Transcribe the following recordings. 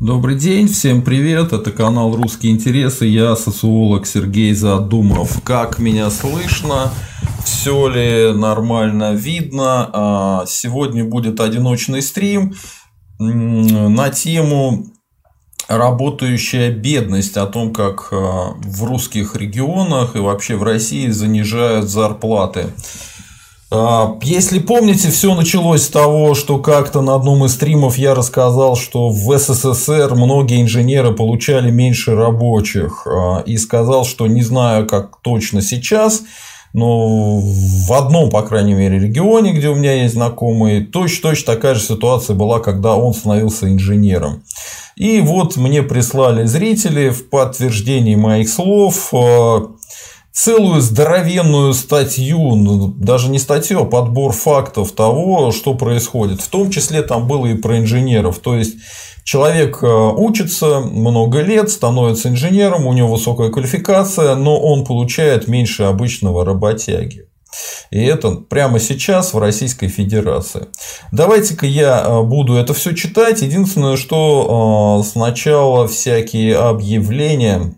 Добрый день, всем привет, это канал Русские интересы, я социолог Сергей Задумов. Как меня слышно, все ли нормально видно? А, сегодня будет одиночный стрим на тему работающая бедность, о том, как а, в русских регионах и вообще в России занижают зарплаты. А, если помните, все началось с того, что как-то на одном из стримов я рассказал, что в СССР многие инженеры получали меньше рабочих. А, и сказал, что не знаю, как точно сейчас, но в одном, по крайней мере, регионе, где у меня есть знакомые, точно-точно такая же ситуация была, когда он становился инженером. И вот мне прислали зрители в подтверждении моих слов а, целую здоровенную статью, ну, даже не статью, а подбор фактов того, что происходит. В том числе там было и про инженеров. То есть человек э, учится много лет, становится инженером, у него высокая квалификация, но он получает меньше обычного работяги. И это прямо сейчас в Российской Федерации. Давайте-ка я э, буду это все читать. Единственное, что э, сначала всякие объявления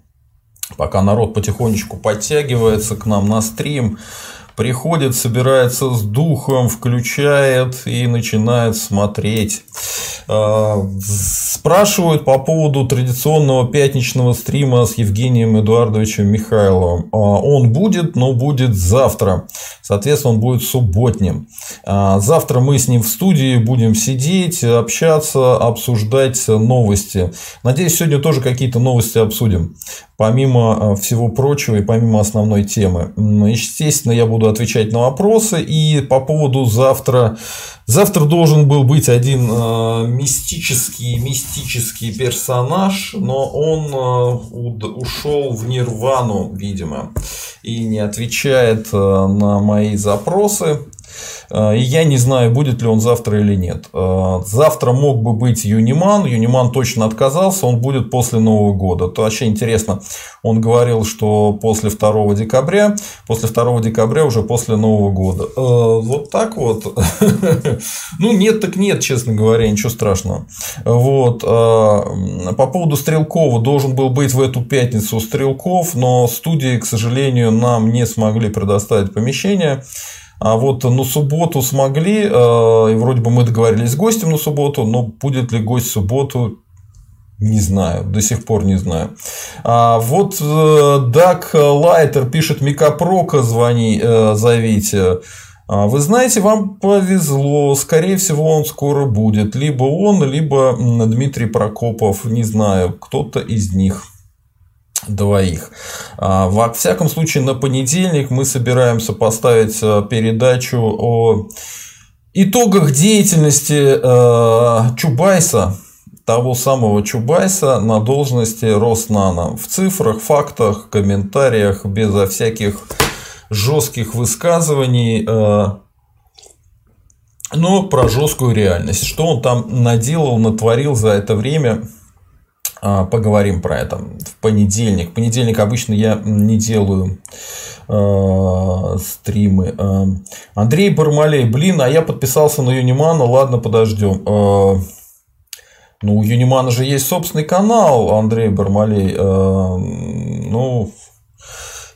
пока народ потихонечку подтягивается к нам на стрим, приходит, собирается с духом, включает и начинает смотреть. А, спрашивают по поводу традиционного пятничного стрима с Евгением Эдуардовичем Михайловым. А, он будет, но будет завтра. Соответственно, он будет субботним. А, завтра мы с ним в студии будем сидеть, общаться, обсуждать новости. Надеюсь, сегодня тоже какие-то новости обсудим помимо всего прочего и помимо основной темы. Естественно, я буду отвечать на вопросы. И по поводу завтра. Завтра должен был быть один э, мистический, мистический персонаж, но он э, ушел в нирвану, видимо, и не отвечает э, на мои запросы. Э, и я не знаю, будет ли он завтра или нет. Э, завтра мог бы быть Юниман. Юниман точно отказался, он будет после Нового года. То вообще интересно. Он говорил, что после 2 декабря, после 2 декабря уже после Нового года. Э, вот так вот. Ну, нет, так нет, честно говоря, ничего страшного. Вот. По поводу Стрелкова должен был быть в эту пятницу Стрелков, но студии, к сожалению, нам не смогли предоставить помещение. А вот на субботу смогли, э, и вроде бы мы договорились с гостем на субботу, но будет ли гость в субботу, не знаю, до сих пор не знаю. А вот э, Дак Лайтер пишет, Микапрока звони, э, зовите. А вы знаете, вам повезло, скорее всего, он скоро будет. Либо он, либо Дмитрий Прокопов, не знаю, кто-то из них двоих. А, во всяком случае, на понедельник мы собираемся поставить э, передачу о итогах деятельности э, Чубайса, того самого Чубайса на должности Роснана. В цифрах, фактах, комментариях, безо всяких жестких высказываний, э, но про жесткую реальность. Что он там наделал, натворил за это время – поговорим про это в понедельник. В понедельник обычно я не делаю э, стримы. Э, Андрей Бармалей, блин, а я подписался на Юнимана, ладно, подождем. Э, ну, у Юнимана же есть собственный канал, Андрей Бармалей. Э, ну,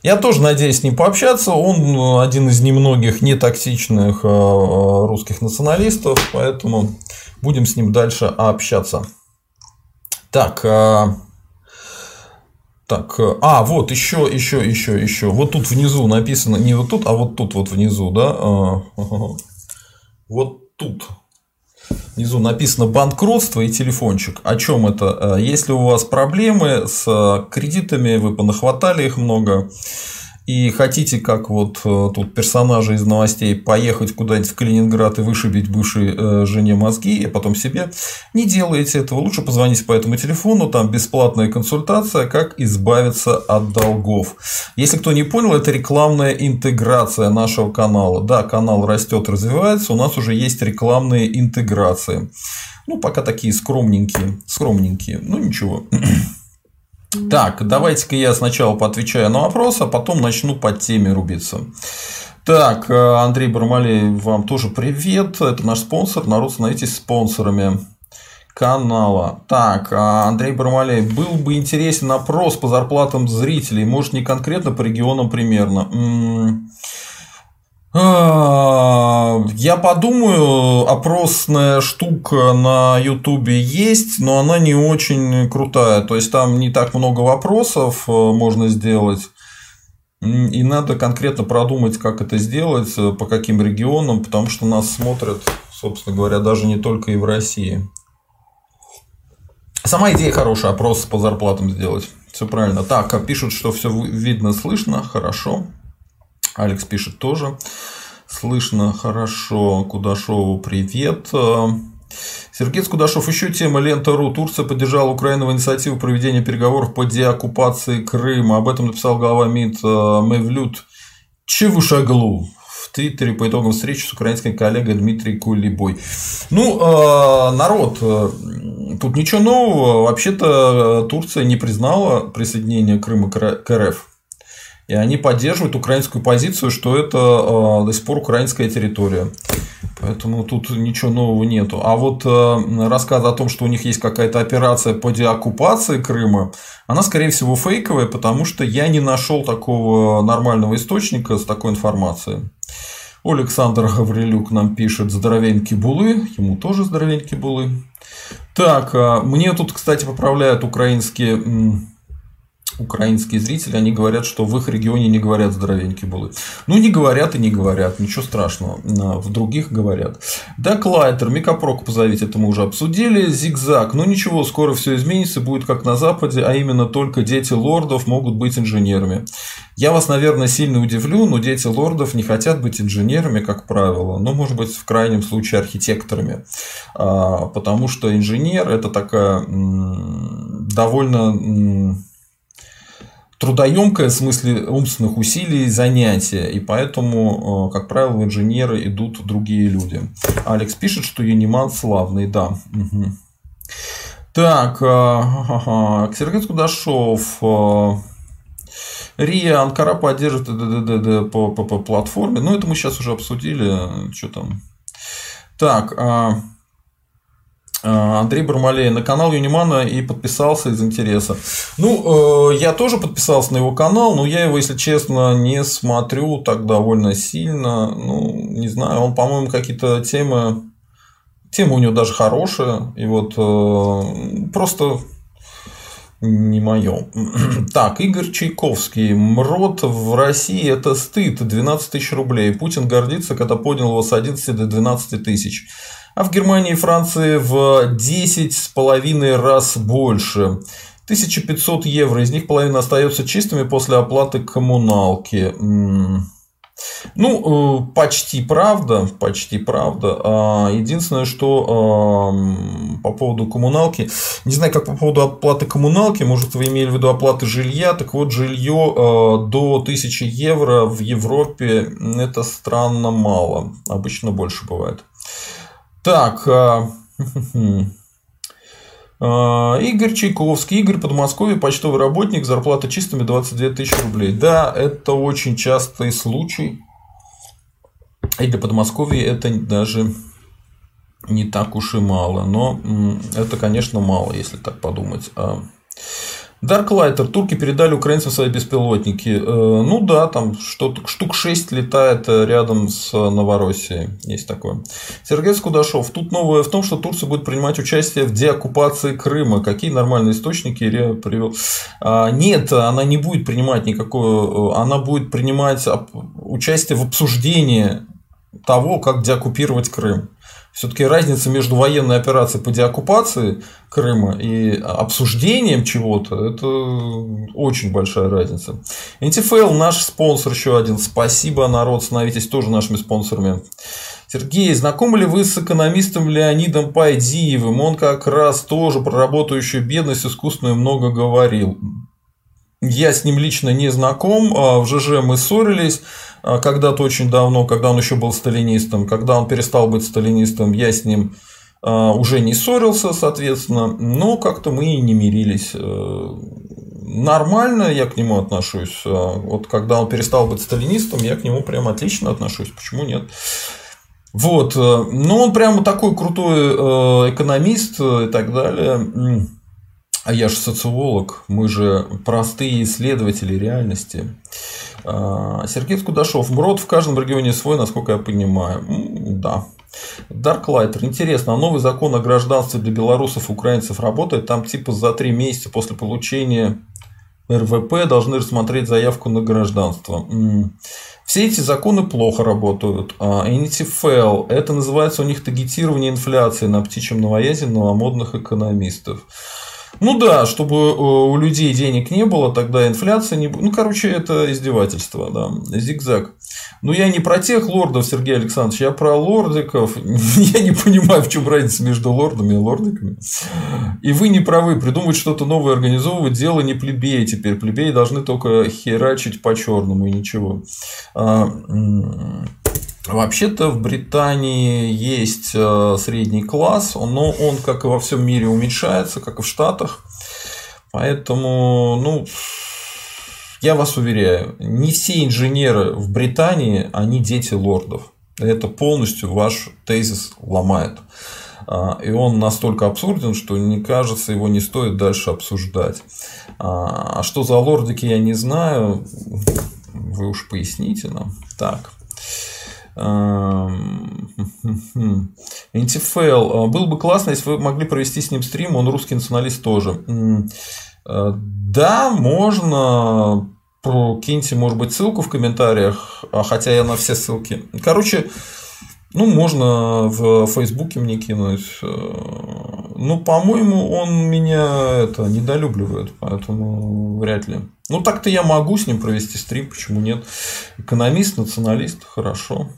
я тоже надеюсь с ним пообщаться. Он один из немногих нетоксичных русских националистов, поэтому будем с ним дальше общаться. Так, а... Так, а, вот, еще, еще, еще, еще. Вот тут внизу написано, не вот тут, а вот тут вот внизу, да? А, вот тут. Внизу написано банкротство и телефончик. О чем это? А, если у вас проблемы с кредитами, вы понахватали их много, и хотите, как вот э, тут персонажи из новостей, поехать куда-нибудь в Калининград и вышибить бывшей э, жене мозги, а потом себе, не делайте этого. Лучше позвоните по этому телефону, там бесплатная консультация, как избавиться от долгов. Если кто не понял, это рекламная интеграция нашего канала. Да, канал растет, развивается, у нас уже есть рекламные интеграции. Ну, пока такие скромненькие, скромненькие, ну ничего. Так, давайте-ка я сначала поотвечаю на вопрос, а потом начну по теме рубиться. Так, э, Андрей Бармалей, вам тоже привет. Это наш спонсор. Народ, становитесь спонсорами. канала. Так, а, Андрей Бармалей. Был бы интересен опрос по зарплатам зрителей. Может, не конкретно по регионам примерно. А, я подумаю, опросная штука на Ютубе есть, но она не очень крутая. То есть там не так много вопросов э, можно сделать. И надо конкретно продумать, как это сделать, э, по каким регионам, потому что нас смотрят, собственно говоря, даже не только и в России. Сама идея хорошая, опрос по зарплатам сделать. Все правильно. Так, а пишут, что все видно, слышно. Хорошо. Алекс пишет тоже. Слышно хорошо. Кудашову привет. Сергей Скудашов, еще тема Лента.ру. Турция поддержала Украину в инициативу проведения переговоров по деоккупации Крыма. Об этом написал глава МИД э, Мевлют Чевушаглу в Твиттере по итогам встречи с украинской коллегой Дмитрием Кулибой. Ну, э, народ, э, тут ничего нового. Вообще-то Турция не признала присоединение Крыма к РФ. И они поддерживают украинскую позицию, что это э, до сих пор украинская территория. Поэтому тут ничего нового нету. А вот э, рассказ о том, что у них есть какая-то операция по деоккупации Крыма, она, скорее всего, фейковая, потому что я не нашел такого нормального источника с такой информацией. Александр Гаврилюк нам пишет здоровенькие булы, ему тоже здоровенькие булы. Так, э, мне тут, кстати, поправляют украинские украинские зрители, они говорят, что в их регионе не говорят здоровенькие булы. Ну, не говорят и не говорят, ничего страшного. В других говорят. Да, Клайтер, Микопрок позовите, это мы уже обсудили. Зигзаг, ну ничего, скоро все изменится, будет как на Западе, а именно только дети лордов могут быть инженерами. Я вас, наверное, сильно удивлю, но дети лордов не хотят быть инженерами, как правило, но, может быть, в крайнем случае архитекторами. А, потому что инженер – это такая довольно трудоемкое в смысле умственных усилий занятие, и поэтому, э, как правило, инженеры идут другие люди. Алекс пишет, что Юниман славный, да. Угу. Так, ага, э, Сергей Кудашов. Э, РИА, Анкара поддерживает по, по, по платформе. Ну, это мы сейчас уже обсудили. Что там? Так, Э, Андрей Бармалей на канал Юнимана и подписался из интереса. Ну, э, я тоже подписался на его канал, но я его, если честно, не смотрю так довольно сильно. Ну, не знаю, он, по-моему, какие-то темы. Тема у него даже хорошая. И вот э, просто не мое. Так, Игорь Чайковский. МРОД в России это стыд. 12 тысяч рублей. Путин гордится, когда поднял его с 11 до 12 тысяч а в Германии и Франции в 10 с половиной раз больше. 1500 евро, из них половина остается чистыми после оплаты коммуналки. Ну, э, почти правда, почти правда. А, единственное, что по поводу коммуналки, не знаю, как по поводу оплаты коммуналки, может, вы имели в виду оплаты жилья, так вот, жилье э, до 1000 евро в Европе это странно мало, обычно больше бывает. Так, а, а, Игорь Чайковский, Игорь Подмосковье, почтовый работник, зарплата чистыми 22 тысячи рублей. Да, это очень частый случай. И для Подмосковья это даже не так уж и мало. Но это, конечно, мало, если так подумать. Дарклайтер. Турки передали украинцам свои беспилотники. Э, ну да, там что-то, штук 6 летает э, рядом с Новороссией. Есть такое. Сергей Скудашов. Тут новое в том, что Турция будет принимать участие в деоккупации Крыма. Какие нормальные источники я привел? А, нет, она не будет принимать никакое... Э, она будет принимать участие в обсуждении того, как деоккупировать Крым. Все-таки разница между военной операцией по деоккупации Крыма и обсуждением чего-то – это очень большая разница. НТФЛ – наш спонсор еще один. Спасибо, народ, становитесь тоже нашими спонсорами. Сергей, знакомы ли вы с экономистом Леонидом Пайдиевым? Он как раз тоже про работающую бедность искусственную много говорил. Я с ним лично не знаком, а в ЖЖ мы ссорились а, когда-то очень давно, когда он еще был сталинистом. Когда он перестал быть сталинистом, я с ним а, уже не ссорился, соответственно, но как-то мы и не мирились. Э, нормально я к нему отношусь. Вот когда он перестал быть сталинистом, я к нему прям отлично отношусь. Почему нет? Вот. Ну, он прямо такой крутой экономист и так далее. А я же социолог, мы же простые исследователи реальности. А, Сергей Скудашов. МРОД в каждом регионе свой, насколько я понимаю. Да. Дарклайтер. Интересно, а новый закон о гражданстве для белорусов и украинцев работает? Там типа за три месяца после получения РВП должны рассмотреть заявку на гражданство. Все эти законы плохо работают. НТФЛ – это называется у них таргетирование инфляции на птичьем новоязе новомодных экономистов. Ну да, чтобы э, у людей денег не было, тогда инфляция не будет. Ну, короче, это издевательство, да. Зигзаг. Но я не про тех лордов, Сергей Александрович, я про лордиков. Я не понимаю, в чем разница между лордами и лордиками. И вы не правы. Придумывать что-то новое, организовывать дело не плебеи теперь. Плебеи должны только херачить по черному и ничего. Вообще-то в Британии есть э, средний класс, но он, как и во всем мире, уменьшается, как и в Штатах. Поэтому, ну, я вас уверяю, не все инженеры в Британии, они дети лордов. Это полностью ваш тезис ломает. А, и он настолько абсурден, что не кажется, его не стоит дальше обсуждать. А, а что за лордики, я не знаю. Вы уж поясните нам. Так. Антифейл. А, было бы классно, если вы могли провести с ним стрим, он русский националист тоже. А, да, можно. Киньте, может быть, ссылку в комментариях, а хотя я на все ссылки. Короче, ну, можно в Фейсбуке мне кинуть. Ну, по-моему, он меня это недолюбливает, поэтому вряд ли. Ну, так-то я могу с ним провести стрим, почему нет? Экономист, националист, хорошо.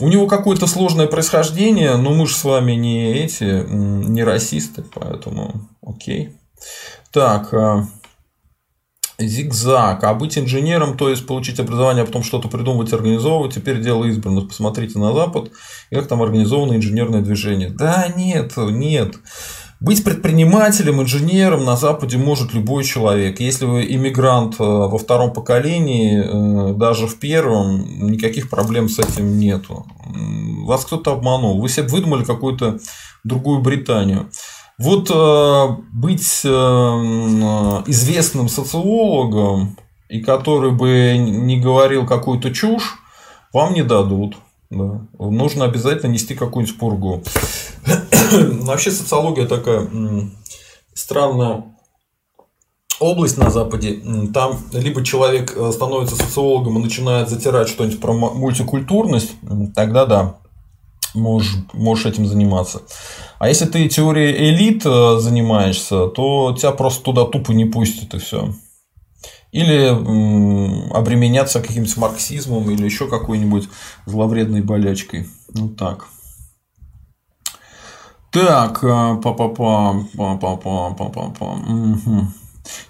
У него какое-то сложное происхождение, но мы же с вами не эти, не расисты, поэтому окей. Так, а, Зигзаг. А быть инженером, то есть получить образование, а потом что-то придумывать, организовывать, теперь дело избранных. Посмотрите на Запад, как там организовано инженерное движение. Да нет, нет. Быть предпринимателем, инженером на Западе может любой человек. Если вы иммигрант э, во втором поколении, э, даже в первом, никаких проблем с этим нету. Вас кто-то обманул. Вы себе выдумали какую-то другую Британию. Вот э, быть известным социологом, и который бы не говорил какую-то чушь, вам не дадут. Да. Нужно обязательно нести какую-нибудь пургу. Вообще социология такая странная область на Западе. Там либо человек э, становится социологом и начинает затирать что-нибудь про мультикультурность, тогда да, можешь, можешь этим заниматься. А если ты теорией элит э, занимаешься, то тебя просто туда тупо не пустят и все или обременяться каким-то марксизмом или еще какой-нибудь зловредной болячкой. Вот так. Так, па-па-па, па-па-па, па-па-па. Угу.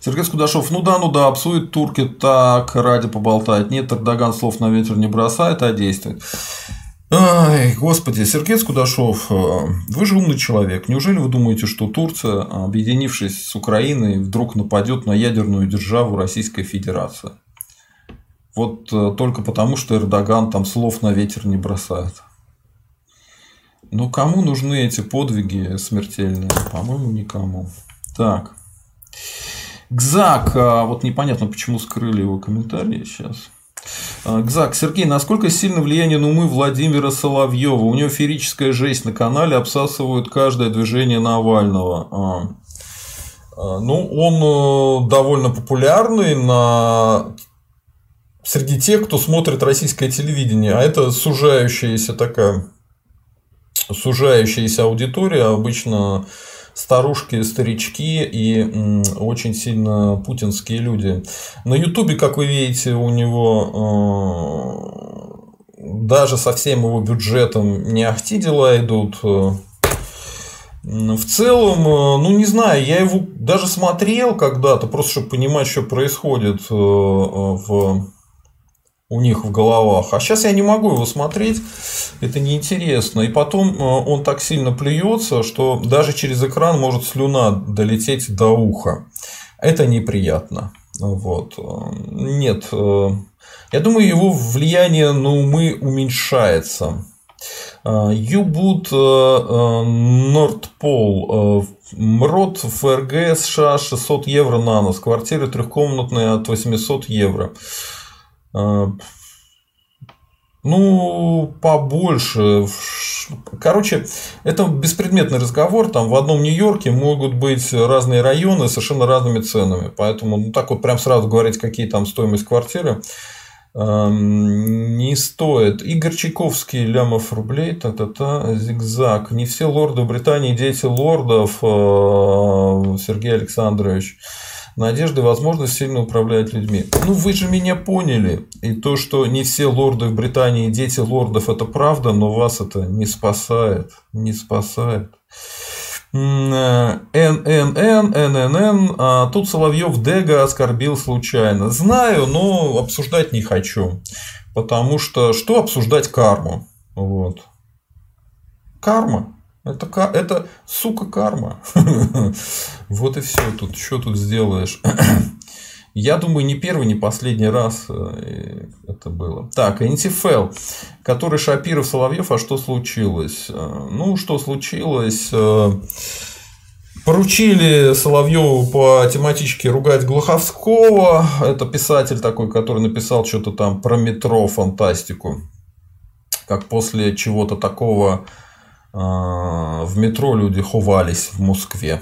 Сергей Скудашов, ну да, ну да, обсует турки так ради поболтать. Нет, Эрдоган слов на ветер не бросает, а действует. Ай, господи, Сергей Скудашов, э, вы же умный человек. Неужели вы думаете, что Турция, объединившись с Украиной, вдруг нападет на ядерную державу Российской Федерации? Вот э, только потому, что Эрдоган там слов на ветер не бросает. Ну, кому нужны эти подвиги смертельные? По-моему, никому. Так. Гзак. А, вот непонятно, почему скрыли его комментарии сейчас. А, Гзак, Сергей, насколько сильно влияние на умы Владимира Соловьева? У него ферическая жесть на канале, обсасывают каждое движение Навального. А, а, ну, он э, довольно популярный на среди тех, кто смотрит российское телевидение, а это сужающаяся такая сужающаяся аудитория, обычно старушки, старички и очень сильно путинские люди. На Ютубе, как вы видите, у него э, даже со всем его бюджетом не ахти дела идут. В целом, э, ну не знаю, я его даже смотрел когда-то, просто чтобы понимать, что происходит э, в у них в головах. А сейчас я не могу его смотреть, это неинтересно. И потом э, он так сильно плюется, что даже через экран может слюна долететь до уха. Это неприятно. Вот. Нет, э, Я думаю, его влияние на умы уменьшается. Юбут Нордпол. МРОД ФРГ США 600 евро на нос. Квартира трехкомнатная от 800 евро. Ну, побольше. Короче, это беспредметный разговор. Там в одном Нью-Йорке могут быть разные районы с совершенно разными ценами. Поэтому ну, так вот прям сразу говорить, какие там стоимость квартиры, эм, не стоит. Игорь Чайковский, лямов рублей, та-та-та, зигзаг. Не все лорды Британии дети лордов, э, Сергей Александрович надежда и возможность сильно управлять людьми. Ну, вы же меня поняли. И то, что не все лорды в Британии дети лордов, это правда, но вас это не спасает. Не спасает. ННН, ННН, а тут Соловьев Дега оскорбил случайно. Знаю, но обсуждать не хочу. Потому что что обсуждать карму? Вот. Карма. Это, это сука, карма. вот и все. Тут что тут сделаешь? Я думаю, не первый, не последний раз э, это было. Так, НТФЛ, который Шапиров, Соловьев, а что случилось? Э, ну, что случилось? Э, поручили Соловьеву по тематичке ругать Глуховского. Это писатель такой, который написал что-то там про метро, фантастику. Как после чего-то такого в метро люди ховались в Москве.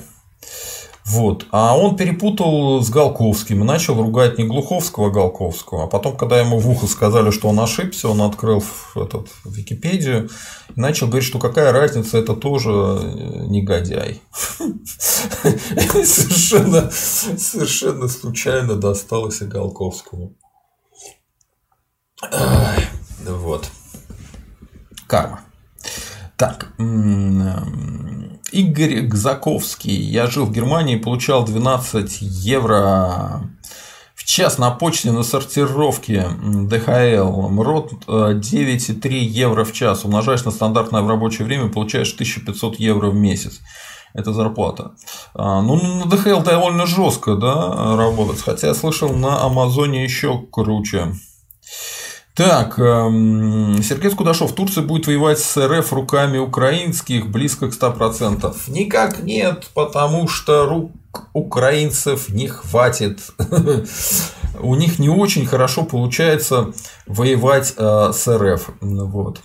Вот. А он перепутал с Голковским и начал ругать не Глуховского, а Голковского. А потом, когда ему в ухо сказали, что он ошибся, он открыл этот, Википедию и начал говорить, что какая разница, это тоже э, негодяй. Совершенно, совершенно случайно досталось и Голковскому. Вот. Карма. Так, Игорь Гзаковский. Я жил в Германии получал 12 евро в час на почте на сортировке ДХЛ. МРОД 9,3 евро в час. Умножаешь на стандартное рабочее время, получаешь 1500 евро в месяц. Это зарплата. А, ну, на ДХЛ довольно жестко да, работать. Хотя я слышал, на Амазоне еще круче. Так, эм, Сергей Скудашов. Турция будет воевать с РФ руками украинских близко к 100%. Никак нет, потому что рук украинцев не хватит. У них не очень хорошо получается воевать э, с РФ. Вот.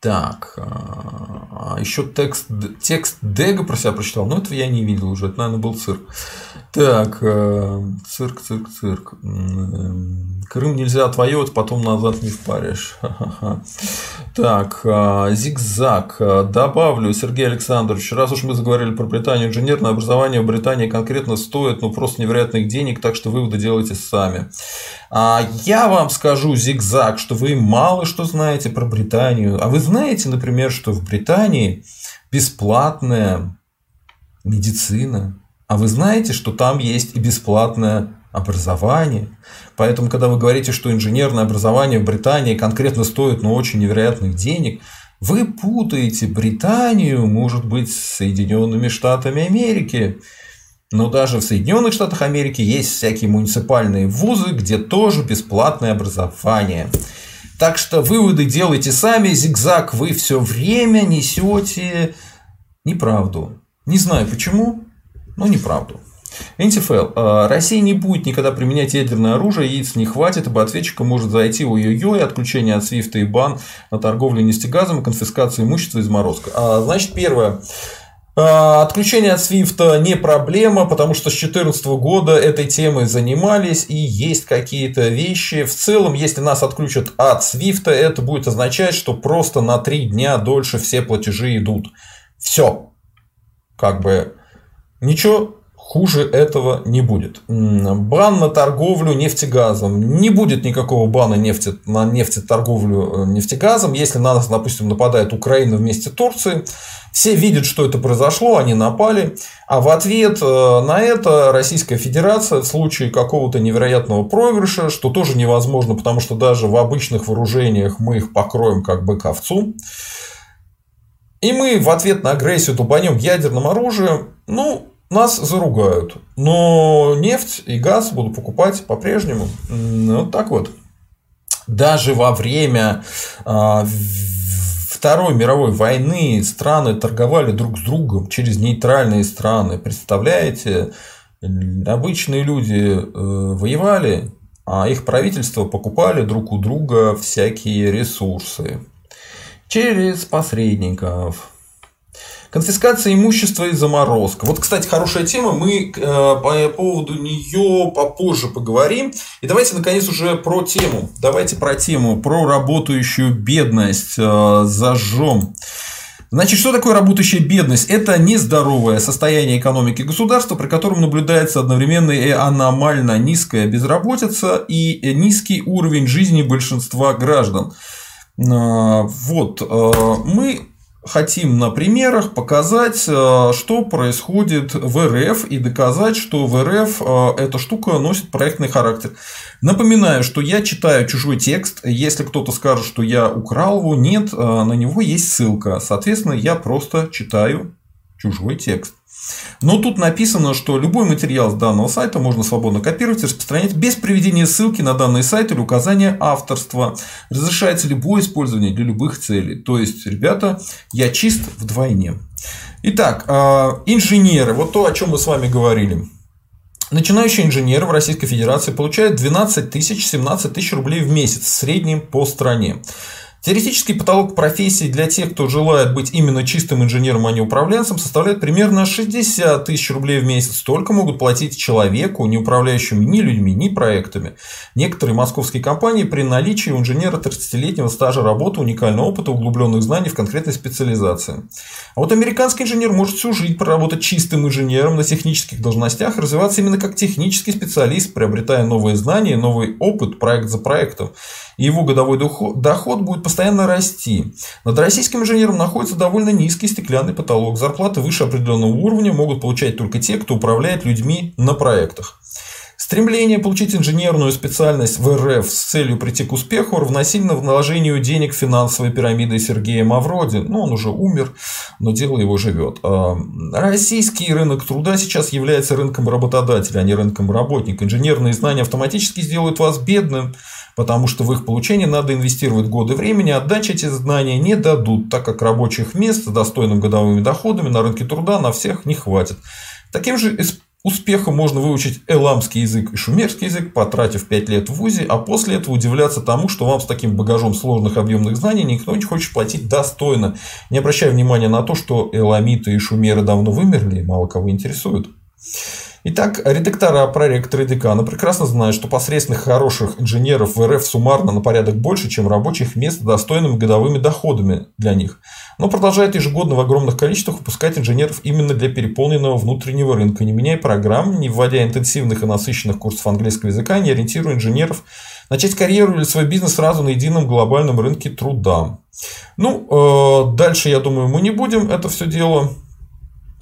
Так, а, а еще текст, текст Дега про себя прочитал, но этого я не видел уже, это, наверное, был цирк. Так, э, цирк, цирк, цирк. Крым нельзя отвоевать, потом назад не впаришь. Так, а, зигзаг. Добавлю, Сергей Александрович, раз уж мы заговорили про Британию, инженерное образование в Британии конкретно стоит ну, просто невероятных денег, так что выводы делайте сами. А я вам скажу, зигзаг, что вы мало что знаете про Британию. А вы знаете, например, что в Британии бесплатная медицина. А вы знаете, что там есть и бесплатное образование. Поэтому, когда вы говорите, что инженерное образование в Британии конкретно стоит ну, очень невероятных денег, вы путаете Британию, может быть, с Соединенными Штатами Америки. Но даже в Соединенных Штатах Америки есть всякие муниципальные вузы, где тоже бесплатное образование. Так что выводы делайте сами, зигзаг, вы все время несете неправду. Не знаю почему, но неправду. НТФЛ. А, Россия не будет никогда применять ядерное оружие, яиц не хватит, ибо ответчика может зайти ой-ой-ой, отключение от свифта и бан на торговлю нефтегазом, конфискацию имущества и заморозка. Значит, первое. А, отключение от Свифта не проблема, потому что с 2014 года этой темой занимались и есть какие-то вещи. В целом, если нас отключат от Свифта, это будет означать, что просто на 3 дня дольше все платежи идут. Все. Как бы ничего хуже этого не будет. Бан на торговлю нефтегазом. Не будет никакого бана нефти, на нефтеторговлю э, нефтегазом. Если на нас, допустим, нападает Украина вместе с Турцией, все видят, что это произошло, они напали. А в ответ э, на это Российская Федерация в случае какого-то невероятного проигрыша, что тоже невозможно, потому что даже в обычных вооружениях мы их покроем как бы ковцу, и мы в ответ на агрессию долбанем ядерным оружием, ну, нас заругают, но нефть и газ буду покупать по-прежнему. Вот так вот. Даже во время а, Второй мировой войны страны торговали друг с другом через нейтральные страны. Представляете, обычные люди э, воевали, а их правительства покупали друг у друга всякие ресурсы через посредников. Конфискация имущества и заморозка. Вот, кстати, хорошая тема. Мы э, по поводу нее попозже поговорим. И давайте, наконец, уже про тему. Давайте про тему, про работающую бедность. Э, зажжем. Значит, что такое работающая бедность? Это нездоровое состояние экономики государства, при котором наблюдается одновременно и аномально низкая безработица и низкий уровень жизни большинства граждан. Э, вот, мы хотим на примерах показать, э, что происходит в РФ и доказать, что в РФ э, эта штука носит проектный характер. Напоминаю, что я читаю чужой текст. Если кто-то скажет, что я украл его, нет, э, на него есть ссылка. Соответственно, я просто читаю чужой текст. Но тут написано, что любой материал с данного сайта можно свободно копировать и распространять без приведения ссылки на данный сайт или указания авторства. Разрешается любое использование для любых целей. То есть, ребята, я чист вдвойне. Итак, а, инженеры. Вот то, о чем мы с вами говорили. Начинающие инженеры в Российской Федерации получают 12 тысяч, 17 тысяч рублей в месяц в среднем по стране. Теоретический потолок профессии для тех, кто желает быть именно чистым инженером, а не управленцем, составляет примерно 60 тысяч рублей в месяц. Столько могут платить человеку, не управляющему ни людьми, ни проектами. Некоторые московские компании при наличии у инженера 30-летнего стажа работы, уникального опыта, углубленных знаний в конкретной специализации. А вот американский инженер может всю жизнь проработать чистым инженером на технических должностях и развиваться именно как технический специалист, приобретая новые знания, новый опыт проект за проектом и его годовой доход будет постоянно расти. Над российским инженером находится довольно низкий стеклянный потолок. Зарплаты выше определенного уровня могут получать только те, кто управляет людьми на проектах. Стремление получить инженерную специальность в РФ с целью прийти к успеху равносильно вложению денег финансовой пирамиды Сергея Мавроди. Ну, он уже умер, но дело его живет. А, российский рынок труда сейчас является рынком работодателя, а не рынком работника. Инженерные знания автоматически сделают вас бедным, потому что в их получение надо инвестировать годы времени, отдачи эти знания не дадут, так как рабочих мест с достойными годовыми доходами на рынке труда на всех не хватит. Таким же успехом можно выучить эламский язык и шумерский язык, потратив 5 лет в ВУЗе, а после этого удивляться тому, что вам с таким багажом сложных объемных знаний никто не хочет платить достойно, не обращая внимания на то, что эламиты и шумеры давно вымерли мало кого интересуют. Итак, редактора, проректоры, деканы прекрасно знают, что посредственных хороших инженеров в РФ суммарно на порядок больше, чем рабочих мест достойными годовыми доходами для них. Но продолжают ежегодно в огромных количествах выпускать инженеров именно для переполненного внутреннего рынка, не меняя программ, не вводя интенсивных и насыщенных курсов английского языка, не ориентируя инженеров начать карьеру или свой бизнес сразу на едином глобальном рынке труда. Ну, э, дальше, я думаю, мы не будем это все дело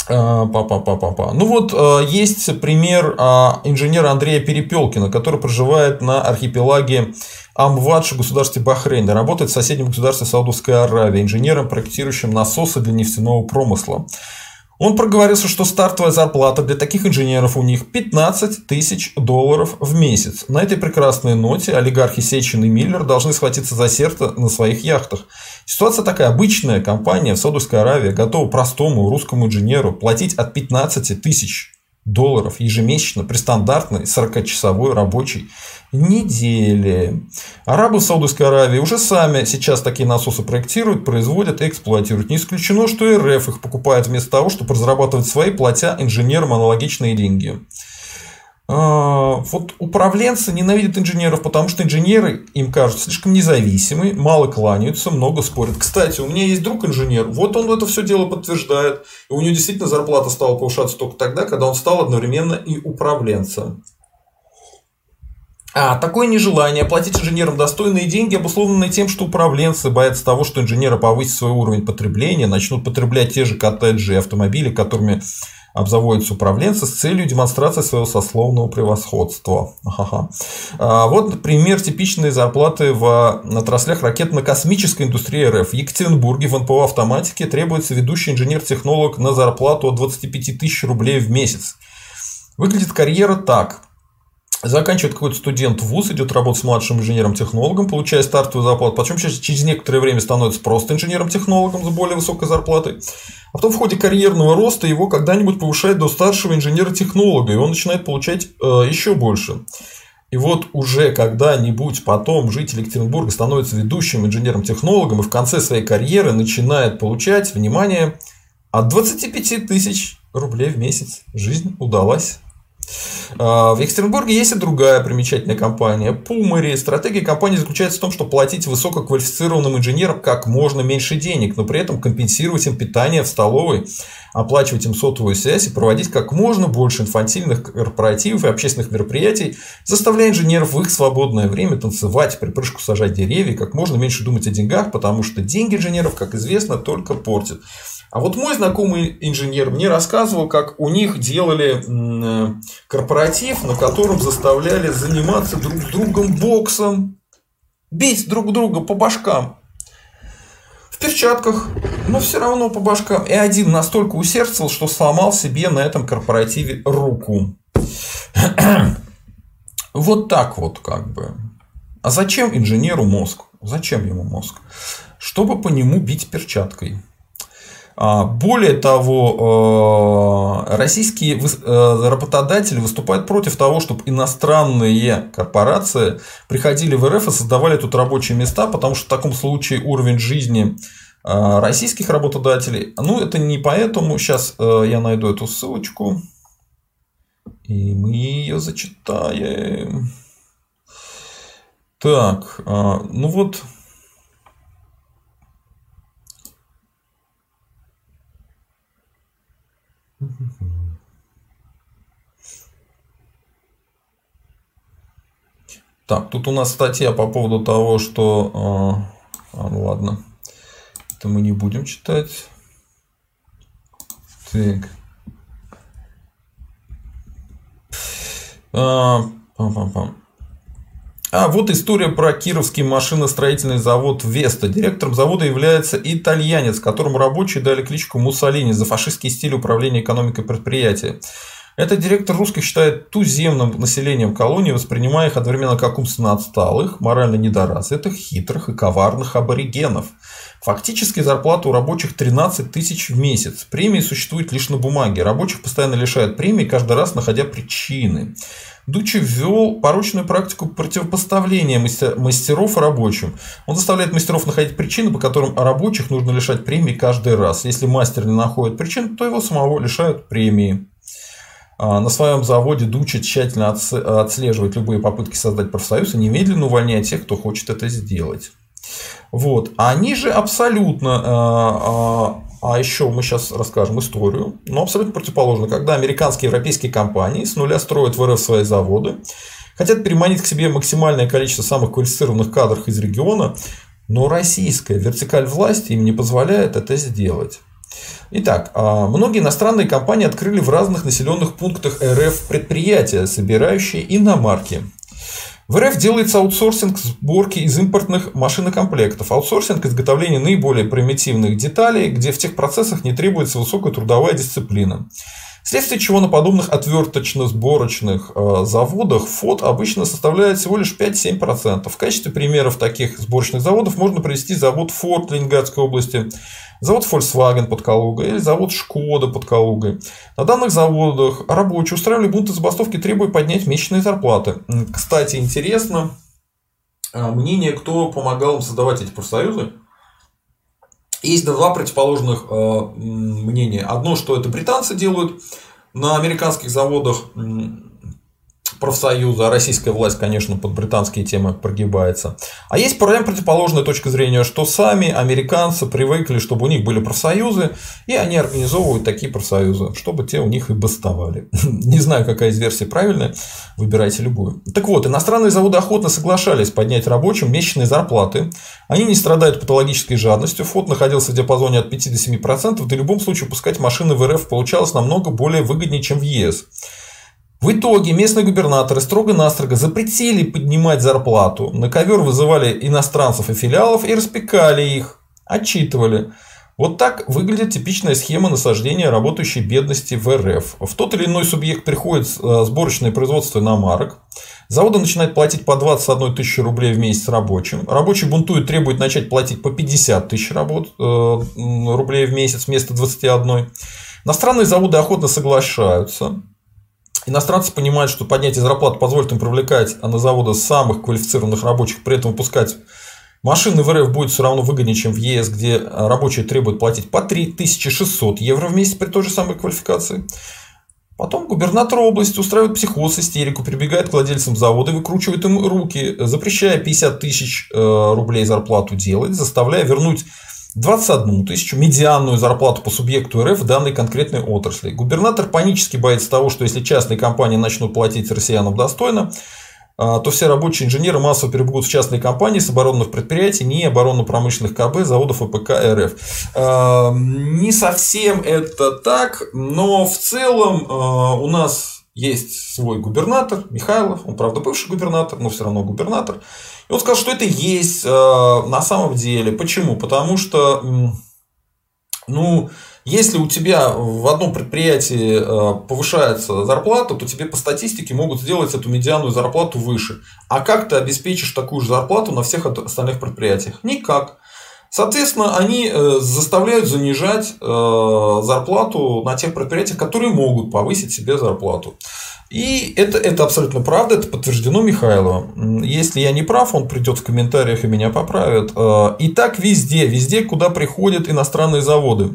Па-па-па-па-па. Э, ну вот э, есть пример а, инженера Андрея Перепелкина, который проживает на архипелаге Амвадж в государстве Бахрейн работает в соседнем государстве Саудовской Аравии, инженером, проектирующим насосы для нефтяного промысла. Он проговорился, что стартовая зарплата для таких инженеров у них 15 тысяч долларов в месяц. На этой прекрасной ноте олигархи Сечин и Миллер должны схватиться за сердце на своих яхтах. Ситуация такая. Обычная компания в Саудовской Аравии готова простому русскому инженеру платить от 15 тысяч долларов ежемесячно при стандартной 40-часовой рабочей неделе. Арабы в Саудовской Аравии уже сами сейчас такие насосы проектируют, производят и эксплуатируют. Не исключено, что РФ их покупает вместо того, чтобы разрабатывать свои, платя инженерам аналогичные деньги. А, вот управленцы ненавидят инженеров, потому что инженеры им кажутся слишком независимы, мало кланяются, много спорят. Кстати, у меня есть друг инженер, вот он это все дело подтверждает. И у него действительно зарплата стала повышаться только тогда, когда он стал одновременно и управленцем. А такое нежелание платить инженерам достойные деньги обусловлено тем, что управленцы боятся того, что инженеры повысят свой уровень потребления, начнут потреблять те же коттеджи и автомобили, которыми обзаводятся управленцы с целью демонстрации своего сословного превосходства. Ага. А вот пример типичной зарплаты в отраслях ракетно-космической индустрии РФ. В Екатеринбурге в НПО автоматике требуется ведущий инженер-технолог на зарплату от 25 тысяч рублей в месяц. Выглядит карьера так. Заканчивает какой-то студент ВУЗ, идет работать с младшим инженером-технологом, получая стартовую зарплату, потом через некоторое время становится просто инженером-технологом с более высокой зарплатой. А потом в ходе карьерного роста его когда-нибудь повышают до старшего инженера-технолога, и он начинает получать э, еще больше. И вот уже когда-нибудь потом житель Екатеринбурга становится ведущим инженером-технологом и в конце своей карьеры начинает получать, внимание, от 25 тысяч рублей в месяц. Жизнь удалась. А, в Екатеринбурге есть и другая примечательная компания – Пумари. Стратегия компании заключается в том, чтобы платить высококвалифицированным инженерам как можно меньше денег, но при этом компенсировать им питание в столовой, оплачивать им сотовую связь и проводить как можно больше инфантильных корпоративов и общественных мероприятий, заставляя инженеров в их свободное время танцевать, припрыжку сажать деревья, как можно меньше думать о деньгах, потому что деньги инженеров, как известно, только портят. А вот мой знакомый инженер мне рассказывал, как у них делали э, корпоратив, на котором заставляли заниматься друг с другом боксом, бить друг друга по башкам. В перчатках, но все равно по башкам. И один настолько усердствовал, что сломал себе на этом корпоративе руку. Вот так вот как бы. А зачем инженеру мозг? Зачем ему мозг? Чтобы по нему бить перчаткой. А, более того, э, российские э, работодатели выступают против того, чтобы иностранные корпорации приходили в РФ и создавали тут рабочие места, потому что в таком случае уровень жизни э, российских работодателей, ну это не поэтому, сейчас я найду эту ссылочку, и мы ее зачитаем. Так, ну вот, Так, тут у нас статья по поводу того, что... А, а, ну ладно. Это мы не будем читать. Так. А, пам -пам -пам. А вот история про Кировский машиностроительный завод Веста. Директором завода является итальянец, которому рабочие дали кличку Муссолини за фашистский стиль управления экономикой предприятия. Этот директор русских считает туземным населением колонии, воспринимая их одновременно как умственно отсталых, морально недоразвитых, хитрых и коварных аборигенов. Фактически зарплата у рабочих 13 тысяч в месяц. Премии существуют лишь на бумаге. Рабочих постоянно лишают премии, каждый раз находя причины. Дучи ввел порочную практику противопоставления мастеров рабочим. Он заставляет мастеров находить причины, по которым рабочих нужно лишать премии каждый раз. Если мастер не находит причин, то его самого лишают премии. А, на своем заводе Дучи тщательно отслеживает любые попытки создать профсоюз и немедленно увольняет тех, кто хочет это сделать. Вот. Они же абсолютно, а, еще мы сейчас расскажем историю, но абсолютно противоположно, когда американские и европейские компании с нуля строят в РФ свои заводы, хотят переманить к себе максимальное количество самых квалифицированных кадров из региона, но российская вертикаль власти им не позволяет это сделать. Итак, а, многие иностранные компании открыли в разных населенных пунктах РФ предприятия, собирающие иномарки. В РФ делается аутсорсинг сборки из импортных машинокомплектов, аутсорсинг изготовления наиболее примитивных деталей, где в тех процессах не требуется высокая трудовая дисциплина. Вследствие чего на подобных отверточно-сборочных э, заводах ФОД обычно составляет всего лишь 5-7%. В качестве примеров таких сборочных заводов можно привести завод Форд Ленинградской области, завод Volkswagen под Калугой или завод Шкода под Калугой. На данных заводах рабочие устраивали бунты забастовки, требуя поднять месячные зарплаты. Кстати, интересно а, мнение, кто помогал им создавать эти профсоюзы. Есть два противоположных а, мнения. Одно, что это британцы делают на американских заводах профсоюза, а российская власть, конечно, под британские темы прогибается. А есть прям противоположная точка зрения, что сами американцы привыкли, чтобы у них были профсоюзы, и они организовывают такие профсоюзы, чтобы те у них и бастовали. Не знаю, какая из версий правильная, выбирайте любую. Так вот, иностранные заводы охотно соглашались поднять рабочим месячные зарплаты. Они не страдают патологической жадностью. ФОД находился в диапазоне от 5 до 7%. Да в любом случае пускать машины в РФ получалось намного более выгоднее, чем в ЕС. В итоге местные губернаторы строго-настрого запретили поднимать зарплату, на ковер вызывали иностранцев и филиалов и распекали их, отчитывали. Вот так выглядит типичная схема насаждения работающей бедности в РФ. В тот или иной субъект приходит э, сборочное производство на марок. Заводы начинают платить по 21 тысячи рублей в месяц рабочим. Рабочий бунтует, требует начать платить по 50 тысяч работ, э, рублей в месяц вместо 21. Иностранные заводы охотно соглашаются. Иностранцы понимают, что поднятие зарплат позволит им привлекать на заводы самых квалифицированных рабочих, при этом выпускать машины в РФ будет все равно выгоднее, чем в ЕС, где рабочие требуют платить по 3600 евро в месяц при той же самой квалификации. Потом губернатор области устраивает психоз, истерику, прибегает к владельцам завода и выкручивает им руки, запрещая 50 тысяч э, рублей зарплату делать, заставляя вернуть 21 тысячу медианную зарплату по субъекту РФ в данной конкретной отрасли. Губернатор панически боится того, что если частные компании начнут платить россиянам достойно, а, то все рабочие инженеры массово перебегут в частные компании с оборонных предприятий, НИИ оборонно-промышленных КБ, заводов АПК РФ. А, не совсем это так, но в целом а, у нас есть свой губернатор Михайлов, он, правда, бывший губернатор, но все равно губернатор. И он сказал, что это есть э, на самом деле. Почему? Потому что, ну, если у тебя в одном предприятии э, повышается зарплата, то тебе по статистике могут сделать эту медианную зарплату выше. А как ты обеспечишь такую же зарплату на всех остальных предприятиях? Никак. Соответственно, они э, заставляют занижать зарплату на тех предприятиях, которые могут повысить себе зарплату. И это, это абсолютно правда, это подтверждено Михайловым. Если я не прав, он придет в комментариях и меня поправит. Э, и так везде, везде, куда приходят иностранные заводы.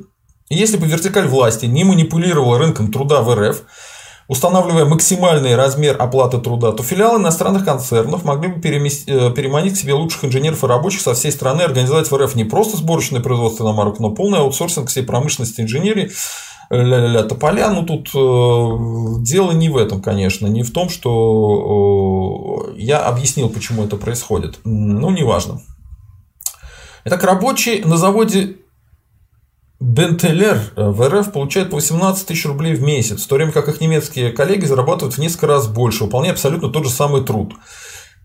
Если бы вертикаль власти не манипулировала рынком труда в РФ, устанавливая максимальный размер оплаты труда, то филиалы иностранных концернов могли бы э, переманить к себе лучших инженеров и рабочих со всей страны, организовать в РФ не просто сборочное производство марок, но полный аутсорсинг всей промышленности инженерии ля-ля-ля тополя. Ну, тут э, дело не в этом, конечно, не в том, что э, я объяснил, почему это происходит. Ну, неважно. Итак, рабочий на заводе Бентелер в РФ получает по 18 тысяч рублей в месяц, в то время как их немецкие коллеги зарабатывают в несколько раз больше, выполняя абсолютно тот же самый труд.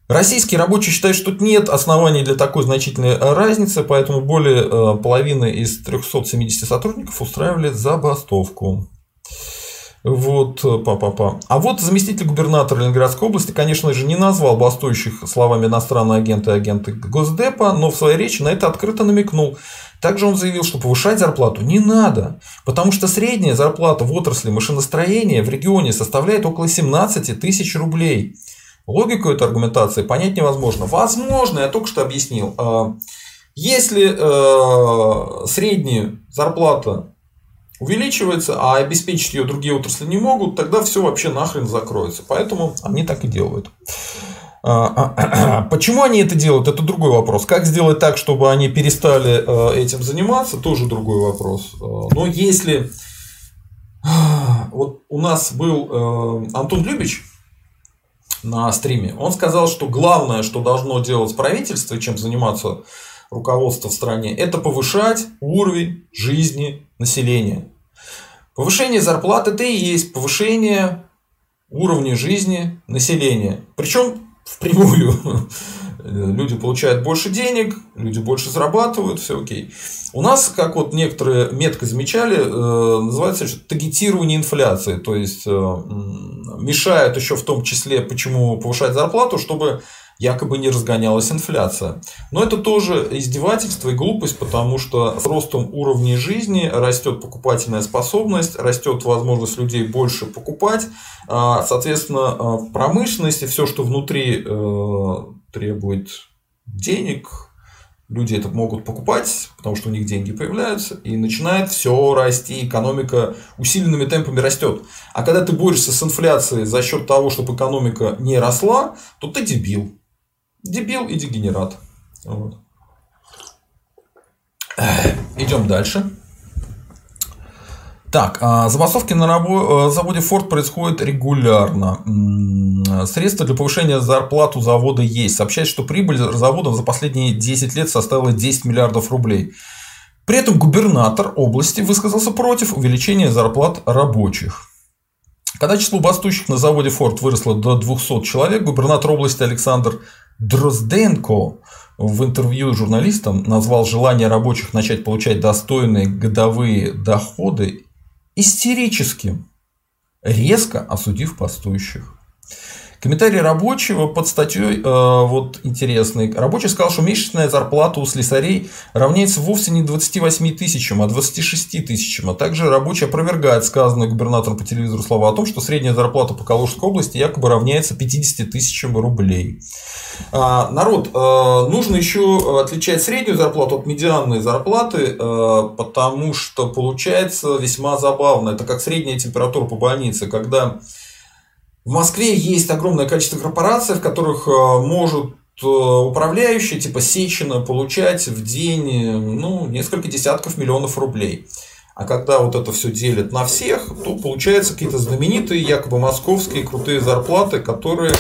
Российские рабочие считают, что тут нет оснований для такой значительной разницы, поэтому более э, половины из 370 сотрудников устраивали забастовку. Вот, па-па-па. А вот заместитель губернатора Ленинградской области, конечно же, не назвал бастующих словами иностранные агенты и агенты Госдепа, но в своей речи на это открыто намекнул. Также он заявил, что повышать зарплату не надо, потому что средняя зарплата в отрасли машиностроения в регионе составляет около 17 тысяч рублей. Логику этой аргументации понять невозможно. Возможно, я только что объяснил. А, если э, средняя зарплата увеличивается, а обеспечить ее другие отрасли не могут, тогда все вообще нахрен закроется. Поэтому они так и делают. А, а, почему они это делают, это другой вопрос. Как сделать так, чтобы они перестали э, этим заниматься, тоже другой вопрос. Но если вот у нас был э, Антон Любич, на стриме. Он сказал, что главное, что должно делать правительство, чем заниматься руководство в стране, это повышать уровень жизни населения. Повышение зарплат это и есть повышение уровня жизни населения. Причем впрямую. Люди получают больше денег, люди больше зарабатывают, все окей. У нас, как вот некоторые метко замечали, э, называется таргетирование инфляции. То есть, э, мешают еще в том числе, почему повышать зарплату, чтобы якобы не разгонялась инфляция. Но это тоже издевательство и глупость, потому что с ростом уровня жизни растет покупательная способность, растет возможность людей больше покупать. А, соответственно, э, в промышленности все, что внутри требует денег, Люди это могут покупать, потому что у них деньги появляются, и начинает все расти, экономика усиленными темпами растет. А когда ты борешься с инфляцией за счет того, чтобы экономика не росла, то ты дебил. Дебил и дегенерат. Вот. Идем дальше. Так, а, забастовки на рабо- э, заводе Ford происходят регулярно. Средства для повышения зарплат у завода есть. Сообщается, что прибыль завода за последние 10 лет составила 10 миллиардов рублей. При этом губернатор области высказался против увеличения зарплат рабочих. Когда число бастующих на заводе Ford выросло до 200 человек, губернатор области Александр Дрозденко в интервью журналистам назвал желание рабочих начать получать достойные годовые доходы истерическим, резко осудив бастующих. Комментарий рабочего под статьей э, вот интересный. Рабочий сказал, что месячная зарплата у слесарей равняется вовсе не 28 тысячам, а 26 тысячам. А также рабочий опровергает сказанные губернатором по телевизору слова о том, что средняя зарплата по Калужской области якобы равняется 50 тысячам рублей. А, народ, э, нужно еще отличать среднюю зарплату от медианной зарплаты, э, потому что получается весьма забавно. Это как средняя температура по больнице, когда в Москве есть огромное количество корпораций, в которых э, может э, управляющий типа Сечина получать в день ну, несколько десятков миллионов рублей. А когда вот это все делят на всех, то получаются какие-то знаменитые, якобы московские крутые зарплаты, которые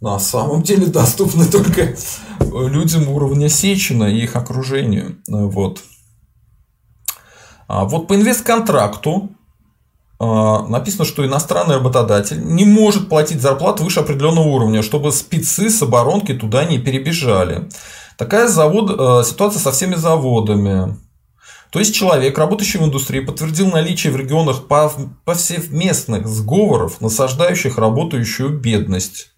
на самом деле доступны только людям уровня Сечина и их окружению. Вот. А вот по инвестконтракту написано, что иностранный работодатель не может платить зарплату выше определенного уровня, чтобы спецы с оборонки туда не перебежали. Такая завод, э, ситуация со всеми заводами. То есть человек, работающий в индустрии, подтвердил наличие в регионах повсеместных сговоров, насаждающих работающую бедность.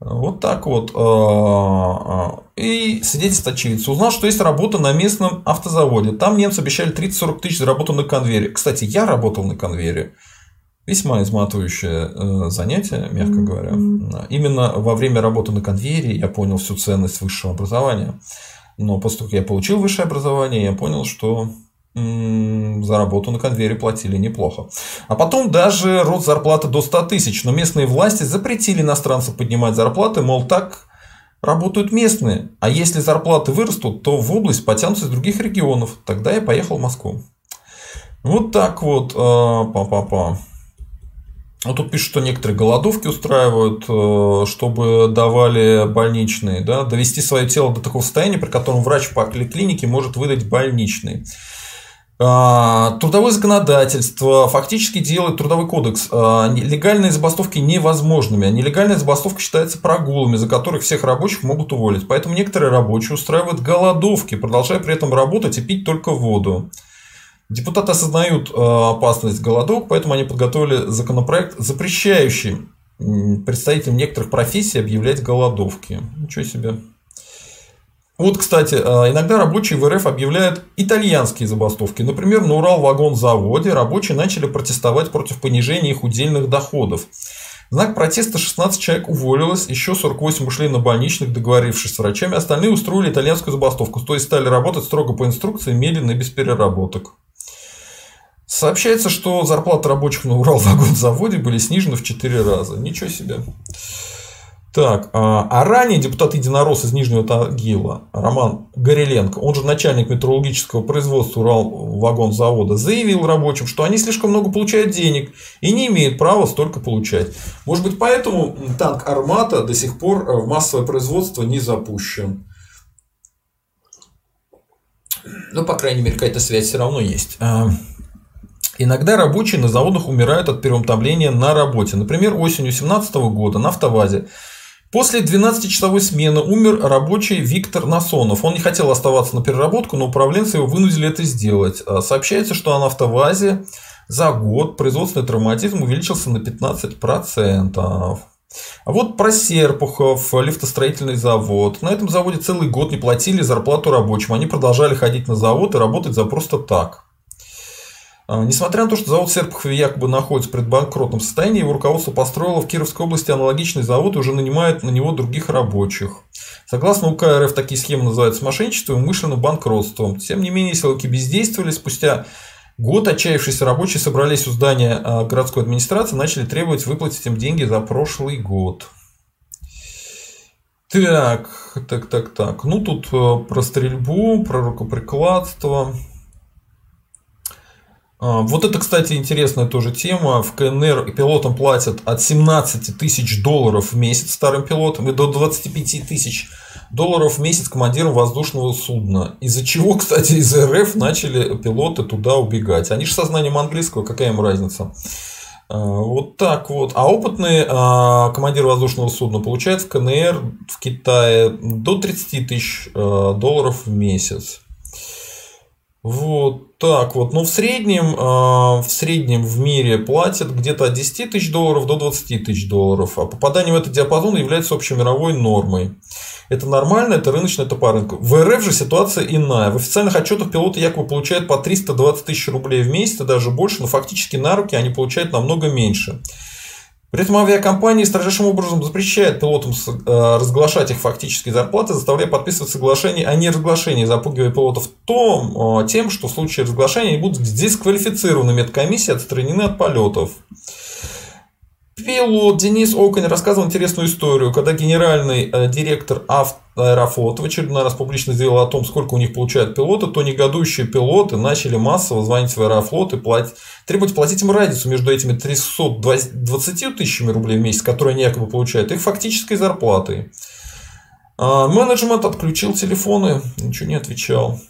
Вот так вот. А, а. И свидетельство очевидца. Узнал, что есть работа на местном автозаводе. Там немцы обещали 30-40 тысяч за работу на конвейере. Кстати, я работал на конвейере. Весьма изматывающее э, занятие, мягко говоря. Именно во время работы на конвейере я понял всю ценность высшего образования. Но после того, как я получил высшее образование, я понял, что за работу на конвейере платили неплохо. А потом даже рост зарплаты до 100 тысяч. Но местные власти запретили иностранцам поднимать зарплаты, мол, так работают местные. А если зарплаты вырастут, то в область потянутся из других регионов. Тогда я поехал в Москву. Вот так вот. Па-па-па. Вот тут пишут, что некоторые голодовки устраивают, э, чтобы давали больничные, да, довести свое тело до такого состояния, при котором врач по клинике может выдать больничный. А, трудовое законодательство фактически делает трудовой кодекс а, легальные забастовки невозможными, а нелегальная забастовка считается прогулами, за которых всех рабочих могут уволить. Поэтому некоторые рабочие устраивают голодовки, продолжая при этом работать и пить только воду. Депутаты осознают опасность голодовок, поэтому они подготовили законопроект, запрещающий представителям некоторых профессий объявлять голодовки. Ничего себе. Вот, кстати, а, иногда рабочие в РФ объявляют итальянские забастовки. Например, на Урал-вагон-заводе рабочие начали протестовать против понижения их удельных доходов. Знак протеста 16 человек уволилось, еще 48 ушли на больничных, договорившись с врачами, остальные устроили итальянскую забастовку, то есть стали работать строго по инструкции, медленно и без переработок. Сообщается, что зарплаты рабочих на Урал-вагон-заводе были снижены в 4 раза. Ничего себе. Так, а, а ранее депутат Единорос из Нижнего Тагила Роман Гореленко, он же начальник метрологического производства Урал-вагонзавода, заявил рабочим, что они слишком много получают денег и не имеют права столько получать. Может быть, поэтому танк Армата до сих пор в массовое производство не запущен. Ну, по крайней мере, какая-то связь все равно есть. А, иногда рабочие на заводах умирают от переутомления на работе. Например, осенью 2017 года на автовазе После 12-часовой смены умер рабочий Виктор Насонов. Он не хотел оставаться на переработку, но управленцы его вынудили это сделать. А, сообщается, что на автовазе за год производственный травматизм увеличился на 15%. А вот про Серпухов, лифтостроительный завод. На этом заводе целый год не платили зарплату рабочим. Они продолжали ходить на завод и работать за просто так. А, несмотря на то, что завод в Серпухове якобы находится в предбанкротном состоянии, его руководство построило в Кировской области аналогичный завод и уже нанимает на него других рабочих. Согласно УК РФ, такие схемы называются мошенничеством и умышленным банкротством. Тем не менее, силовики бездействовали. Спустя год отчаявшиеся рабочие собрались у здания а, городской администрации и начали требовать выплатить им деньги за прошлый год. Так, так, так, так. Ну, тут э, про стрельбу, про рукоприкладство. А, вот это, кстати, интересная тоже тема. В КНР пилотам платят от 17 тысяч долларов в месяц старым пилотам и до 25 тысяч долларов в месяц командирам воздушного судна. Из-за чего, кстати, из РФ начали пилоты туда убегать. Они же со знанием английского, какая им разница? А, вот так вот. А опытный а, командир воздушного судна получает в КНР в Китае до 30 тысяч долларов в месяц. Вот так вот. Ну, в среднем, а, в среднем в мире платят где-то от 10 тысяч долларов до 20 тысяч долларов. А попадание в этот диапазон является общемировой нормой. Это нормально, это рыночно, это по рынку. В РФ же ситуация иная. В официальных отчетах пилоты якобы получают по 320 тысяч рублей в месяц, даже больше, но фактически на руки они получают намного меньше. При этом авиакомпании строжайшим образом запрещают пилотам э, разглашать их фактические зарплаты, заставляя подписывать соглашение о неразглашении, запугивая пилотов том, э, тем, что в случае разглашения они будут дисквалифицированы медкомиссией, отстранены от полетов. Пилот Денис Оконь рассказывал интересную историю, когда генеральный э, директор Аэрофлота в очередной раз публично заявил о том, сколько у них получают пилоты, то негодующие пилоты начали массово звонить в Аэрофлот и платить, требовать платить им разницу между этими 320 тысячами рублей в месяц, которые они якобы получают, и фактической зарплатой. А менеджмент отключил телефоны, ничего не отвечал.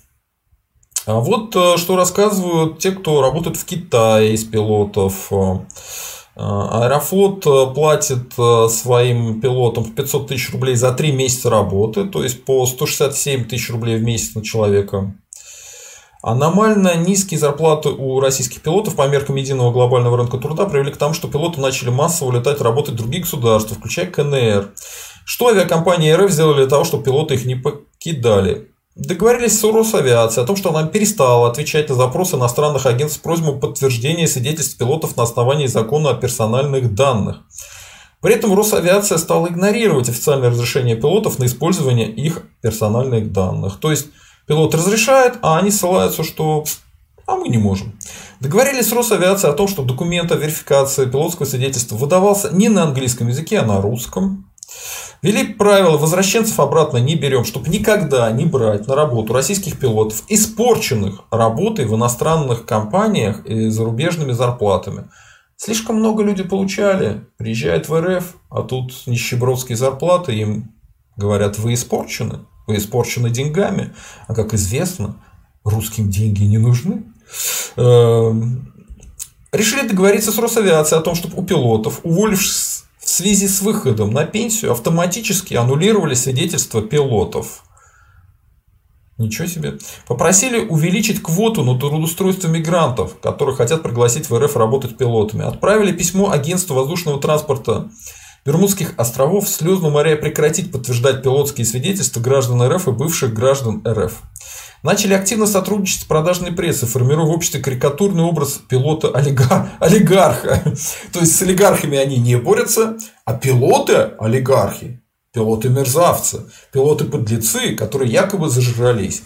А вот э, что рассказывают те, кто работает в Китае из пилотов. А, Аэрофлот э, платит э, своим пилотам 500 тысяч рублей за 3 месяца работы, то есть по 167 тысяч рублей в месяц на человека. Аномально низкие зарплаты у российских пилотов по меркам единого глобального рынка труда привели к тому, что пилоты начали массово летать работать в другие государства, включая КНР. Что авиакомпании РФ сделали для того, чтобы пилоты их не покидали? Договорились с Росавиацией о том, что она перестала отвечать на запросы иностранных агентств с просьбой подтверждения свидетельств пилотов на основании закона о персональных данных. При этом Росавиация стала игнорировать официальное разрешение пилотов на использование их персональных данных. То есть пилот разрешает, а они ссылаются, что а мы не можем. Договорились с Росавиацией о том, что документ о верификации пилотского свидетельства выдавался не на английском языке, а на русском. Ввели правило, возвращенцев обратно не берем, чтобы никогда не брать на работу российских пилотов, испорченных работой в иностранных компаниях и зарубежными зарплатами. Слишком много людей получали, приезжают в РФ, а тут нищебродские зарплаты, им говорят, вы испорчены, вы испорчены деньгами. А как известно, русским деньги не нужны. Эм, решили договориться с Росавиацией о том, чтобы у пилотов, уволившись в связи с выходом на пенсию автоматически аннулировали свидетельства пилотов. Ничего себе. Попросили увеличить квоту на трудоустройство мигрантов, которые хотят пригласить в РФ работать пилотами. Отправили письмо агентству воздушного транспорта Бермудских островов слезно моря прекратить подтверждать пилотские свидетельства граждан РФ и бывших граждан РФ. Начали активно сотрудничать с продажной прессой, формируя в обществе карикатурный образ пилота олигарха. То есть с олигархами они не борются, а пилоты олигархи, пилоты мерзавцы, пилоты подлецы, которые якобы зажрались.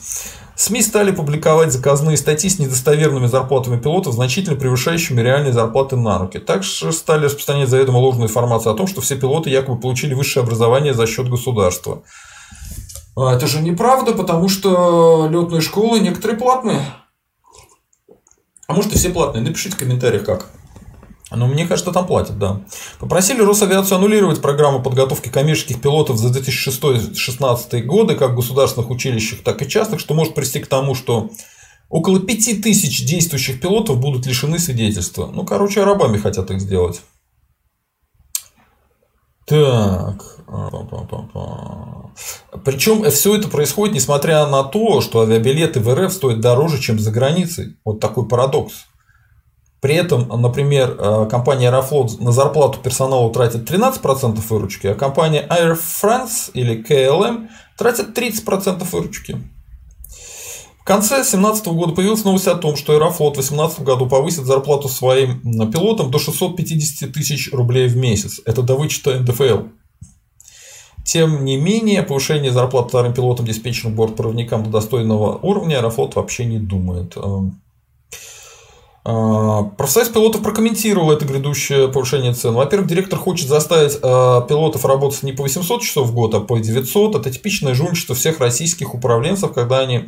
СМИ стали публиковать заказные статьи с недостоверными зарплатами пилотов, значительно превышающими реальные зарплаты на руки. Также стали распространять заведомо ложную информацию о том, что все пилоты якобы получили высшее образование за счет государства. А это же неправда, потому что летные школы некоторые платные. А может и все платные. Напишите в комментариях как. Но мне кажется, там платят, да. Попросили Росавиацию аннулировать программу подготовки коммерческих пилотов за 2006-2016 годы, как в государственных училищах, так и частных, что может привести к тому, что около 5000 действующих пилотов будут лишены свидетельства. Ну, короче, арабами хотят их сделать. Так. Причем все это происходит, несмотря на то, что авиабилеты в РФ стоят дороже, чем за границей. Вот такой парадокс. При этом, например, э, компания Аэрофлот на зарплату персонала тратит 13% выручки, а компания Air France или KLM тратит 30% выручки. В конце 2017 года появилась новость о том, что Аэрофлот в 2018 году повысит зарплату своим пилотам до 650 тысяч рублей в месяц. Это до вычета НДФЛ. Тем не менее, повышение зарплат вторым пилотам, диспетчерам, бортпроводникам до достойного уровня Аэрофлот вообще не думает. А, профсоюз пилотов прокомментировал это грядущее повышение цен. Во-первых, директор хочет заставить а, пилотов работать не по 800 часов в год, а по 900. Это типичное жульничество всех российских управленцев, когда они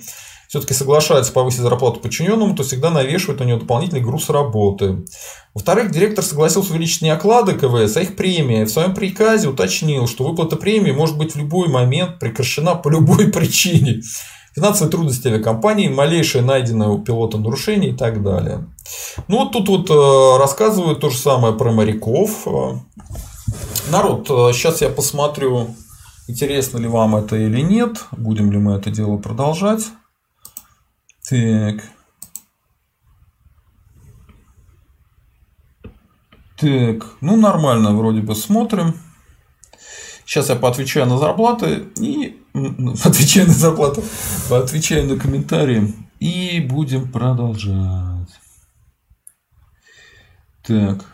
все-таки соглашаются повысить зарплату подчиненному, то всегда навешивают на него дополнительный груз работы. Во-вторых, директор согласился увеличить не оклады КВС, а их премии. В своем приказе уточнил, что выплата премии может быть в любой момент прекращена по любой причине. Финансовые трудности авиакомпании, малейшее найденное у пилота нарушение и так далее. Ну вот тут вот э, рассказывают то же самое про моряков. Народ, сейчас э, я посмотрю, интересно ли вам это или нет, будем ли мы это дело продолжать. Так. Так, ну нормально вроде бы смотрим. Сейчас я поотвечаю на зарплаты и отвечаю на зарплату, отвечаю на комментарии и будем продолжать. Так.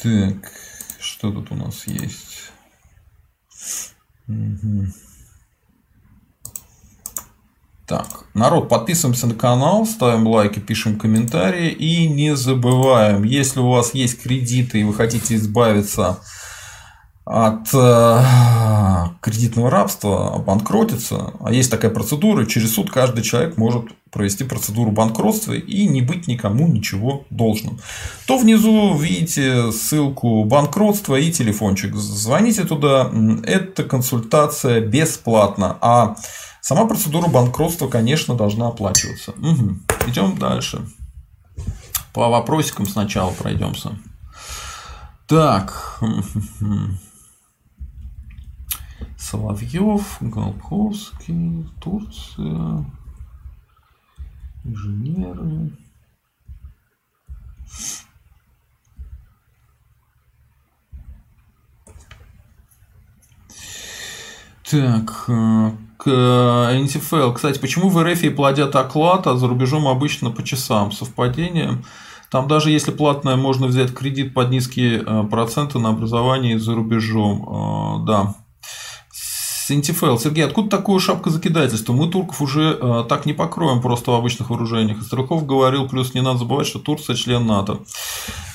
Так, что тут у нас есть? Угу. Так, народ, подписываемся на канал, ставим лайки, пишем комментарии и не забываем, если у вас есть кредиты и вы хотите избавиться от э, кредитного рабства, обанкротиться, а есть такая процедура, через суд каждый человек может провести процедуру банкротства и не быть никому ничего должным, то внизу видите ссылку банкротства и телефончик. Звоните туда, это консультация бесплатно, а Сама процедура банкротства, конечно, должна оплачиваться. Угу. Идем дальше. По вопросикам сначала пройдемся. Так. Соловьев, Голковский, Турция, инженеры. Так, э, к НТФЛ. Кстати, почему в РФ платят оклад, а за рубежом обычно по часам? Совпадение? Там даже если платное, можно взять кредит под низкие э, проценты на образование за рубежом. Э, да. НТФЛ. Сергей, откуда такое шапка закидательства? Мы турков уже э, так не покроем просто в обычных вооружениях. Стрелков говорил, плюс не надо забывать, что Турция член НАТО.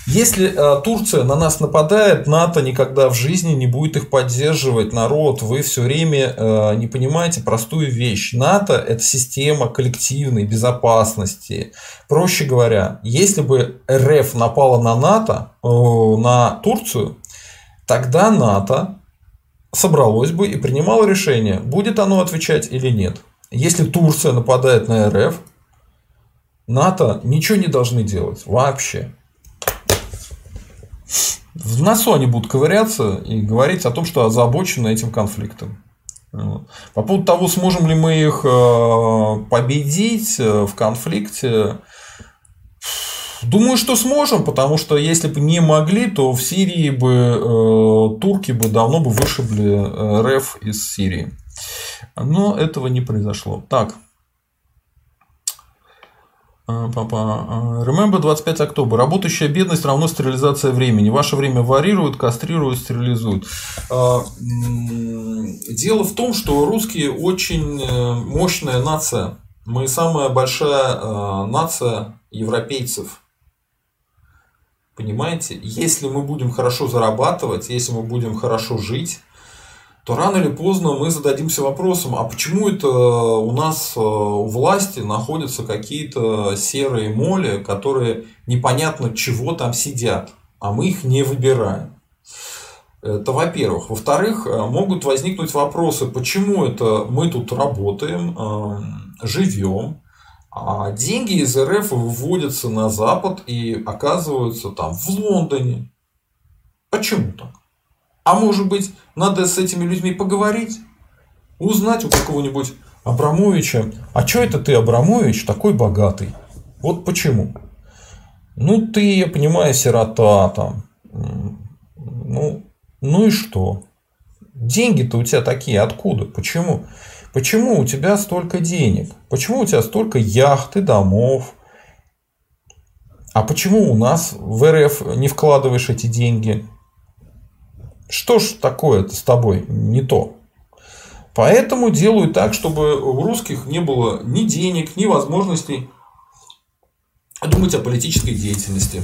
Если э, Турция на нас нападает, НАТО никогда в жизни не будет их поддерживать. Народ, вы все время э, не понимаете простую вещь. НАТО – это система коллективной безопасности. Проще говоря, если бы РФ напала на НАТО, э, на Турцию, тогда НАТО собралось бы и принимало решение, будет оно отвечать или нет. Если Турция нападает на РФ, НАТО ничего не должны делать вообще в носу они будут ковыряться и говорить о том, что озабочены этим конфликтом. По поводу того, сможем ли мы их э, победить э, в конфликте, думаю, что сможем, потому что если бы не могли, то в Сирии бы э, турки бы давно бы вышибли РФ из Сирии. Но этого не произошло. Так. А, папа. А, remember 25 октября. Работающая бедность равно стерилизация времени. Ваше время варьируют, кастрируют, стерилизуют. А, дело в том, что русские очень э, мощная нация. Мы самая большая нация европейцев. Понимаете? Если мы будем хорошо зарабатывать, если мы будем хорошо жить, то рано или поздно мы зададимся вопросом, а почему это у нас э, у власти находятся какие-то серые моли, которые непонятно чего там сидят, а мы их не выбираем. Это во-первых. Во-вторых, э, могут возникнуть вопросы, почему это мы тут работаем, э, живем, а деньги из РФ выводятся на Запад и оказываются там в Лондоне. Почему так? А может быть, надо с этими людьми поговорить? Узнать у какого-нибудь Абрамовича, а что это ты, Абрамович, такой богатый? Вот почему. Ну, ты, я понимаю, сирота там. Ну, ну и что? деньги-то у тебя такие откуда? Почему? Почему у тебя столько денег? Почему у тебя столько яхт и домов? А почему у нас в РФ не вкладываешь эти деньги? Что ж такое-то с тобой не то? Поэтому делают так, чтобы у русских не было ни денег, ни возможностей думать о политической деятельности.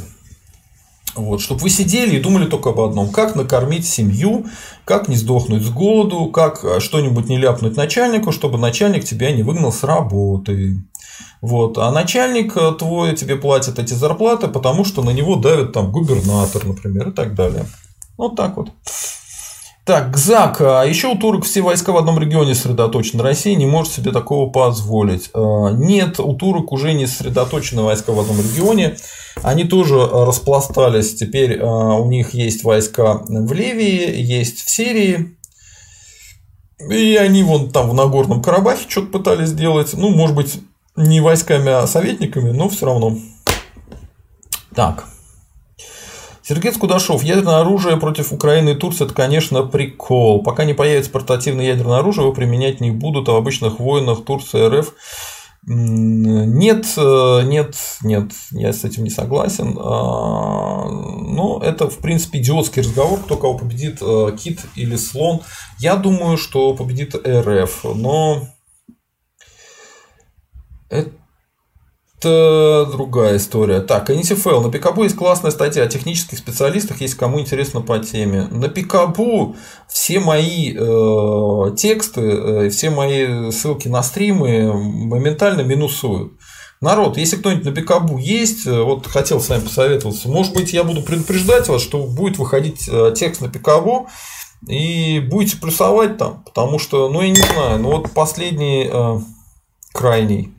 Вот, чтобы вы сидели и думали только об одном, как накормить семью, как не сдохнуть с голоду, как э, что-нибудь не ляпнуть начальнику, чтобы начальник тебя не выгнал с работы. Вот. А начальник э, твой тебе платит эти зарплаты, потому что на него давит там губернатор, например, и так далее. Вот так вот. Так, ГЗАК. А еще у турок все войска в одном регионе сосредоточены. Россия не может себе такого позволить. А, нет, у турок уже не сосредоточены войска в одном регионе. Они тоже распластались. Теперь а, у них есть войска в Ливии, есть в Сирии. И они вон там в Нагорном Карабахе что-то пытались сделать. Ну, может быть, не войсками, а советниками, но все равно. Так. Сергей Скудашов. Ядерное оружие против Украины и Турции – это, конечно, прикол. Пока не появится портативное ядерное оружие, его применять не будут, а в обычных войнах Турция и РФ нет, э, нет, нет, я с этим не согласен. А, но это, в принципе, идиотский разговор, кто кого победит, э, кит или слон. Я думаю, что победит РФ, но это другая история. Так, NCFL. На Пикабу есть классная статья о технических специалистах, если кому интересно по теме. На Пикабу все мои э, тексты, э, все мои ссылки на стримы моментально минусуют. Народ, если кто-нибудь на Пикабу есть, э, вот хотел с вами посоветоваться, может быть, я буду предупреждать вас, что будет выходить э, текст на Пикабу, и будете плюсовать там, потому что, ну, я не знаю, ну, вот последний э, крайний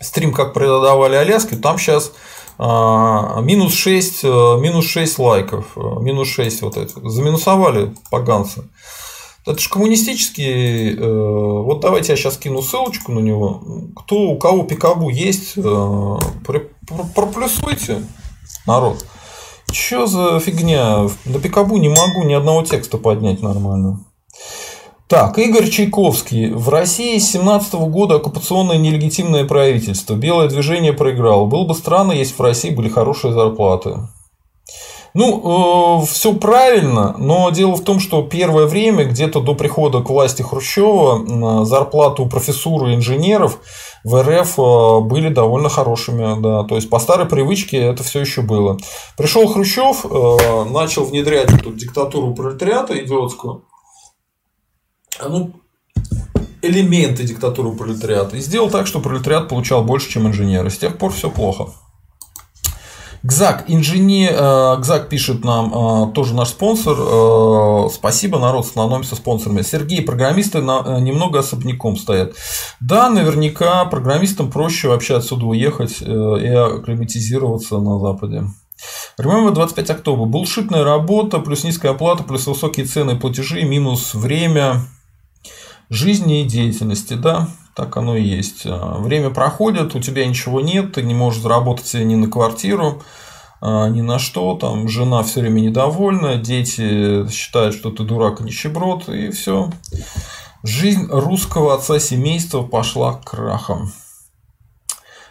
стрим, как продавали Аляски, там сейчас а, минус 6, э, минус 6 лайков, э, минус 6 вот это, заминусовали поганцы. Это же коммунистический, э, вот давайте я сейчас кину ссылочку на него, кто, у кого пикабу есть, проплюсуйте, народ. Что за фигня? На пикабу не могу ни одного текста поднять нормально. Так, Игорь Чайковский. В России с 17 года оккупационное нелегитимное правительство. Белое движение проиграло. Было бы странно, если в России были хорошие зарплаты. Ну, э, все правильно, но дело в том, что первое время, где-то до прихода к власти Хрущева, зарплаты у профессуры инженеров в РФ э, были довольно хорошими. Да. То есть по старой привычке это все еще было. Пришел Хрущев, э, начал внедрять эту диктатуру пролетариата идиотскую ну, элементы диктатуры пролетариата. И сделал так, что пролетариат получал больше, чем инженеры. С тех пор все плохо. Гзак, инженер, э, Гзак пишет нам, э, тоже наш спонсор. Э, спасибо, народ, становимся спонсорами. Сергей, программисты немного особняком стоят. Да, наверняка программистам проще вообще отсюда уехать и акклиматизироваться на Западе. Remember 25 октября. Булшитная работа, плюс низкая оплата, плюс высокие цены и платежи, минус время жизни и деятельности, да, так оно и есть. А, время проходит, у тебя ничего нет, ты не можешь заработать себе ни на квартиру, а, ни на что, там жена все время недовольна, дети считают, что ты дурак и нищеброд, и все. Жизнь русского отца семейства пошла крахом.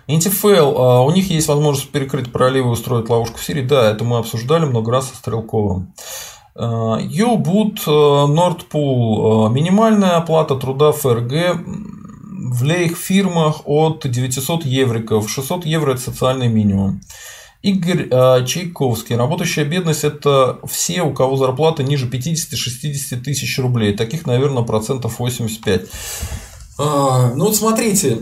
NTFL, а, у них есть возможность перекрыть проливы и устроить ловушку в Сирии. Да, это мы обсуждали много раз со Стрелковым. Юбут Нордпул. Минимальная оплата труда ФРГ в лейх фирмах от 900 евриков. 600 евро – это социальный минимум. Игорь э, Чайковский. Работающая бедность – это все, у кого зарплата ниже 50-60 тысяч рублей. Таких, наверное, процентов 85. А, ну вот смотрите,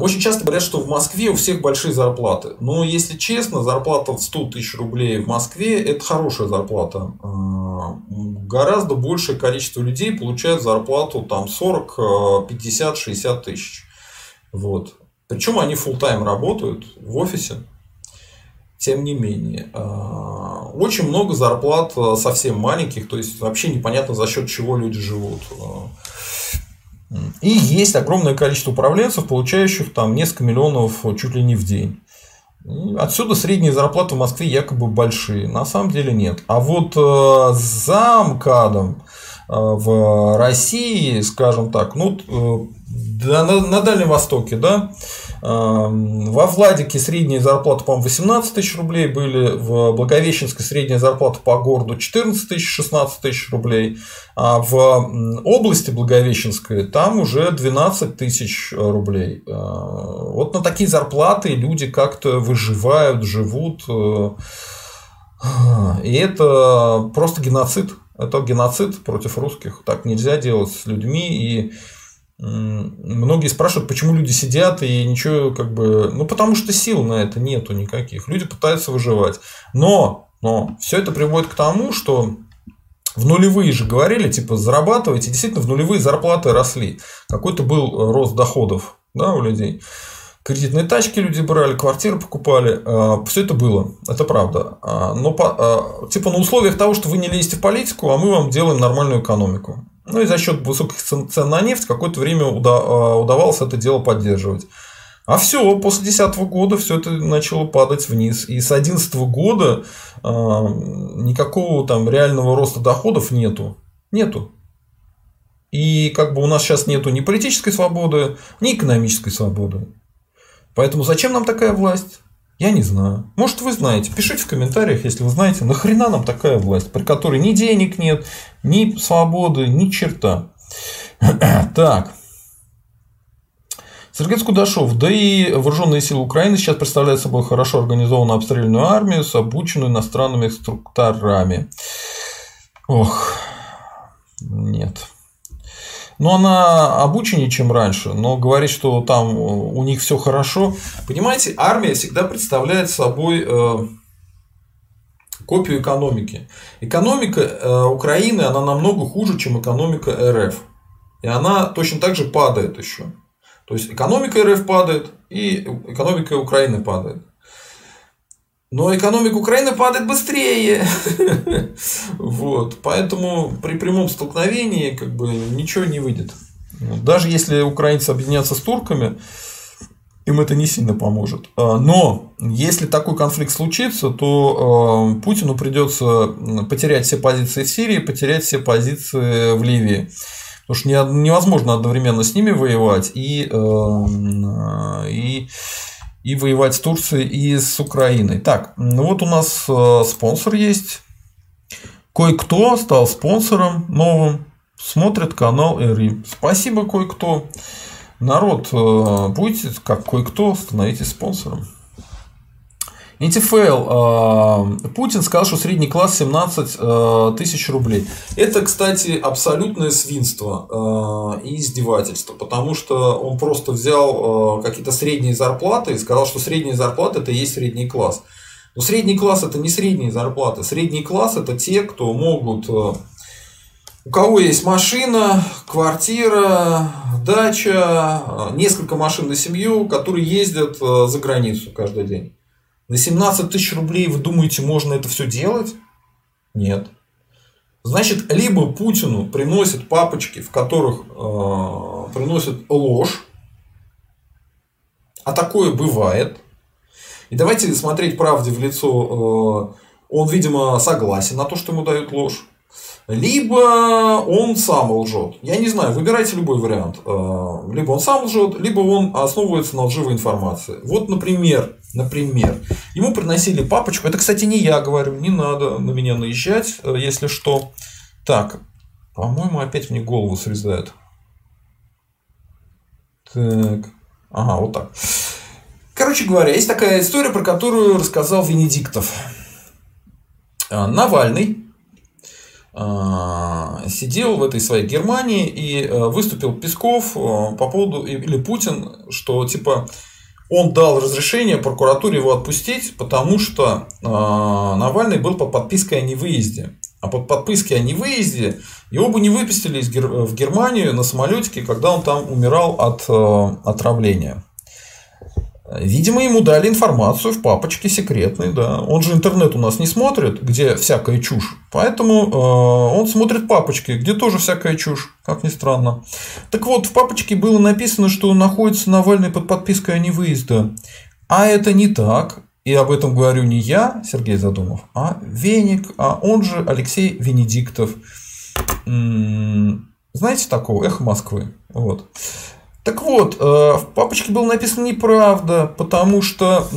очень часто говорят, что в Москве у всех большие зарплаты. Но если честно, зарплата в 100 тысяч рублей в Москве – это хорошая зарплата. А, гораздо большее количество людей получают зарплату там 40, 50, 60 тысяч. Вот. Причем они full тайм работают в офисе. Тем не менее, а, очень много зарплат совсем маленьких, то есть вообще непонятно за счет чего люди живут. И есть огромное количество управленцев, получающих там несколько миллионов чуть ли не в день. Отсюда средние зарплаты в Москве якобы большие. На самом деле нет. А вот э, за МКАДом в России, скажем так, ну, на, на Дальнем Востоке, да, во Владике средняя зарплата, по-моему, 18 тысяч рублей были, в Благовещенской средняя зарплата по городу 14 тысяч, 16 тысяч рублей, а в области Благовещенской там уже 12 тысяч рублей. Вот на такие зарплаты люди как-то выживают, живут. Э, и это просто геноцид. Это геноцид против русских. Так нельзя делать с людьми. И Многие спрашивают, почему люди сидят и ничего как бы... Ну, потому что сил на это нету никаких. Люди пытаются выживать. Но, но все это приводит к тому, что в нулевые же говорили, типа, зарабатывайте. Действительно, в нулевые зарплаты росли. Какой-то был рост доходов да, у людей. Кредитные тачки люди брали, квартиры покупали. А, все это было. Это правда. А, но а, типа на условиях того, что вы не лезете в политику, а мы вам делаем нормальную экономику. Ну и за счет высоких цен на нефть какое-то время а, удавалось это дело поддерживать. А все, после 2010 года все это начало падать вниз. И с 2011 года э, никакого там реального роста доходов нету. Нету. И как бы у нас сейчас нету ни политической свободы, ни экономической свободы. Поэтому зачем нам такая власть? Я не знаю. Может, вы знаете. Пишите в комментариях, если вы знаете, нахрена нам такая власть, при которой ни денег нет, ни свободы, ни черта. так. Сергей Скудашов. Да и вооруженные силы Украины сейчас представляют собой хорошо организованную обстрельную армию с обученную иностранными инструкторами. Ох, нет. Но она обученнее, чем раньше, но говорит, что там у них все хорошо. Понимаете, армия всегда представляет собой э, копию экономики. Экономика э, Украины, она намного хуже, чем экономика РФ. И она точно так же падает еще. То есть экономика РФ падает, и экономика Украины падает. Но экономика Украины падает быстрее. вот. Поэтому при прямом столкновении как бы ничего не выйдет. Даже если украинцы объединятся с турками, им это не сильно поможет. А, но если такой конфликт случится, то а, Путину придется потерять все позиции в Сирии, потерять все позиции в Ливии. Потому что невозможно одновременно с ними воевать и, а, и и воевать с Турцией и с Украиной. Так, ну вот у нас э, спонсор есть. Кое-кто стал спонсором новым. Смотрит канал РИ. Спасибо, кое-кто. Народ, э, будете как кое-кто, становитесь спонсором. НТФЛ. А, Путин сказал, что средний класс 17 а, тысяч рублей. Это, кстати, абсолютное свинство а, и издевательство, потому что он просто взял какие-то средние зарплаты и сказал, что средняя зарплата это и есть средний класс. Но средний класс это не средние зарплаты. Средний класс это те, кто могут у кого есть машина, квартира, дача, несколько машин на семью, которые ездят за границу каждый день. На 17 тысяч рублей вы думаете, можно это все делать? Нет. Значит, либо Путину приносят папочки, в которых э, приносят ложь, а такое бывает. И давайте смотреть правде в лицо. Э, он, видимо, согласен на то, что ему дают ложь. Либо он сам лжет. Я не знаю, выбирайте любой вариант. Э, либо он сам лжет, либо он основывается на лживой информации. Вот, например, например, ему приносили папочку. Это, кстати, не я говорю, не надо на меня наезжать, э, если что. Так, по-моему, опять мне голову срезают. Так, ага, вот так. Короче говоря, есть такая история, про которую рассказал Венедиктов. Э, Навальный сидел в этой своей Германии и э, выступил Песков э, по поводу, или Путин, что типа он дал разрешение прокуратуре его отпустить, потому что Навальный был под подпиской о невыезде. А под подпиской о невыезде его бы не выпустили в Германию на самолетике, когда он там умирал от э, отравления. Видимо, ему дали информацию в папочке секретной, да. Он же интернет у нас не смотрит, где всякая чушь. Поэтому э, он смотрит папочки, где тоже всякая чушь, как ни странно. Так вот, в папочке было написано, что находится Навальный под подпиской о невыезде. А это не так. И об этом говорю не я, Сергей Задумов, а Веник, а он же Алексей Венедиктов. знаете такого? Эхо Москвы. Вот. Так вот, э, в папочке было написано неправда, потому что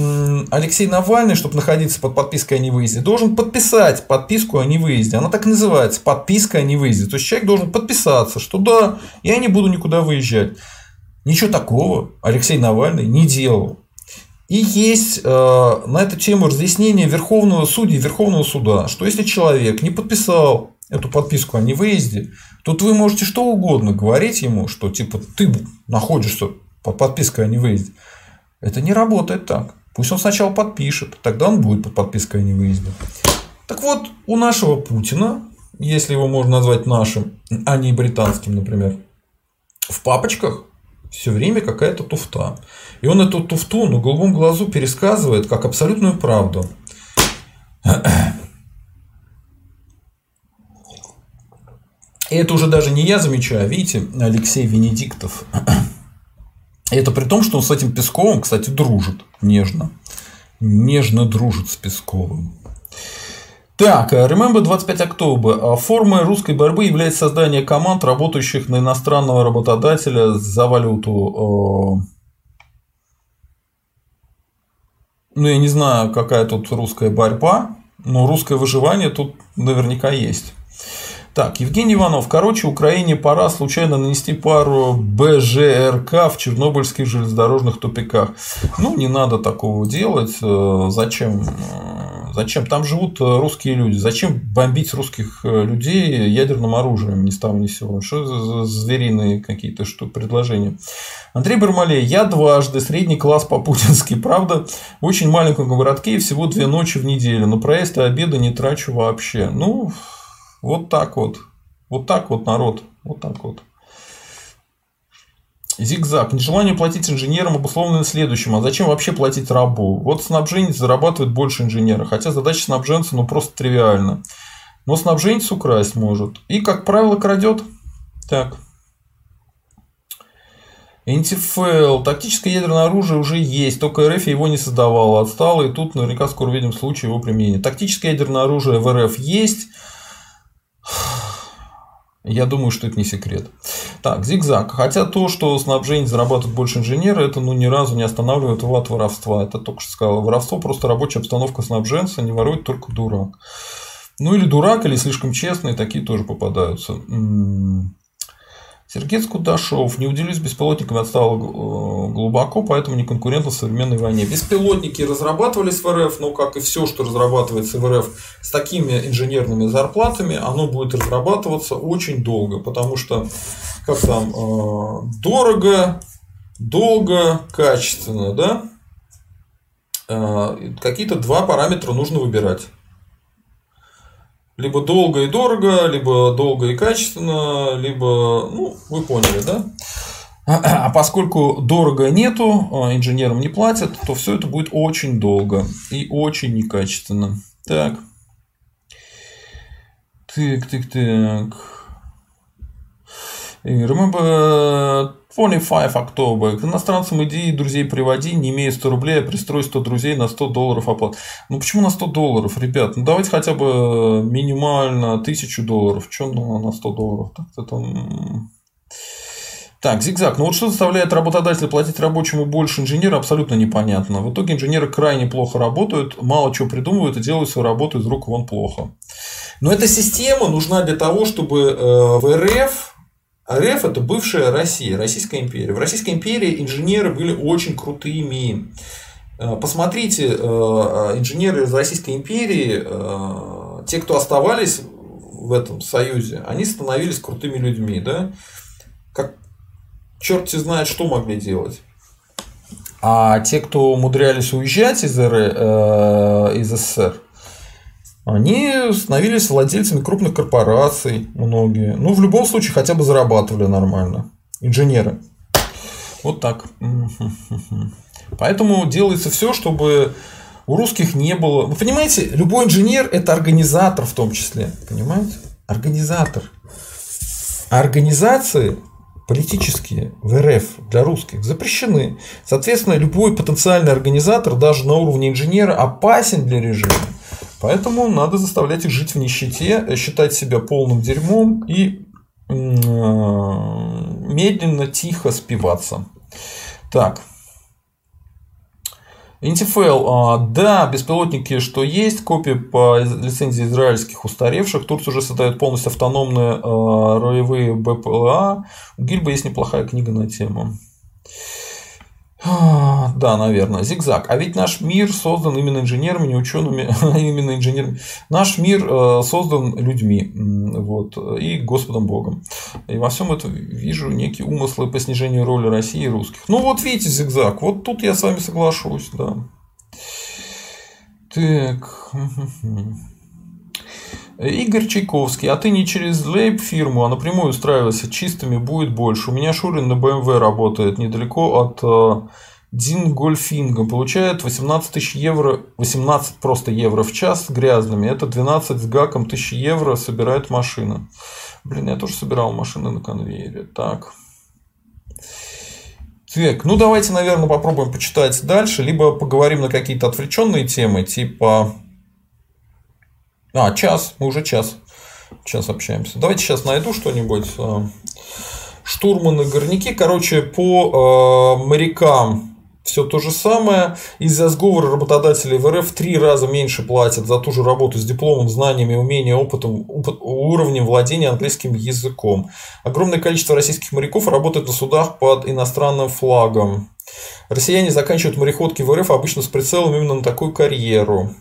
Алексей Навальный, чтобы находиться под подпиской о невыезде, должен подписать подписку о невыезде. Она так и называется – подписка о невыезде. То есть человек должен подписаться, что да, я не буду никуда выезжать. Ничего такого Алексей Навальный не делал. И есть э, на эту тему разъяснение Верховного судьи Верховного суда, что если человек не подписал эту подписку о невыезде, тут вы можете что угодно говорить ему, что типа ты находишься под подпиской о невыезде. Это не работает так. Пусть он сначала подпишет, тогда он будет под подпиской о невыезде. Так вот, у нашего Путина, если его можно назвать нашим, а не британским, например, в папочках все время какая-то туфта. И он эту туфту на голубом глазу пересказывает как абсолютную правду. И это уже даже не я замечаю, а видите, Алексей Венедиктов. Это при том, что он с этим Песковым, кстати, дружит нежно. Нежно дружит с Песковым. Так, Remember 25 октября. Формой русской борьбы является создание команд, работающих на иностранного работодателя за валюту. Ну, я не знаю, какая тут русская борьба, но русское выживание тут наверняка есть. Так, Евгений Иванов. Короче, Украине пора случайно нанести пару БЖРК в чернобыльских железнодорожных тупиках. Ну, не надо такого делать. Э, зачем? Э, зачем? Там живут э, русские люди. Зачем бомбить русских людей ядерным оружием ни с того ни сего? Что за звериные какие-то что предложения? Андрей Бармалей. Я дважды средний класс по-путински. Правда, в очень маленьком городке и всего две ночи в неделю. Но проезд и обеды не трачу вообще. Ну, вот так вот. Вот так вот, народ. Вот так вот. Зигзаг. Нежелание платить инженерам обусловлено следующим. А зачем вообще платить рабу? Вот снабженец зарабатывает больше инженера. Хотя задача снабженца ну просто тривиальна. Но снабженец украсть может. И, как правило, крадет. Так. НТФЛ. Тактическое ядерное оружие уже есть, только РФ его не создавало. Отстало, и тут наверняка скоро увидим случай его применения. Тактическое ядерное оружие в РФ есть. Я думаю, что это не секрет. Так, зигзаг. Хотя то, что снабжение зарабатывает больше инженера, это ну ни разу не останавливает его от воровства. Это только что сказал. Воровство просто рабочая обстановка снабженца, не ворует только дурак. Ну или дурак, или слишком честный, такие тоже попадаются. Сергей Кудашов. Не уделюсь беспилотниками отстал э, глубоко, поэтому не конкурентно в современной войне. Беспилотники разрабатывались в РФ, но как и все, что разрабатывается в РФ с такими инженерными зарплатами, оно будет разрабатываться очень долго, потому что как там э, дорого, долго, качественно, да? Э, какие-то два параметра нужно выбирать либо долго и дорого, либо долго и качественно, либо, ну, вы поняли, да? А поскольку дорого нету, а инженерам не платят, то все это будет очень долго и очень некачественно. Так. Так, так, так. Remember 25 October. К иностранцам идеи друзей приводи, не имея 100 рублей, а пристрой 100 друзей на 100 долларов оплат. Ну почему на 100 долларов, ребят? Ну давайте хотя бы минимально 1000 долларов. Что на 100 долларов? Так-то. Так, зигзаг. Ну вот что заставляет работодателя платить рабочему больше инженера, абсолютно непонятно. В итоге инженеры крайне плохо работают, мало чего придумывают и делают свою работу из рук вон плохо. Но эта система нужна для того, чтобы э, в РФ РФ – это бывшая Россия, Российская империя. В Российской империи инженеры были очень крутыми. Э, посмотрите, э, инженеры из Российской империи, э, те, кто оставались в этом союзе, они становились крутыми людьми. Да? Как черт знает, что могли делать. А те, кто умудрялись уезжать из, РС, из СССР, они становились владельцами крупных корпораций, многие. Ну, в любом случае, хотя бы зарабатывали нормально. Инженеры. Вот так. Поэтому делается все, чтобы у русских не было. Вы понимаете, любой инженер это организатор в том числе. Понимаете? Организатор. Организации политические в РФ для русских запрещены. Соответственно, любой потенциальный организатор, даже на уровне инженера, опасен для режима. Поэтому надо заставлять их жить в нищете, считать себя полным дерьмом и медленно, тихо спиваться. Так. Интифейл, а, да, беспилотники, что есть, копии по лицензии израильских устаревших. Турция уже создает полностью автономные а, роевые БПЛА. У Гильба есть неплохая книга на тему. А, да, наверное, зигзаг. А ведь наш мир создан именно инженерами, не учеными, а именно инженерами. Наш мир э, создан людьми вот, и Господом Богом. И во всем этом вижу некие умыслы по снижению роли России и русских. Ну вот видите, зигзаг, вот тут я с вами соглашусь, да. Так. Игорь Чайковский, а ты не через лейб фирму, а напрямую устраивайся, чистыми будет больше. У меня Шурин на BMW работает недалеко от э, Дингольфинга. Получает 18 тысяч евро, 18 просто евро в час грязными. Это 12 с гаком тысяч евро собирает машина. Блин, я тоже собирал машины на конвейере. Так. Так, ну давайте, наверное, попробуем почитать дальше, либо поговорим на какие-то отвлеченные темы, типа а, час, мы уже час. Час общаемся. Давайте сейчас найду что-нибудь. А, штурманы, горняки. Короче, по э, морякам все то же самое. Из-за сговора работодателей в РФ в три раза меньше платят за ту же работу с дипломом, знаниями, умением, опытом, опыт, уровнем владения английским языком. Огромное количество российских моряков работает на судах под иностранным флагом. Россияне заканчивают мореходки в РФ обычно с прицелом именно на такую карьеру.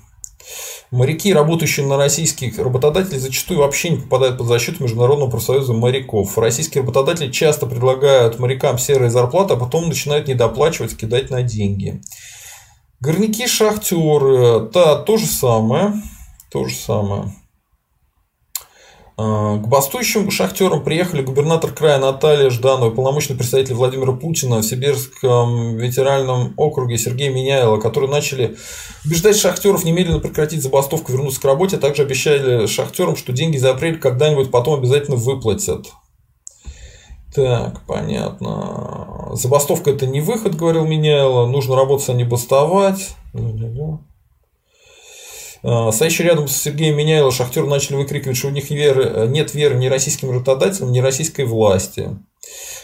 Моряки, работающие на российских работодателей, зачастую вообще не попадают под защиту Международного профсоюза моряков. Российские работодатели часто предлагают морякам серые зарплаты, а потом начинают недоплачивать, кидать на деньги. Горняки, шахтеры, да, то же самое. То же самое. А, к бастующим шахтерам приехали губернатор края Наталья Жданова полномочный представитель Владимира Путина в Сибирском ветеринарном округе Сергей Меняйло, которые начали убеждать шахтеров немедленно прекратить забастовку, вернуться к работе, а также обещали шахтерам, что деньги за апрель когда-нибудь потом обязательно выплатят. Так, понятно. Забастовка это не выход, говорил Меняйло. Нужно работать, а не бастовать. А, стоящий рядом с Сергеем Меняйло шахтеры начали выкрикивать, что у них веры, э, нет веры ни российским работодателям, ни российской власти.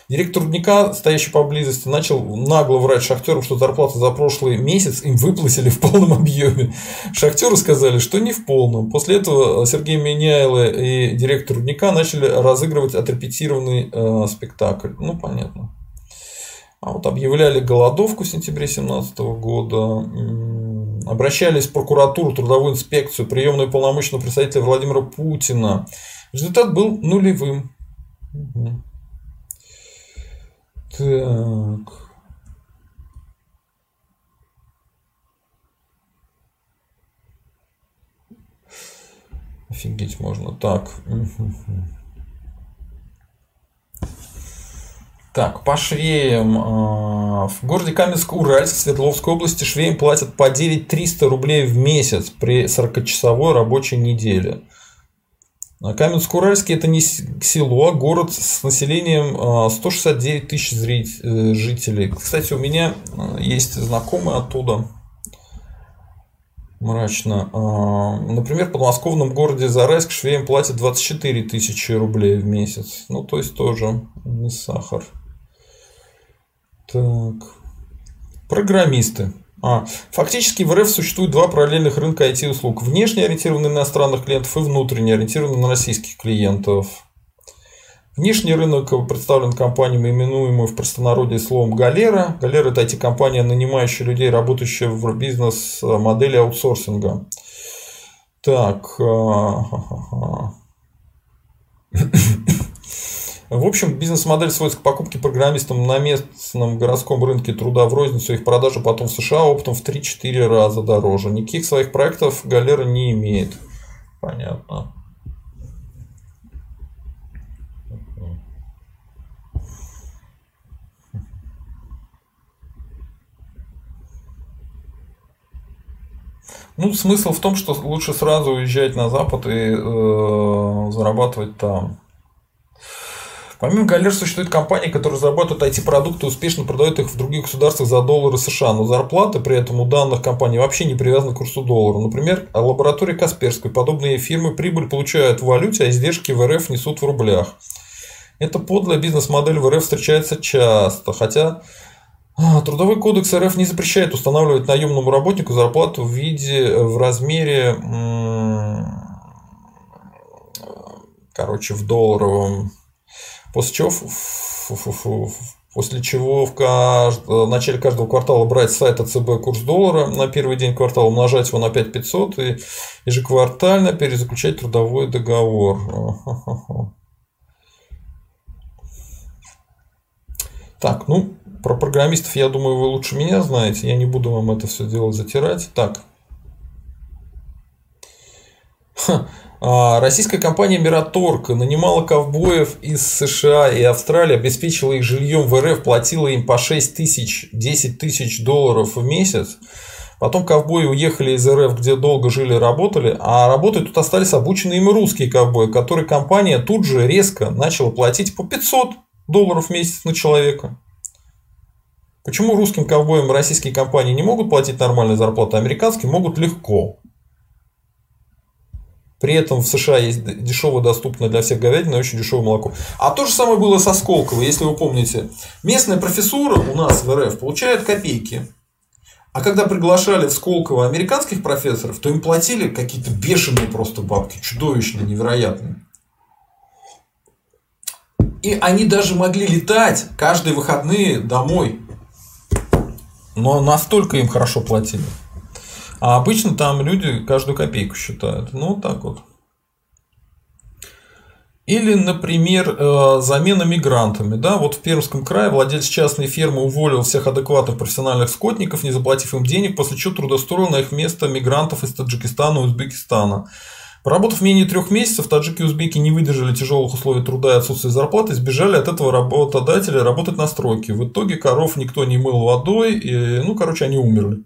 Директор рудника, стоящий поблизости, начал нагло врать шахтерам, что зарплату за прошлый месяц им выплатили в полном объеме. Шахтеры сказали, что не в полном. После этого Сергей Меняйло и директор рудника начали разыгрывать отрепетированный э, спектакль. Ну, понятно. А вот объявляли голодовку в сентябре 2017 года, обращались в прокуратуру, трудовую инспекцию, приемную полномочного представителя Владимира Путина. Результат был нулевым. Так. Офигеть можно. Так. Так, по швеям. А, в городе Каменск-Уральск Свердловской области швеям платят по 9 300 рублей в месяц при 40-часовой рабочей неделе. Каменск-Уральский это не село, а город с населением 169 а, тысяч э, жителей. Кстати, у меня есть знакомые оттуда. Мрачно. Например, в подмосковном городе Зарайск швеям платят 24 тысячи рублей в месяц. Ну, то есть тоже не сахар. Так. Программисты. А, фактически в РФ существует два параллельных рынка IT-услуг. Внешне ориентированный на иностранных клиентов и внутренне ориентированный на российских клиентов. Внешний рынок представлен компаниями, именуемыми в простонародье словом «галера». «Галера» – это IT-компания, нанимающая людей, работающая в бизнес-модели аутсорсинга. Так. В общем, бизнес-модель сводится к покупке программистам на местном городском рынке труда в розницу, их продажу потом в США оптом в 3-4 раза дороже. Никаких своих проектов Галера не имеет. Понятно. Ну, смысл в том, что лучше сразу уезжать на Запад и э, зарабатывать там. Помимо галер существуют компании, которые разрабатывают IT-продукты и успешно продают их в других государствах за доллары США, но зарплаты при этом у данных компаний вообще не привязаны к курсу доллара. Например, лаборатория Касперской, подобные фирмы прибыль получают в валюте, а издержки в РФ несут в рублях. Эта подлая бизнес-модель в РФ встречается часто, хотя а, Трудовой кодекс РФ не запрещает устанавливать наемному работнику зарплату в виде в размере короче, в долларовом. После чего, после чего в, кажд... в начале каждого квартала брать с сайта ЦБ курс доллара на первый день квартала, умножать его на 5500 и ежеквартально перезаключать трудовой договор. Так, ну, про программистов, я думаю, вы лучше меня знаете. Я не буду вам это все дело затирать. Так. А, российская компания Мираторг нанимала ковбоев из США и Австралии, обеспечила их жильем в РФ, платила им по 6 тысяч, 10 тысяч долларов в месяц. Потом ковбои уехали из РФ, где долго жили и работали, а работать тут остались обученные им русские ковбои, которые компания тут же резко начала платить по 500 долларов в месяц на человека. Почему русским ковбоям российские компании не могут платить нормальные зарплаты, а американские могут легко? При этом в США есть дешевое, доступное для всех говядина и очень дешевое молоко. А то же самое было со Сколково, если вы помните. Местная профессура у нас в РФ получает копейки. А когда приглашали в Сколково американских профессоров, то им платили какие-то бешеные просто бабки, чудовищные, невероятные. И они даже могли летать каждые выходные домой. Но настолько им хорошо платили. А обычно там люди каждую копейку считают. Ну, вот так вот. Или, например, э, замена мигрантами. Да, вот в Пермском крае владелец частной фермы уволил всех адекватных профессиональных скотников, не заплатив им денег, после чего трудоустроил на их место мигрантов из Таджикистана и Узбекистана. Поработав менее трех месяцев, таджики и узбеки не выдержали тяжелых условий труда и отсутствия зарплаты, сбежали от этого работодателя работать на стройке. В итоге коров никто не мыл водой, и, ну, короче, они умерли.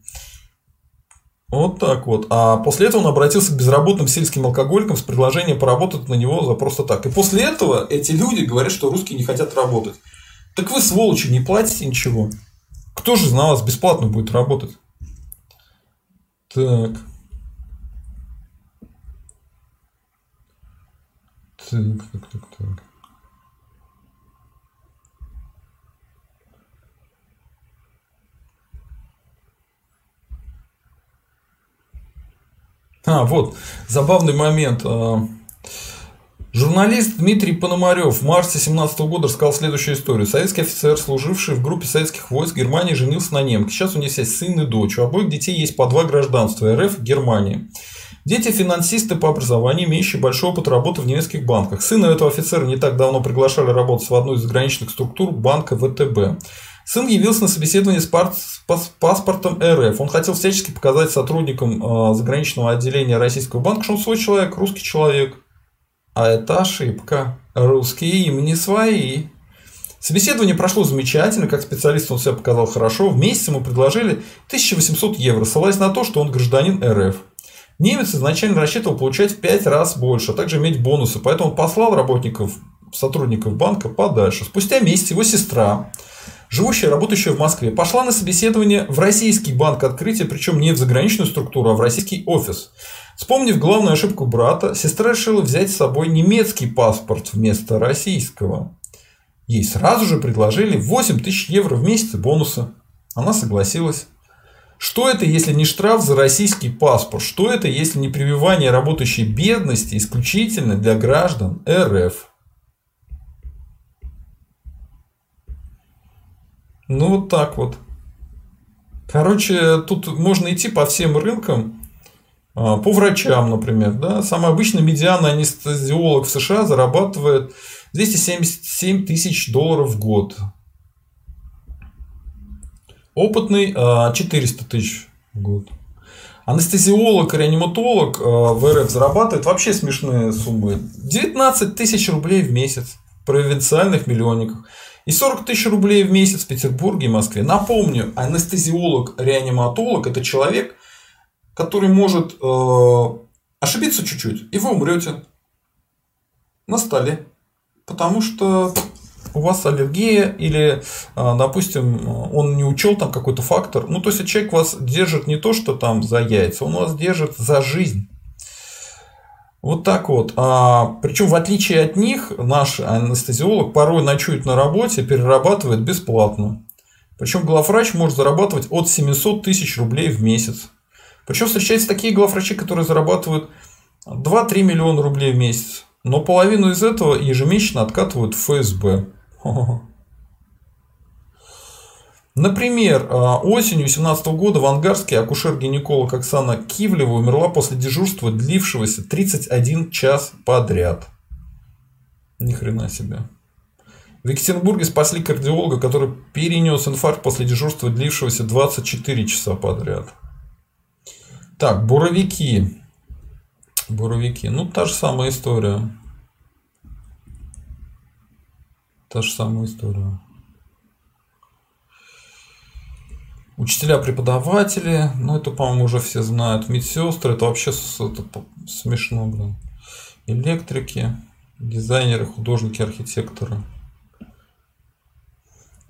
Вот так вот. А после этого он обратился к безработным сельским алкоголикам с предложением поработать на него за просто так. И после этого эти люди говорят, что русские не хотят работать. Так вы, сволочи, не платите ничего. Кто же на вас бесплатно будет работать? Так. Так, так, так, так. А, вот, забавный момент. А, журналист Дмитрий Пономарев в марте 2017 года рассказал следующую историю. Советский офицер, служивший в группе советских войск Германии, женился на немке. Сейчас у них есть сын и дочь. У обоих детей есть по два гражданства – РФ и Германии. Дети – финансисты по образованию, имеющие большой опыт работы в немецких банках. Сына этого офицера не так давно приглашали работать в одну из заграничных структур банка ВТБ. Сын явился на собеседование с паспортом РФ. Он хотел всячески показать сотрудникам а, заграничного отделения российского банка, что он свой человек, русский человек. А это ошибка. Русские им не свои. Собеседование прошло замечательно, как специалист он себя показал хорошо. В месяц ему предложили 1800 евро, ссылаясь на то, что он гражданин РФ. Немец изначально рассчитывал получать в 5 раз больше, а также иметь бонусы, поэтому послал работников, сотрудников банка подальше. Спустя месяц его сестра живущая, работающая в Москве, пошла на собеседование в российский банк открытия, причем не в заграничную структуру, а в российский офис. Вспомнив главную ошибку брата, сестра решила взять с собой немецкий паспорт вместо российского. Ей сразу же предложили 8 тысяч евро в месяц бонуса. Она согласилась. Что это, если не штраф за российский паспорт? Что это, если не прививание работающей бедности исключительно для граждан РФ? Ну, вот так вот. Короче, тут можно идти по всем рынкам, а, по врачам, например. Да? Самый обычный медианный анестезиолог в США зарабатывает 277 тысяч долларов в год. Опытный 400 а, тысяч в год. Анестезиолог реаниматолог а, в РФ зарабатывает вообще смешные суммы. 19 тысяч рублей в месяц в провинциальных миллионниках и 40 тысяч рублей в месяц в Петербурге и Москве. Напомню, анестезиолог-реаниматолог – это человек, который может э, ошибиться чуть-чуть, и вы умрете на столе. Потому что у вас аллергия или, а, допустим, он не учел там какой-то фактор. Ну, то есть человек вас держит не то, что там за яйца, он вас держит за жизнь. Вот так вот. А, причем, в отличие от них, наш анестезиолог порой ночует на работе, перерабатывает бесплатно. Причем главврач может зарабатывать от 700 тысяч рублей в месяц. Причем встречаются такие главврачи, которые зарабатывают 2-3 миллиона рублей в месяц. Но половину из этого ежемесячно откатывают в ФСБ. Например, а, осенью 2017 года в Ангарске акушер-гинеколог Оксана Кивлева умерла после дежурства, длившегося 31 час подряд. Ни хрена себе. В Екатеринбурге спасли кардиолога, который перенес инфаркт после дежурства, длившегося 24 часа подряд. Так, буровики. Буровики. Ну, та же самая история. Та же самая история. Учителя, преподаватели, ну это, по-моему, уже все знают. Медсестры, это вообще это смешно, блин. Электрики, дизайнеры, художники, архитекторы.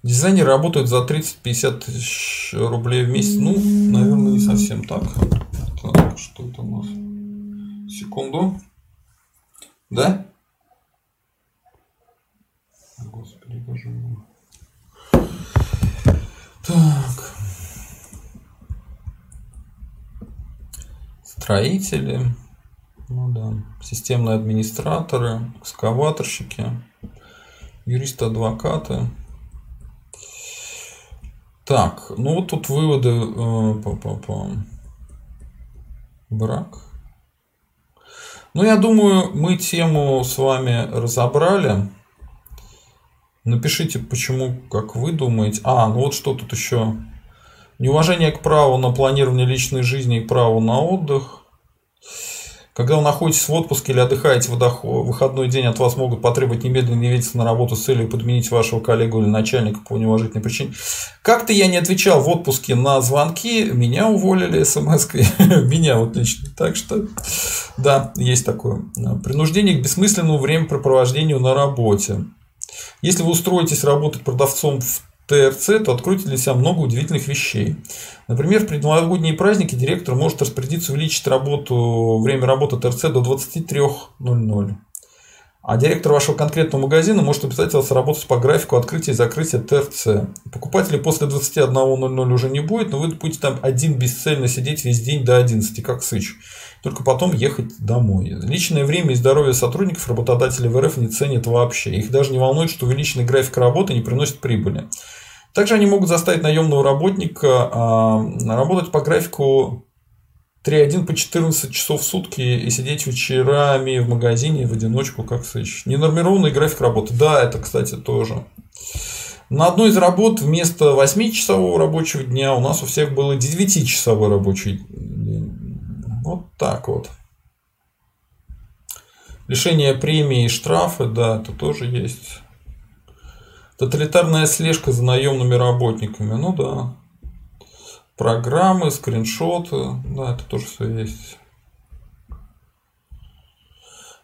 Дизайнеры работают за 30-50 тысяч рублей в месяц. Ну, наверное, не совсем так. Так, что это у нас? Секунду. Да? Господи, боже мой. Так. Строители. Ну да. Системные администраторы, экскаваторщики, юристы-адвокаты. Так, ну вот тут выводы э, по, по, по брак. Ну, я думаю, мы тему с вами разобрали. Напишите, почему, как вы думаете. А, ну вот что тут еще. Неуважение к праву на планирование личной жизни и праву на отдых. Когда вы находитесь в отпуске или отдыхаете в выходной день, от вас могут потребовать немедленно явиться на работу с целью подменить вашего коллегу или начальника по неуважительной причине. Как-то я не отвечал в отпуске на звонки, меня уволили смс-кой, меня вот лично. Так что, да, есть такое. Принуждение к бессмысленному времяпрепровождению на работе. Если вы устроитесь работать продавцом в ТРЦ, то откройте для себя много удивительных вещей. Например, в предновогодние праздники директор может распорядиться увеличить работу, время работы ТРЦ до 23.00. А директор вашего конкретного магазина может обязать вас работать по графику открытия и закрытия ТРЦ. Покупателей после 21.00 уже не будет, но вы будете там один бесцельно сидеть весь день до 11, как сыч. Только потом ехать домой. Личное время и здоровье сотрудников работодатели в РФ не ценят вообще. Их даже не волнует, что увеличенный график работы не приносит прибыли. Также они могут заставить наемного работника а, работать по графику 3.1 по 14 часов в сутки и сидеть вечерами в магазине в одиночку, как сыч. Ненормированный график работы. Да, это, кстати, тоже. На одной из работ вместо 8-часового рабочего дня у нас у всех было 9-часовой рабочий день. Вот так вот. Лишение премии и штрафы, да, это тоже есть. Тоталитарная слежка за наемными работниками. Ну да. Программы, скриншоты. Да, это тоже все есть.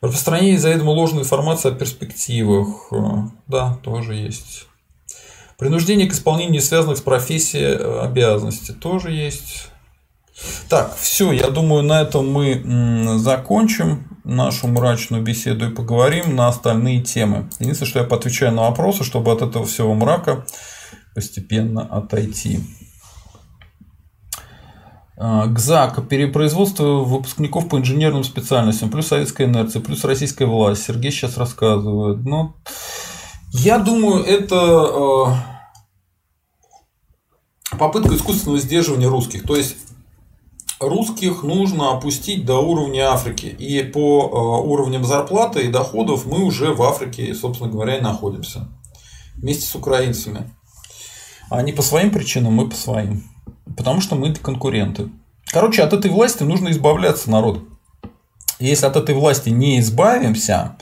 Распространение заведомо ложной информации о перспективах. Да, тоже есть. Принуждение к исполнению связанных с профессией э, обязанностей тоже есть. Так, все, я думаю, на этом мы закончим нашу мрачную беседу и поговорим на остальные темы. Единственное, что я поотвечаю на вопросы, чтобы от этого всего мрака постепенно отойти. А, ГЗАК, перепроизводство выпускников по инженерным специальностям, плюс советская инерция, плюс российская власть. Сергей сейчас рассказывает. Но я думаю, это э, попытка искусственного сдерживания русских. То есть русских нужно опустить до уровня Африки. И по э, уровням зарплаты и доходов мы уже в Африке, собственно говоря, и находимся. Вместе с украинцами. Они по своим причинам, мы по своим. Потому что мы конкуренты. Короче, от этой власти нужно избавляться, народ. Если от этой власти не избавимся,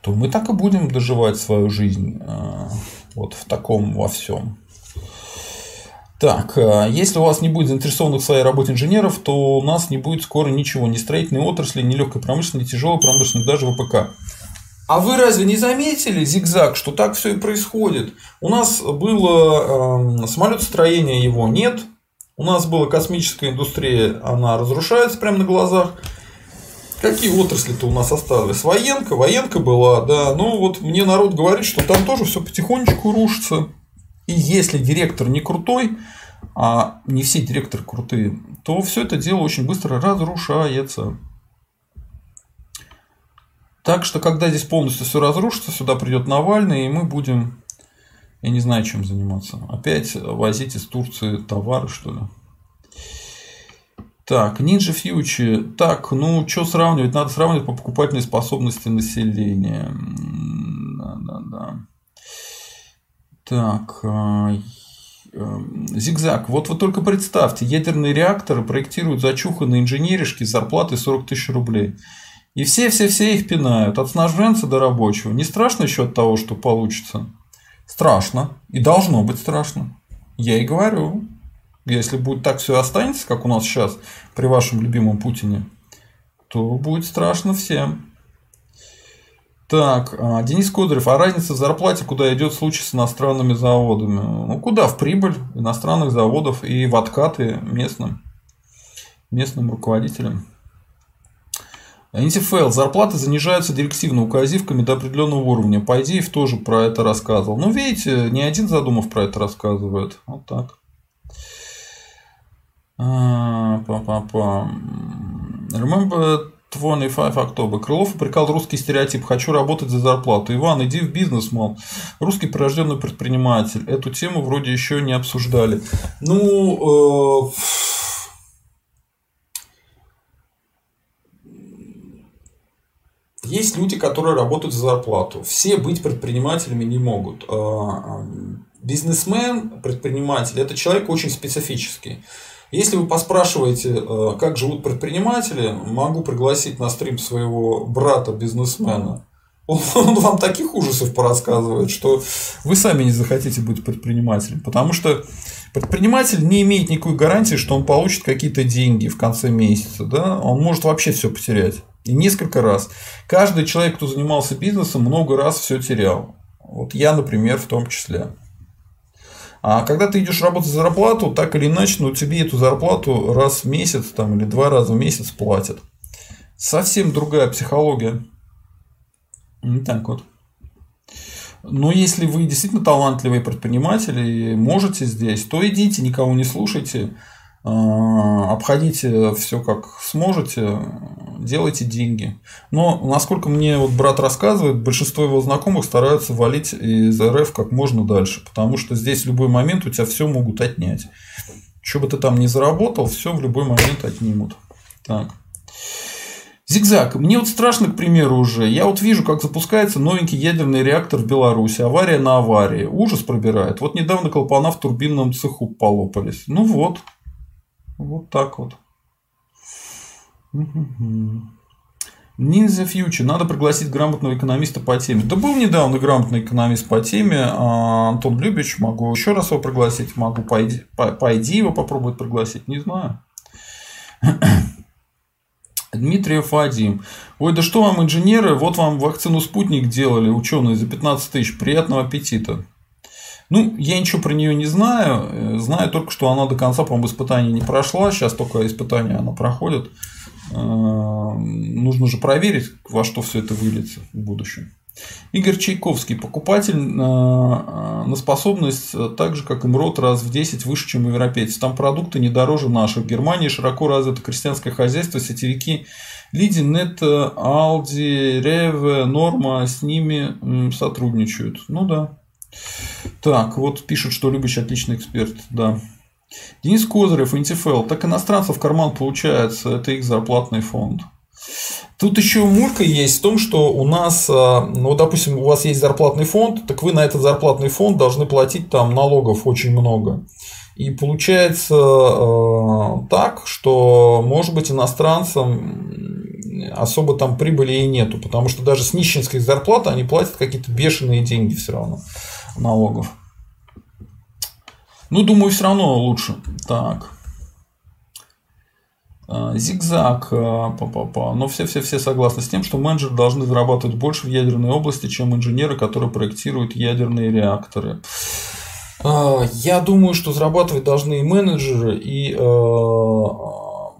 то мы так и будем доживать свою жизнь э, вот в таком во всем. Так, э, если у вас не будет заинтересованных в своей работе инженеров, то у нас не будет скоро ничего, ни строительной отрасли, ни легкой промышленности, ни тяжелой промышленности, даже ВПК. А вы разве не заметили, зигзаг, что так все и происходит? У нас было э, самолетостроение, его нет. У нас была космическая индустрия, она разрушается прямо на глазах. Какие отрасли-то у нас осталось? Военка, военка была, да. Ну вот мне народ говорит, что там тоже все потихонечку рушится. И если директор не крутой, а не все директоры крутые, то все это дело очень быстро разрушается. Так что, когда здесь полностью все разрушится, сюда придет Навальный, и мы будем, я не знаю, чем заниматься. Опять возить из Турции товары, что ли. Так, Ninja Future. Так, ну, что сравнивать? Надо сравнивать по покупательной способности населения. Да, да, да. Так, а, э, Зигзаг. Вот вы только представьте, ядерные реакторы проектируют зачуханные инженеришки с зарплатой 40 тысяч рублей. И все-все-все их пинают, от снабженца до рабочего. Не страшно еще от того, что получится? Страшно. И должно быть страшно. Я и говорю. Если будет так все останется, как у нас сейчас при вашем любимом Путине, то будет страшно всем. Так, а, Денис Кудрев, а разница в зарплате, куда идет случай с иностранными заводами? Ну, куда? В прибыль иностранных заводов и в откаты местным, местным руководителям. НТФЛ. Зарплаты занижаются директивно указивками до определенного уровня. По идее, тоже про это рассказывал. Ну, видите, не один задумав про это рассказывает. Вот так. А, Па-па-па. Remember 25 October. Крылов упрекал русский стереотип «хочу работать за зарплату». Иван, иди в бизнес, мол. Русский прирожденный предприниматель. Эту тему вроде еще не обсуждали. Ну, э Есть люди, которые работают за зарплату. Все быть предпринимателями не могут. А, а, бизнесмен, предприниматель – это человек очень специфический. Если вы поспрашиваете, а, как живут предприниматели, могу пригласить на стрим своего брата-бизнесмена. Он вам таких ужасов порассказывает, что вы сами не захотите быть предпринимателем. Потому что предприниматель не имеет никакой гарантии, что он получит какие-то деньги в конце месяца. Да? Он может вообще все потерять. И несколько раз. Каждый человек, кто занимался бизнесом, много раз все терял. Вот я, например, в том числе. А когда ты идешь работать за зарплату, так или иначе, ну, тебе эту зарплату раз в месяц там, или два раза в месяц платят. Совсем другая психология. Не так вот. Но если вы действительно талантливый предприниматель и можете здесь, то идите, никого не слушайте. А, обходите все как сможете, делайте деньги. Но, насколько мне вот брат рассказывает, большинство его знакомых стараются валить из РФ как можно дальше, потому что здесь в любой момент у тебя все могут отнять. Что бы ты там ни заработал, все в любой момент отнимут. Так. Зигзаг. Мне вот страшно, к примеру, уже. Я вот вижу, как запускается новенький ядерный реактор в Беларуси. Авария на аварии. Ужас пробирает. Вот недавно клапана в турбинном цеху полопались. Ну вот, вот так вот. Ninja Future. Надо пригласить грамотного экономиста по теме. Да был недавно грамотный экономист по теме а, Антон Любич. Могу еще раз его пригласить. Могу пойди, пойди его попробовать пригласить. Не знаю. Дмитриев Вадим. Ой, да что вам, инженеры, вот вам вакцину «Спутник» делали ученые за 15 тысяч. Приятного аппетита. Ну, я ничего про нее не знаю. Э, знаю только, что она до конца, по-моему, испытания не прошла. Сейчас только испытания она проходит. Э, нужно же проверить, во что все это выльется в будущем. Игорь Чайковский. Покупатель на, на способность так же, как и МРОД, раз в 10 выше, чем европейцы. Там продукты не дороже наших. В Германии широко развито крестьянское хозяйство, сетевики Лиди, Нет, Алди, Реве, Норма с ними сотрудничают. Ну да. Так, вот пишут, что Любич отличный эксперт, да. Денис Козырев, НТФЛ. Так иностранцев карман получается, это их зарплатный фонд. Тут еще мулька есть в том, что у нас, а, ну, допустим, у вас есть зарплатный фонд, так вы на этот зарплатный фонд должны платить там налогов очень много. И получается э, так, что, может быть, иностранцам особо там прибыли и нету, потому что даже с нищенской зарплаты они платят какие-то бешеные деньги все равно налогов. Ну, думаю, все равно лучше. Так. А, зигзаг, а, но все-все-все согласны с тем, что менеджеры должны зарабатывать больше в ядерной области, чем инженеры, которые проектируют ядерные реакторы. А, я думаю, что зарабатывать должны и менеджеры, и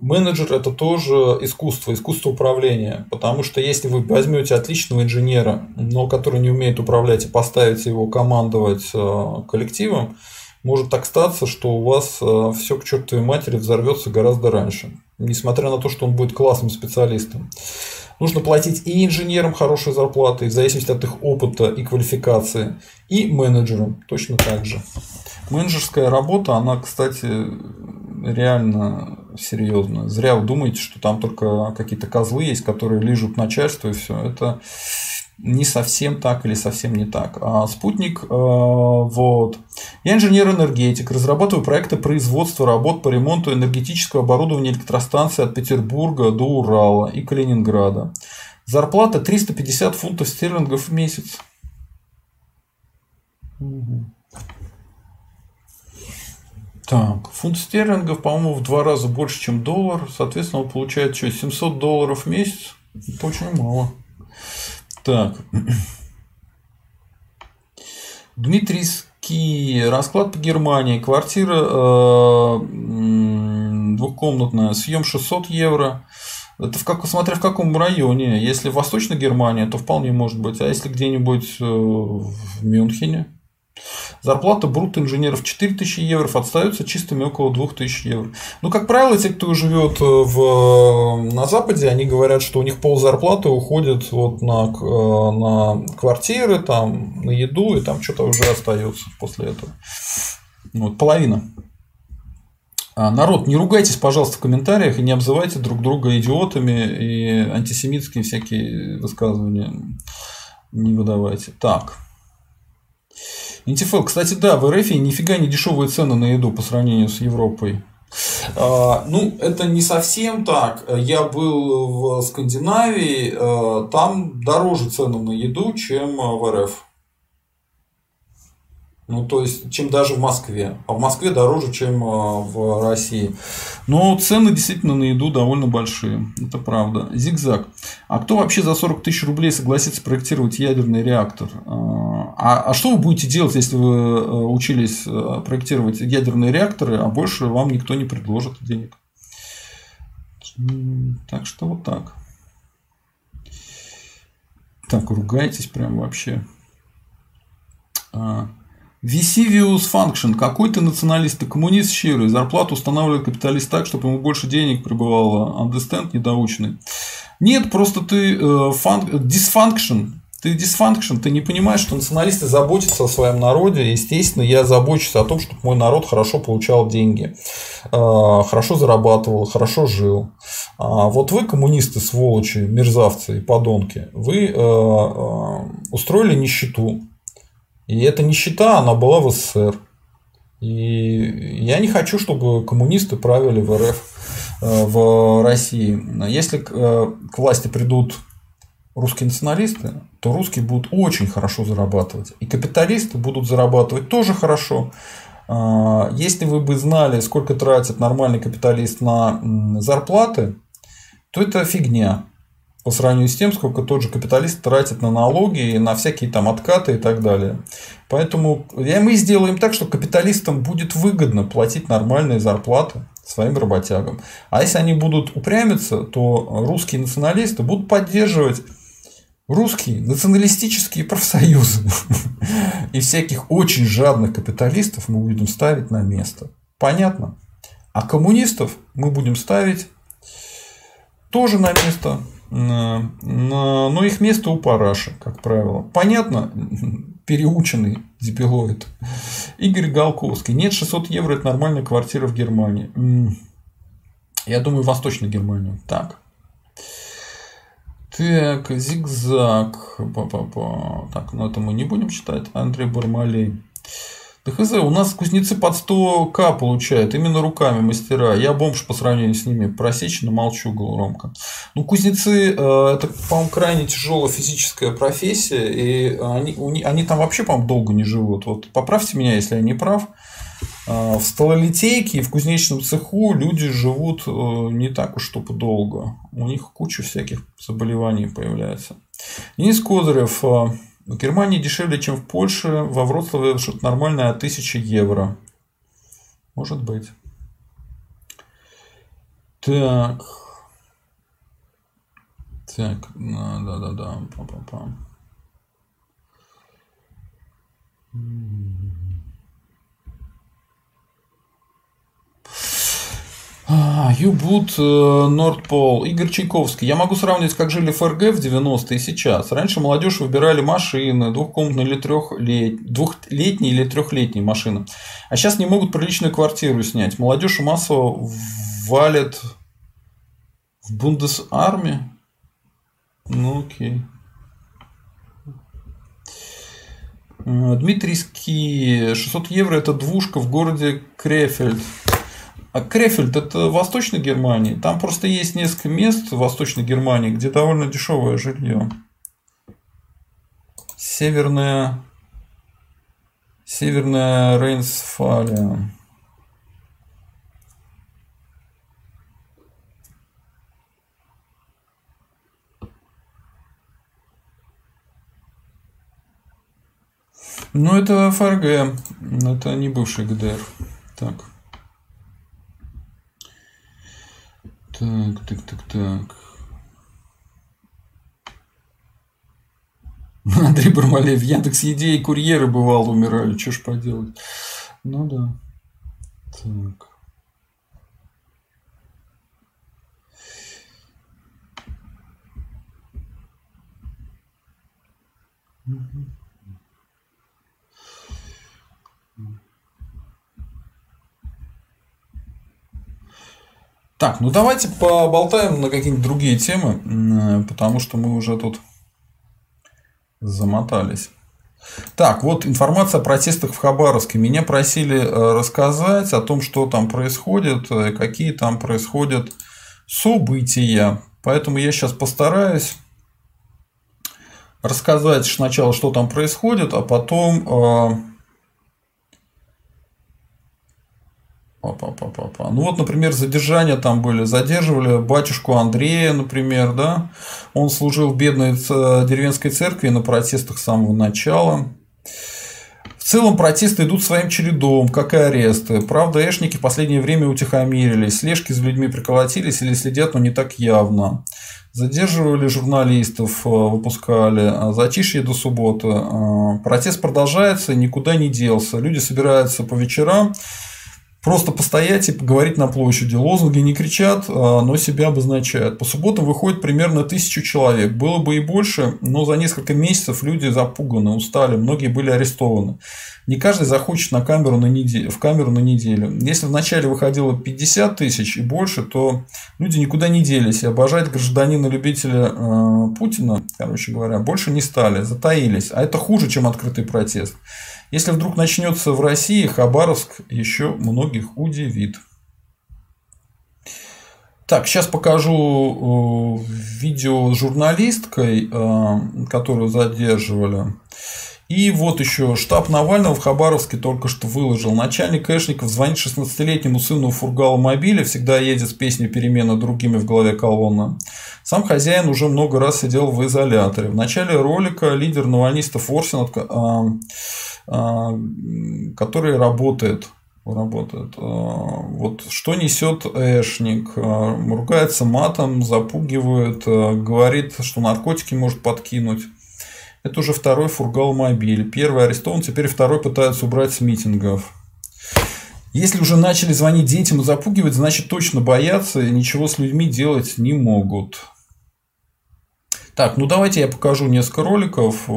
менеджер это тоже искусство, искусство управления. Потому что если вы возьмете отличного инженера, но который не умеет управлять и поставите его командовать коллективом, может так статься, что у вас все к чертовой матери взорвется гораздо раньше несмотря на то, что он будет классным специалистом. Нужно платить и инженерам хорошие зарплаты, в зависимости от их опыта и квалификации, и менеджерам точно так же. Менеджерская работа, она, кстати, реально серьезная. Зря вы думаете, что там только какие-то козлы есть, которые лежат начальство и все. Это не совсем так или совсем не так. А спутник, э, вот. Я инженер-энергетик, разрабатываю проекты производства работ по ремонту энергетического оборудования электростанции от Петербурга до Урала и Калининграда. Зарплата 350 фунтов стерлингов в месяц. Так, фунт стерлингов, по-моему, в два раза больше, чем доллар. Соответственно, он получает что, 700 долларов в месяц? Это очень мало. Так. Дмитрийский расклад по Германии. Квартира э, двухкомнатная, съем 600 евро. Это в как, смотря в каком районе. Если в Восточной Германии, то вполне может быть. А если где-нибудь э, в Мюнхене? Зарплата брут инженеров 4000 евро, отстаются чистыми около 2000 евро. Ну, как правило, те, кто живет э, в, на Западе, они говорят, что у них пол зарплаты уходит вот на, э, на квартиры, там, на еду, и там что-то уже остается после этого. Вот, половина. А, народ, не ругайтесь, пожалуйста, в комментариях и не обзывайте друг друга идиотами и антисемитские всякие высказывания не выдавайте. Так. Интифел, кстати, да, в РФ нифига не дешевые цены на еду по сравнению с Европой. А, ну, это не совсем так. Я был в Скандинавии, а, там дороже цены на еду, чем в РФ. Ну, то есть, чем даже в Москве. А в Москве дороже, чем а, в России. Но цены действительно на еду довольно большие. Это правда. Зигзаг. А кто вообще за 40 тысяч рублей согласится проектировать ядерный реактор? А, а, а что вы будете делать, если вы э, учились проектировать ядерные реакторы, а больше вам никто не предложит денег? Так что вот так. Так, ругайтесь прям вообще. Visivius Function. Какой ты националист? Ты коммунист щирый. Зарплату устанавливает капиталист так, чтобы ему больше денег прибывало. Understand недоученный. Нет, просто ты э, фан... dysfunction. Ты dysfunction. Ты не понимаешь, что националисты заботятся о своем народе. Естественно, я забочусь о том, чтобы мой народ хорошо получал деньги. Э, хорошо зарабатывал, хорошо жил. А вот вы, коммунисты, сволочи, мерзавцы и подонки, вы э, э, устроили нищету и эта нищета, она была в СССР. И я не хочу, чтобы коммунисты правили в РФ, э, в России. Если э, к власти придут русские националисты, то русские будут очень хорошо зарабатывать. И капиталисты будут зарабатывать тоже хорошо. А, если вы бы знали, сколько тратит нормальный капиталист на зарплаты, то это фигня по сравнению с тем, сколько тот же капиталист тратит на налоги, на всякие там откаты и так далее. Поэтому мы сделаем так, что капиталистам будет выгодно платить нормальные зарплаты своим работягам. А если они будут упрямиться, то русские националисты будут поддерживать русские националистические профсоюзы. И всяких очень жадных капиталистов мы будем ставить на место. Понятно? А коммунистов мы будем ставить тоже на место но их место у параши, как правило. Понятно, переученный дебилоид. Игорь Галковский. Нет, 600 евро – это нормальная квартира в Германии. Я думаю, в Восточной Германии. Так. Так, зигзаг. Па-па-па. Так, ну это мы не будем читать. Андрей Бармалей. Да хз, у нас кузнецы под 100к получают, именно руками мастера. Я бомж по сравнению с ними. Просечно молчу громко. Ну, кузнецы, э, это, по-моему, крайне тяжелая физическая профессия, и они, они там вообще, по-моему, долго не живут. Вот поправьте меня, если я не прав. А, в сталолитейке и в кузнечном цеху люди живут э, не так уж чтобы долго. У них куча всяких заболеваний появляется. Денис Козырев. В Германии дешевле, чем в Польше. Во Вроцлаве что-то нормальное 1000 евро. Может быть. Так. Так, да-да-да. Па-па-па. Юбут Нордпол. Игорь Чайковский. Я могу сравнивать, как жили ФРГ в 90-е и сейчас. Раньше молодежь выбирали машины, двухкомнатные или трехлетние, двухлетние или трехлетние машины. А сейчас не могут приличную квартиру снять. Молодежь массово валит в Бундесарме. Ну окей. Дмитрийский 600 евро это двушка в городе Крефельд. А Крефельд это в Восточной Германии. Там просто есть несколько мест в Восточной Германии, где довольно дешевое жилье. Северная Северная Рейнсфалия. Ну, это ФРГ. Это не бывший ГДР. Так. Так, так, так, так. Андрей Бармалеев. Яндекс Еде курьеры бывало умирали. Что ж поделать? Ну да. Так. Угу. Так, ну давайте поболтаем на какие-нибудь другие темы, э, потому что мы уже тут замотались. Так, вот информация о протестах в Хабаровске. Меня просили э, рассказать о том, что там происходит, э, какие там происходят события. Поэтому я сейчас постараюсь рассказать сначала, что там происходит, а потом Па-па-па-па-па. Ну вот, например, задержания там были. Задерживали батюшку Андрея, например, да. Он служил в бедной деревенской церкви на протестах с самого начала. В целом протесты идут своим чередом, как и аресты. Правда, эшники в последнее время утихомирились, слежки за людьми приколотились или следят, но не так явно. Задерживали журналистов, э, выпускали, затишье до субботы. Э, протест продолжается, никуда не делся. Люди собираются по вечерам, Просто постоять и поговорить на площади. Лозунги не кричат, а, но себя обозначают. По субботам выходит примерно тысячу человек. Было бы и больше, но за несколько месяцев люди запуганы, устали, многие были арестованы. Не каждый захочет на камеру на неделю, в камеру на неделю. Если вначале выходило 50 тысяч и больше, то люди никуда не делись. И обожать гражданина-любителя э, Путина, короче говоря, больше не стали, затаились. А это хуже, чем открытый протест. Если вдруг начнется в России, Хабаровск еще многих удивит. Так, сейчас покажу э, видео с журналисткой, э, которую задерживали. И вот еще штаб Навального в Хабаровске только что выложил. Начальник Эшников звонит 16-летнему сыну Фургала мобиля, всегда едет с песней «Перемена другими» в голове колонна. Сам хозяин уже много раз сидел в изоляторе. В начале ролика лидер навальнистов Орсин а, который работает работает. А, вот что несет Эшник? А, ругается матом, запугивает, говорит, что наркотики может подкинуть. Это уже второй фургал мобиль. Первый арестован, теперь второй пытаются убрать с митингов. Если уже начали звонить детям и запугивать, значит точно боятся и ничего с людьми делать не могут. Так, ну давайте я покажу несколько роликов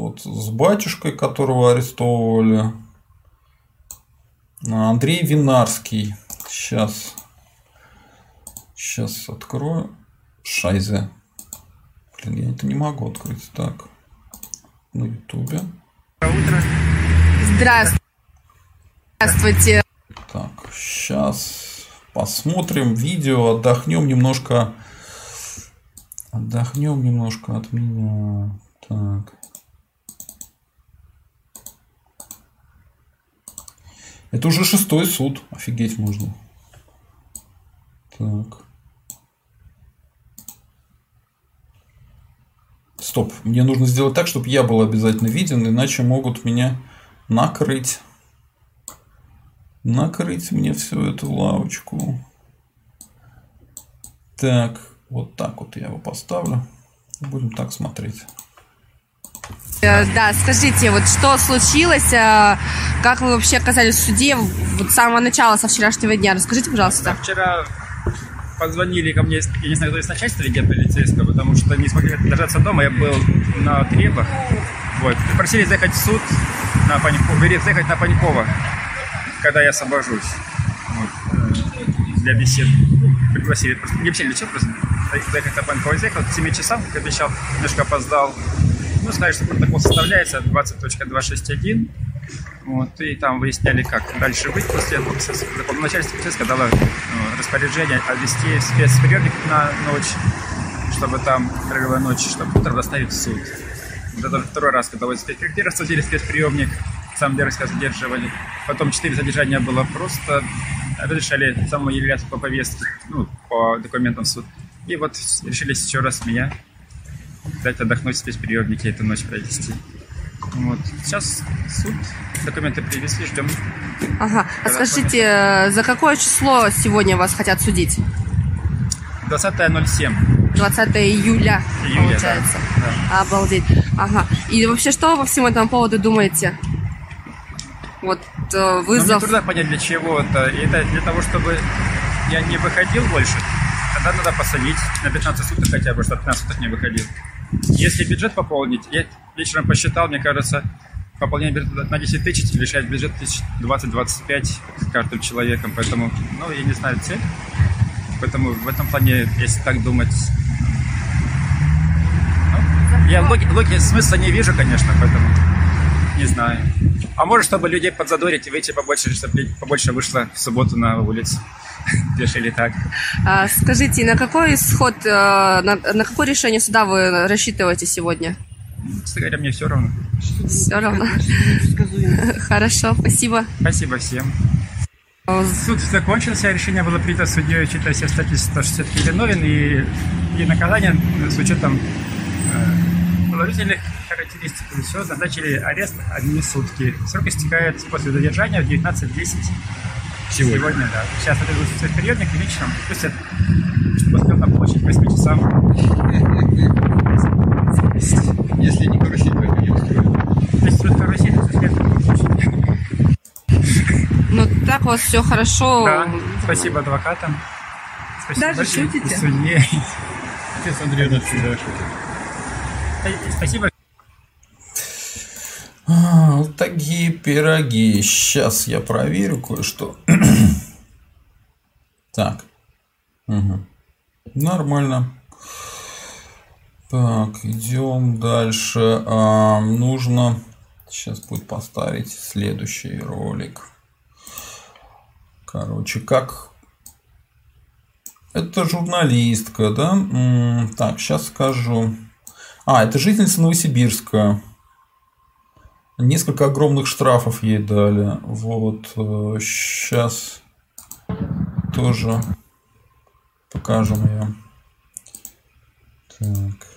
вот, с батюшкой, которого арестовывали. Андрей Винарский. Сейчас. Сейчас открою. Шайзе. Блин, я это не могу открыть. Так. На Ютубе. Здравствуйте. Здравствуйте. Так, сейчас посмотрим видео, отдохнем немножко Отдохнем немножко от меня. Так. Это уже шестой суд. Офигеть можно. Так. Стоп. Мне нужно сделать так, чтобы я был обязательно виден, иначе могут меня накрыть. Накрыть мне всю эту лавочку. Так, вот так вот я его поставлю. Будем так смотреть. Э, да, скажите, вот что случилось, э, как вы вообще оказались в суде вот с самого начала, со вчерашнего дня? Расскажите, пожалуйста. Да, вчера позвонили ко мне, я не знаю, кто из начальства ведет полицейского, потому что не смогли дождаться дома, я был на требах. Вот. Просили заехать в суд на Панькова, заехать на Панькова, когда я освобожусь. Вот. Э, для беседы. Пригласили. Просто не обещали ничего, просто заехать на Панькова. Заехал к 7 часам, как обещал, немножко опоздал. Ну, сказали, что протокол составляется 20.261. Вот, и там выясняли, как дальше быть после этого. Начальство полицейское дало ну, распоряжение отвести спецприемник на ночь, чтобы там провела ночь, чтобы утро доставить в суд. Вот это второй раз, когда вот спецприемник рассудили спецприемник, сам Дерзко задерживали. Потом четыре задержания было просто разрешали самому являться по повестке, ну, по документам в суд. И вот решили еще раз меня дать отдохнуть здесь приемнике эту ночь провести. Вот. Сейчас суд, документы привезли, ждем. Ага. А скажите, э, за какое число сегодня вас хотят судить? 20.07. 20 июля, июля получается. Да, да. Обалдеть. Ага. И вообще, что вы по всему этому поводу думаете? Вот э, вызов... Ну, мне трудно понять, для чего это. Это для того, чтобы я не выходил больше. Тогда надо посадить на 15 суток хотя бы, чтобы 15 суток не выходил. Если бюджет пополнить, я вечером посчитал, мне кажется, пополнение бюджета на 10 тысяч лишает бюджет 20-25 каждым человеком. Поэтому, ну, я не знаю цель. Поэтому в этом плане, если так думать, ну, я логи, логи смысла не вижу, конечно, поэтому не знаю. А может, чтобы людей подзадорить и выйти побольше, чтобы побольше вышло в субботу на улицу. Решили так. А, скажите, на какой исход, э, на, на какое решение суда вы рассчитываете сегодня? Честно говоря, мне все равно. Все равно. Хорошо, спасибо. Спасибо всем. Суд закончился, решение было принято судьей, учитывая все что все-таки виновен, и, и наказание с учетом э, положительных характеристик. Все, назначили арест одни сутки. Срок истекает после задержания в 19.10 Сегодня? Сегодня, да. Сейчас это будет свой периодник вечером. Пустят, чтобы успел на площадь к 8 часам. Если не карусель, то не устроит. Если будет карусель, то след Ну, так у вас все хорошо. Да, спасибо адвокатам. Спасибо Даже шутите? Судье. Отец Андрей всегда шутит. Спасибо а, такие пироги. Сейчас я проверю кое-что. так. Угу. Нормально. Так, идем дальше. А, нужно... Сейчас будет поставить следующий ролик. Короче, как... Это журналистка, да? Так, сейчас скажу. А, это жительница Новосибирска. Несколько огромных штрафов ей дали. Вот. Сейчас э, тоже покажем ее. Так.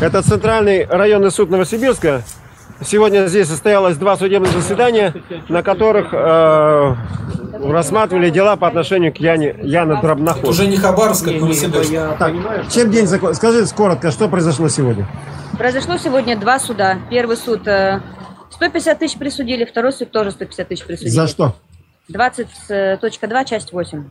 Это центральный районный суд Новосибирска. Сегодня здесь состоялось два судебных заседания, на которых э, рассматривали дела по отношению к Яне, Яне Дробноход. Уже не Хабаровск, а Новосибирск. Так, чем день закон... Скажи коротко, что произошло сегодня? Произошло сегодня два суда. Первый суд 150 э, тысяч присудили, второй суд тоже 150 тысяч присудили. За что? 20.2, часть 8.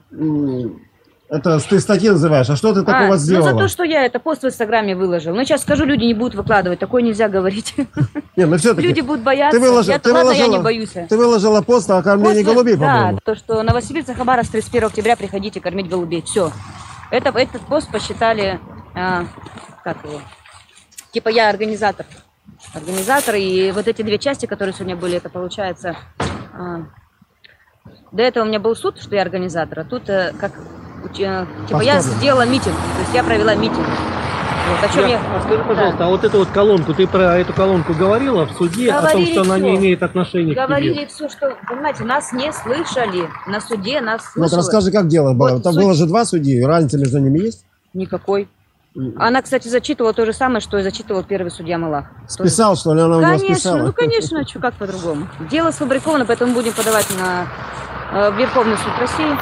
Это ты статьи называешь. А что ты такого а, сделала? Ну, за то, что я это пост в Инстаграме выложил. Ну, сейчас скажу, люди не будут выкладывать. Такое нельзя говорить. Не, ну все-таки. Люди будут бояться. Ты выложила, я, ты ладно, выложила, я не боюсь. Ты выложила пост о кормлении пост, голубей, по-моему. Да, то, что Новосибирск, Хабаровск 31 октября приходите кормить голубей. Все. Это, этот пост посчитали, а, как его, типа я организатор. Организатор, и вот эти две части, которые сегодня были, это получается... А, до этого у меня был суд, что я организатор, а тут э, как типа я сделала митинг, то есть я провела митинг. Вот, о чем я... А скажи, пожалуйста, а вот эту вот колонку, ты про эту колонку говорила в суде о том, Говорили что она не имеет отношения к тебе? Говорили все, что, понимаете, нас не слышали. На суде нас Вот слышали. расскажи, как дело было. Вот Там суть- было же два судьи, разница между ними есть? Никакой. Она, кстати, зачитывала то же самое, что и зачитывал первый судья Малах. Тоже- Списал, что ли, она у него Конечно, списала? ну конечно, а чё, как по-другому. Дело сфабриковано, поэтому будем подавать на э, Верховный суд России.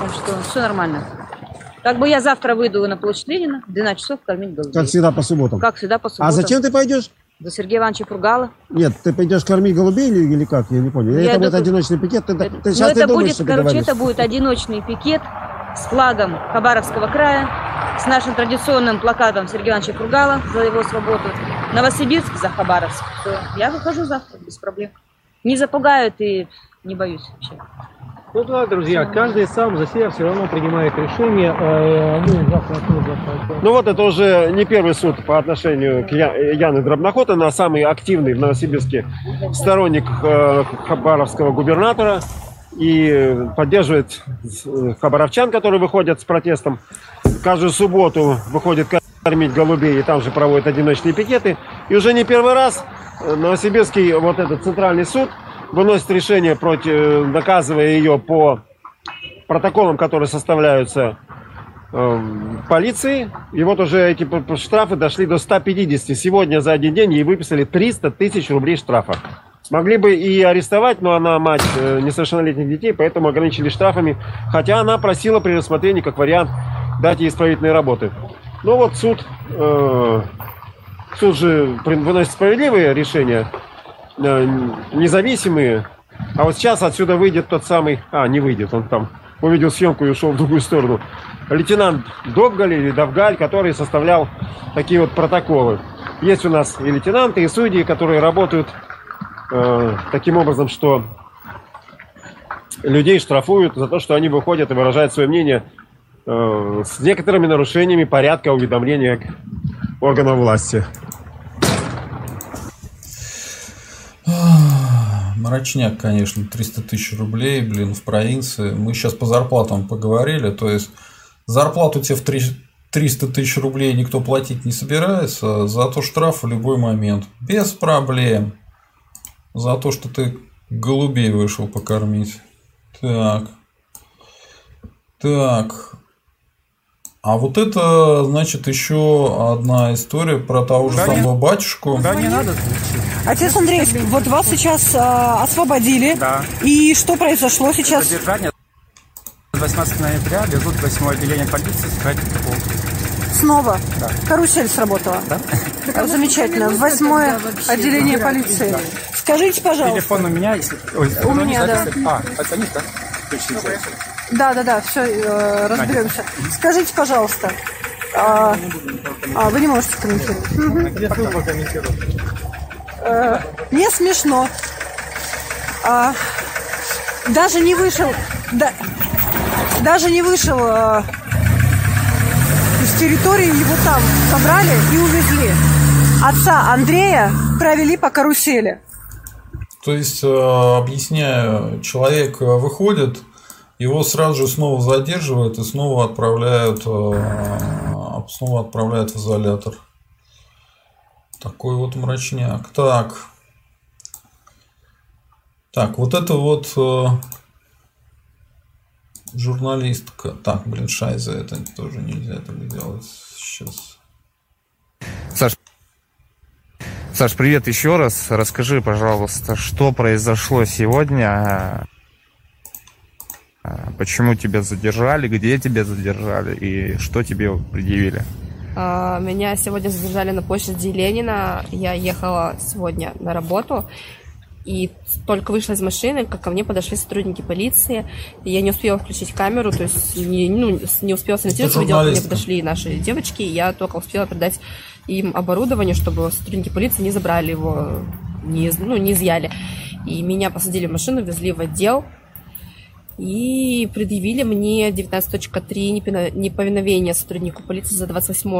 Так что все нормально. Как бы я завтра выйду на площадь Ленина в 12 часов кормить голубей. Как всегда по субботам. Как всегда по субботам. А зачем ты пойдешь? За Сергея Ивановича Пургала. Нет, ты пойдешь кормить голубей или, или как? Я не понял. Я это будет думаю- одиночный пикет? Ты, так- ты Ну, сейчас это не думаешь, будет, что ты короче, говоришь? это будет одиночный пикет с флагом Хабаровского края, с нашим традиционным плакатом Сергея Ивановича Пургала за его свободу. Новосибирск за Хабаровск. Я выхожу завтра без проблем. Не запугают и не боюсь вообще. Ну да, друзья, каждый сам за себя все равно принимает решение. Завтра тоже Ну вот это уже не первый суд по отношению к Я- Яны Дробноход. Она самый активный в Новосибирске сторонник э, хабаровского губернатора и поддерживает э, хабаровчан, которые выходят с протестом. Каждую субботу выходит кормить голубей и там же проводят одиночные пикеты. И уже не первый раз э, Новосибирский вот этот центральный суд выносит решение против, э, доказывая ее по протоколам, которые составляются эм, полиции. И вот уже эти штрафы дошли до 150. Сегодня за один день ей выписали 300 тысяч рублей штрафа. Смогли бы и арестовать, но она мать э, несовершеннолетних детей, поэтому ограничили штрафами. Хотя она просила при рассмотрении, как вариант, дать ей исправительные работы. Ну вот суд, э, суд же выносит справедливые решения, э, независимые. А вот сейчас отсюда выйдет тот самый... А, не выйдет, он там увидел съемку и ушел в другую сторону. Лейтенант Довгаль или Давгаль, который составлял такие вот протоколы. Есть у нас и лейтенанты, и судьи, которые работают э, таким образом, что людей штрафуют за то, что они выходят и выражают свое мнение э, с некоторыми нарушениями порядка уведомления органов власти. Мрачняк, конечно, 300 тысяч рублей, блин, в провинции. Мы сейчас по зарплатам поговорили, то есть зарплату тебе в три- 300 тысяч рублей никто платить не собирается, зато штраф в любой момент. Без проблем. За то, что ты голубей вышел покормить. Так. Так. А вот это, значит, еще одна история про того же Да не- самого батюшку. Да, не надо. Отец Андрей, вот вас сейчас а, освободили. Да. И что произошло сейчас? Задержание с 18 ноября везут в 8 отделение полиции футбол. Снова Да. карусель сработала. Да? А, Замечательно. Восьмое отделение полиции. Скажите, пожалуйста. Телефон у меня, если... Ой, У меня, да. А, отзвонить, да? Включите. Да, да, да, все, разберемся. Скажите, пожалуйста. а, а, вы не можете комментировать. Мгм. Э, Не смешно. А, даже не вышел. да- даже не вышел а, из территории, его там собрали и увезли. Отца Андрея провели по карусели. То есть, э, объясняю, человек э, выходит, его сразу же снова задерживают и снова отправляют, э, снова отправляют в изолятор. Такой вот мрачняк. Так. Так, вот это вот э, журналистка. Так, блин, шайза, это тоже нельзя так делать. Сейчас. Саш, Саш, привет еще раз. Расскажи, пожалуйста, что произошло сегодня, почему тебя задержали, где тебя задержали и что тебе предъявили? А, Меня сегодня задержали на площади Ленина. Я ехала сегодня на работу. И только вышла из машины, как ко мне подошли сотрудники полиции. И я не успела включить камеру, то есть не, ну, не успела сориентироваться. Видела, ко мне подошли наши девочки. И я только успела передать им оборудование, чтобы сотрудники полиции не забрали его, не, ну, не изъяли. И меня посадили в машину, везли в отдел. И предъявили мне 19.3 непина- неповиновение сотруднику полиции за 28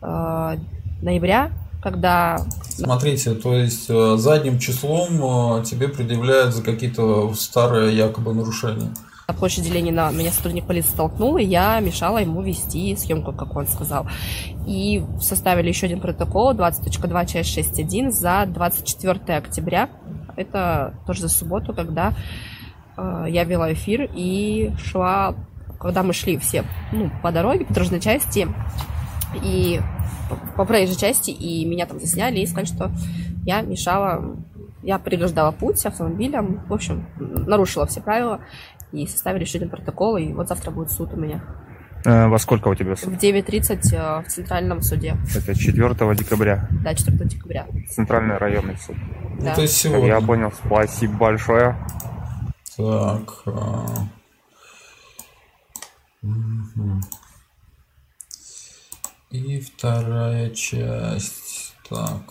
э, ноября, когда Смотрите, то есть э, задним числом э, тебе предъявляют за какие-то старые якобы нарушения. На площади Ленина меня сотрудник полиции столкнул, и я мешала ему вести съемку, как он сказал. И составили еще один протокол 20.2, часть 6.1 за 24 октября. Это тоже за субботу, когда я вела эфир и шла, когда мы шли все ну, по дороге, по дорожной части, и по проезжей части, и меня там засняли и сказали, что я мешала, я преграждала путь автомобилям, в общем, нарушила все правила, и составили один протокол, и вот завтра будет суд у меня. Э, во сколько у тебя В суд? 9.30 э, в Центральном суде. Это 4 декабря. Да, 4 декабря. Центральный районный суд. Да. Это сегодня. Я понял. Спасибо большое. Так. а. И вторая часть. Так.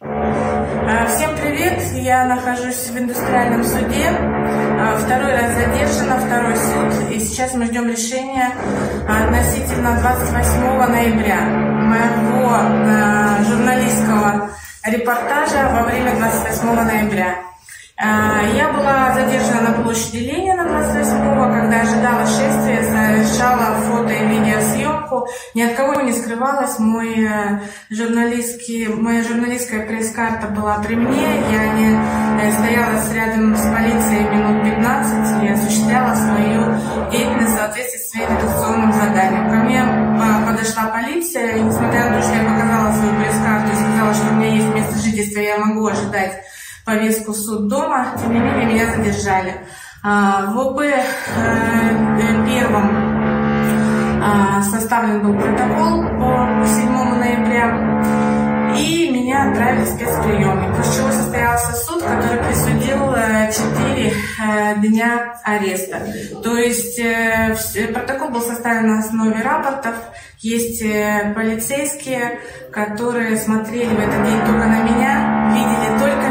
А, Всем привет! Я нахожусь в индустриальном суде. Второй раз задержана, второй суд. И сейчас мы ждем решения а, относительно 28 ноября моего а, журналистского репортажа во время 28 ноября. А, Я была задержана на площади Ленина 28-го, когда ожидала шествия, совершала фото и видеосъемку. Ни от кого не скрывалась. Мой э, журналистский, моя журналистская пресс-карта была при мне. Я не э, стояла рядом с полицией минут 15 и осуществляла свою деятельность в соответствии с своим редакционным заданием. Ко мне а, подошла полиция, и несмотря на то, что я показала свою пресс-карту и сказала, что у меня есть место жительства, я могу ожидать повестку в суд дома, тем не менее меня задержали. А, В ОП э, э, первом а, составлен был протокол по 7 ноября, и меня отправили в спецприемник, после чего состоялся суд, который присудил 4 дня ареста. То есть э, протокол был составлен на основе рапортов, есть э, полицейские, которые смотрели в этот день только на меня, видели только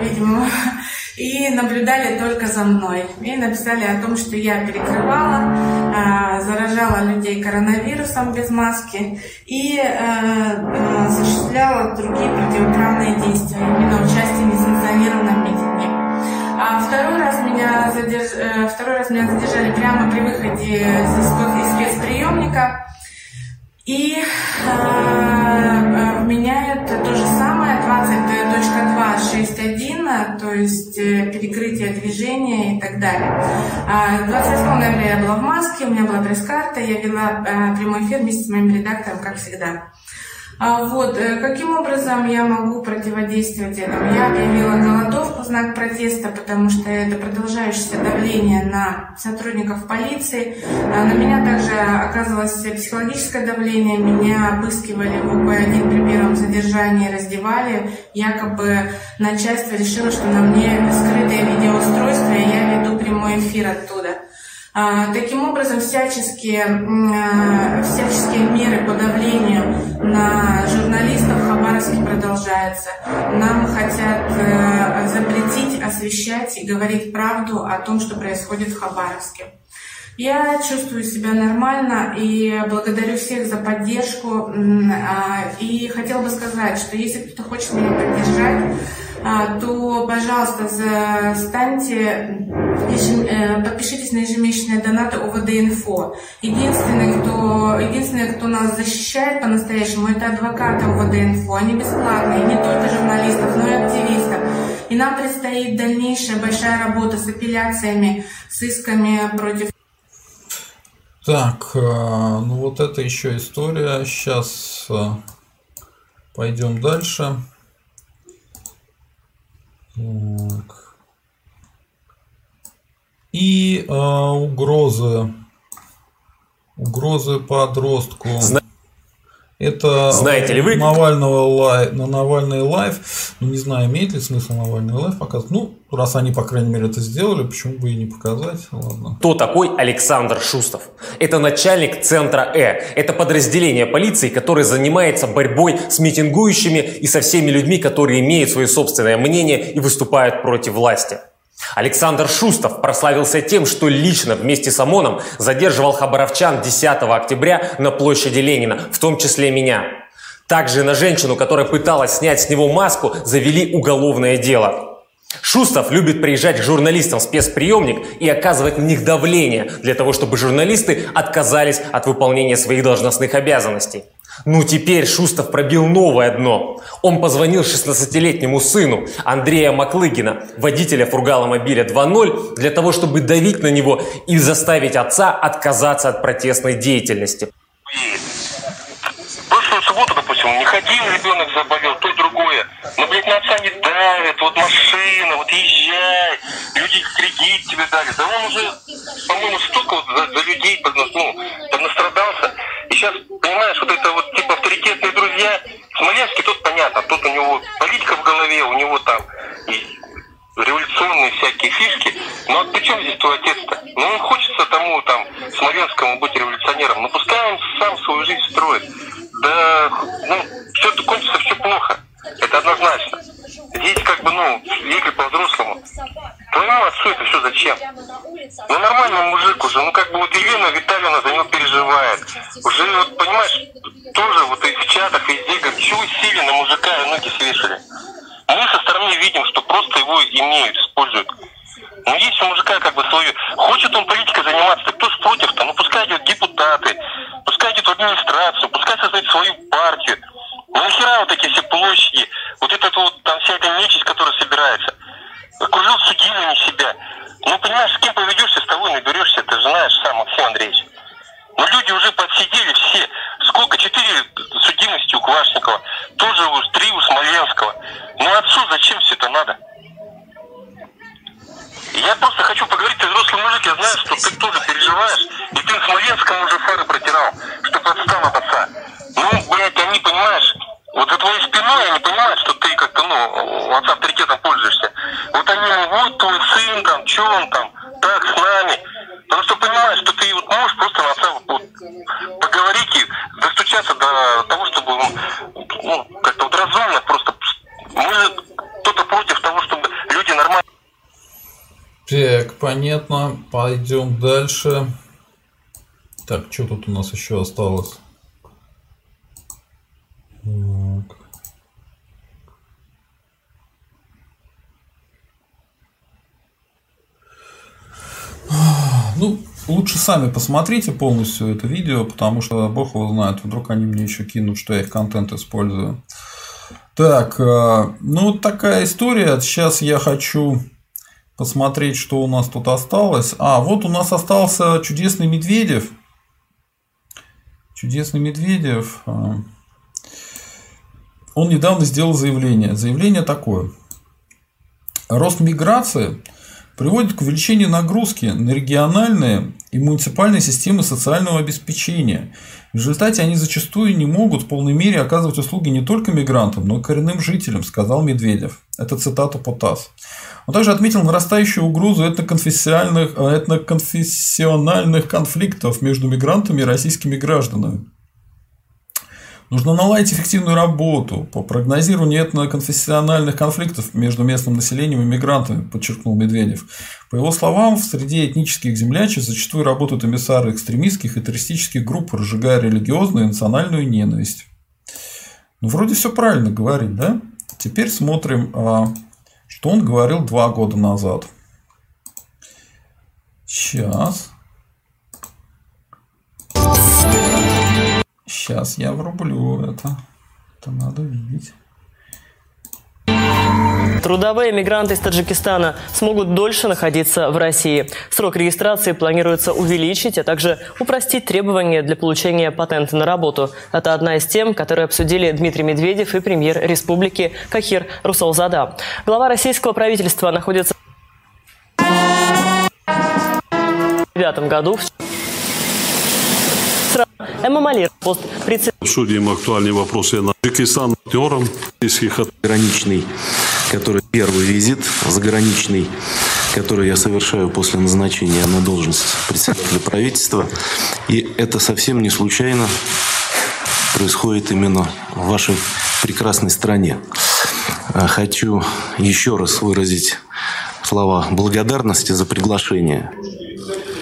видимо, и наблюдали только за мной. И написали о том, что я перекрывала, а, заражала людей коронавирусом без маски и э, э, осуществляла другие противоправные действия, именно участие в несанкционированном митинге. А второй раз меня задерж... э, второй раз меня задержали прямо при выходе из, спецприемника. И э, меняют то же самое, 20.2.6.1, то есть э, перекрытие движения и так далее. А 28 ноября я была в маске, у меня была пресс-карта, я вела э, прямой эфир вместе с моим редактором, как всегда. А Вот, э, каким образом я могу противодействовать этому? Я объявила голодовку знак протеста, потому что это продолжающееся давление на сотрудников полиции. А На меня также оказывалось психологическое давление. Меня обыскивали в УП-1 при первом задержании, раздевали. Якобы начальство решило, что на мне скрытое видеоустройство, и я веду прямой эфир оттуда. А, Таким образом, всяческие, а, всяческие меры по давлению на журналистов в Хабаровске продолжаются. Нам хотят э, запретить освещать и говорить правду о том, что происходит в Хабаровске. Я чувствую себя нормально и благодарю всех за поддержку. А, И хотела бы сказать, что если кто-то хочет меня поддержать, а, то, пожалуйста, станьте, э, подпишитесь на ежемесячные донаты ОВД-инфо. Единственный, кто, единственный, кто нас защищает по-настоящему, это адвокаты ОВД-инфо. Они бесплатные, не только журналистов, но и активистов. И нам предстоит дальнейшая большая работа с апелляциями, с исками против Так, э, ну вот это еще история. Сейчас пойдем дальше. Так. И э, угрозы. Угрозы подростку. Это Знаете ли вы- Навального лай... на Навальный Live. Ну, не знаю, имеет ли смысл Навальный Live показывать. Ну, раз они, по крайней мере, это сделали, почему бы и не показать? Ладно. Кто такой Александр Шустов? Это начальник центра Э. Это подразделение полиции, которое занимается борьбой с митингующими и со всеми людьми, которые имеют свое собственное мнение и выступают против власти. Александр Шустов прославился тем, что лично вместе с ОМОНом задерживал хабаровчан 10 октября на площади Ленина, в том числе меня. Также на женщину, которая пыталась снять с него маску, завели уголовное дело. Шустов любит приезжать к журналистам в спецприемник и оказывать на них давление для того, чтобы журналисты отказались от выполнения своих должностных обязанностей. Ну теперь Шустов пробил новое дно. Он позвонил 16-летнему сыну Андрея Маклыгина, водителя фургала-мобиля 2.0, для того, чтобы давить на него и заставить отца отказаться от протестной деятельности. В прошлую субботу, не ходил, ребенок заболел, то другое. Но, блядь, на отца не давят, вот машина, вот езжай, люди кредит тебе дали. Да он уже, по-моему, столько вот за, за людей ну, поднастрадался. И сейчас, понимаешь, вот это вот типа авторитетные друзья, Смоленский тут понятно, тут у него политика в голове, у него там и революционные всякие фишки. Но при чем здесь твой отец-то? Ну, он хочется тому там Смоленскому быть революционером. Ну, пускай он сам свою жизнь строит. Да, ну, все это кончится все плохо. Это однозначно. Здесь как бы, ну, ехали по-взрослому. Твоему отцу это все зачем? Ну, нормальный мужик уже, ну, как бы вот Елена Витальевна за него переживает. Уже, вот, понимаешь, тоже вот и в чатах везде, говорят, чего сели на мужика и ноги свешали. Мы со стороны видим, что просто его имеют, используют. Но есть у мужика как бы свое. Хочет он политикой заниматься, кто ж против-то? Ну пускай идет депутаты, пускай идет в администрацию, пускай создает свою партию. Ну нахера вот эти все площади, вот это вот там вся эта нечисть, которая собирается. Окружил судьями себя. Ну понимаешь, с кем поведешься, с того и наберешься, ты же знаешь сам, Максим Андреевич. Но люди уже подсидели все. Сколько? Четыре судимости у Квашникова. Тоже уж три у Смоленского. Ну отцу зачем все это надо? Я просто хочу поговорить, ты взрослый мужик, я знаю, что ты тоже переживаешь, и ты Смоленскому уже фары протирал, чтобы отстал от отца. Ну, блядь, они, понимаешь, вот за твоей спиной они понимают, что ты как-то, ну, отца авторитетом пользуешься. Вот они, вот твой сын там, что он там, так, с нами. Потому что понимаешь, что ты вот можешь просто на отца вот, поговорить и достучаться до того, чтобы он, ну, как-то вот разумно просто, мы кто-то против того, чтобы люди нормально Так, понятно. Пойдем дальше. Так, что тут у нас еще осталось? Так. Ну, лучше сами посмотрите полностью это видео, потому что бог его знает, вдруг они мне еще кинут, что я их контент использую. Так, э, ну такая история. Сейчас я хочу посмотреть, что у нас тут осталось. А, вот у нас остался чудесный Медведев. Чудесный Медведев. э, Он недавно сделал заявление. Заявление такое. Рост миграции приводит к увеличению нагрузки на региональные и муниципальные системы социального обеспечения. В результате они зачастую не могут в полной мере оказывать услуги не только мигрантам, но и коренным жителям, сказал Медведев. Это цитата по ТАСС. Он также отметил нарастающую угрозу этноконфессиональных, этноконфессиональных конфликтов между мигрантами и российскими гражданами. Нужно наладить эффективную работу по прогнозированию этноконфессиональных конфликтов между местным населением и мигрантами, подчеркнул Медведев. По его словам, в среде этнических землячек зачастую работают эмиссары экстремистских и террористических групп, разжигая религиозную и национальную ненависть. Ну, вроде все правильно говорит, да? Теперь смотрим, а, что он говорил два года назад. Сейчас. Сейчас я врублю это. Это надо видеть. Трудовые мигранты из Таджикистана смогут дольше находиться в России. Срок регистрации планируется увеличить, а также упростить требования для получения патента на работу. Это одна из тем, которые обсудили Дмитрий Медведев и премьер республики Кахир Русалзада. Глава российского правительства находится в 2009 году. Эмма Малир, пост председателя. Обсудим актуальные вопросы на Таджикистан актером Граничный, который первый визит заграничный, который я совершаю после назначения на должность председателя правительства. И это совсем не случайно происходит именно в вашей прекрасной стране. А Хочу еще раз выразить слова благодарности за приглашение.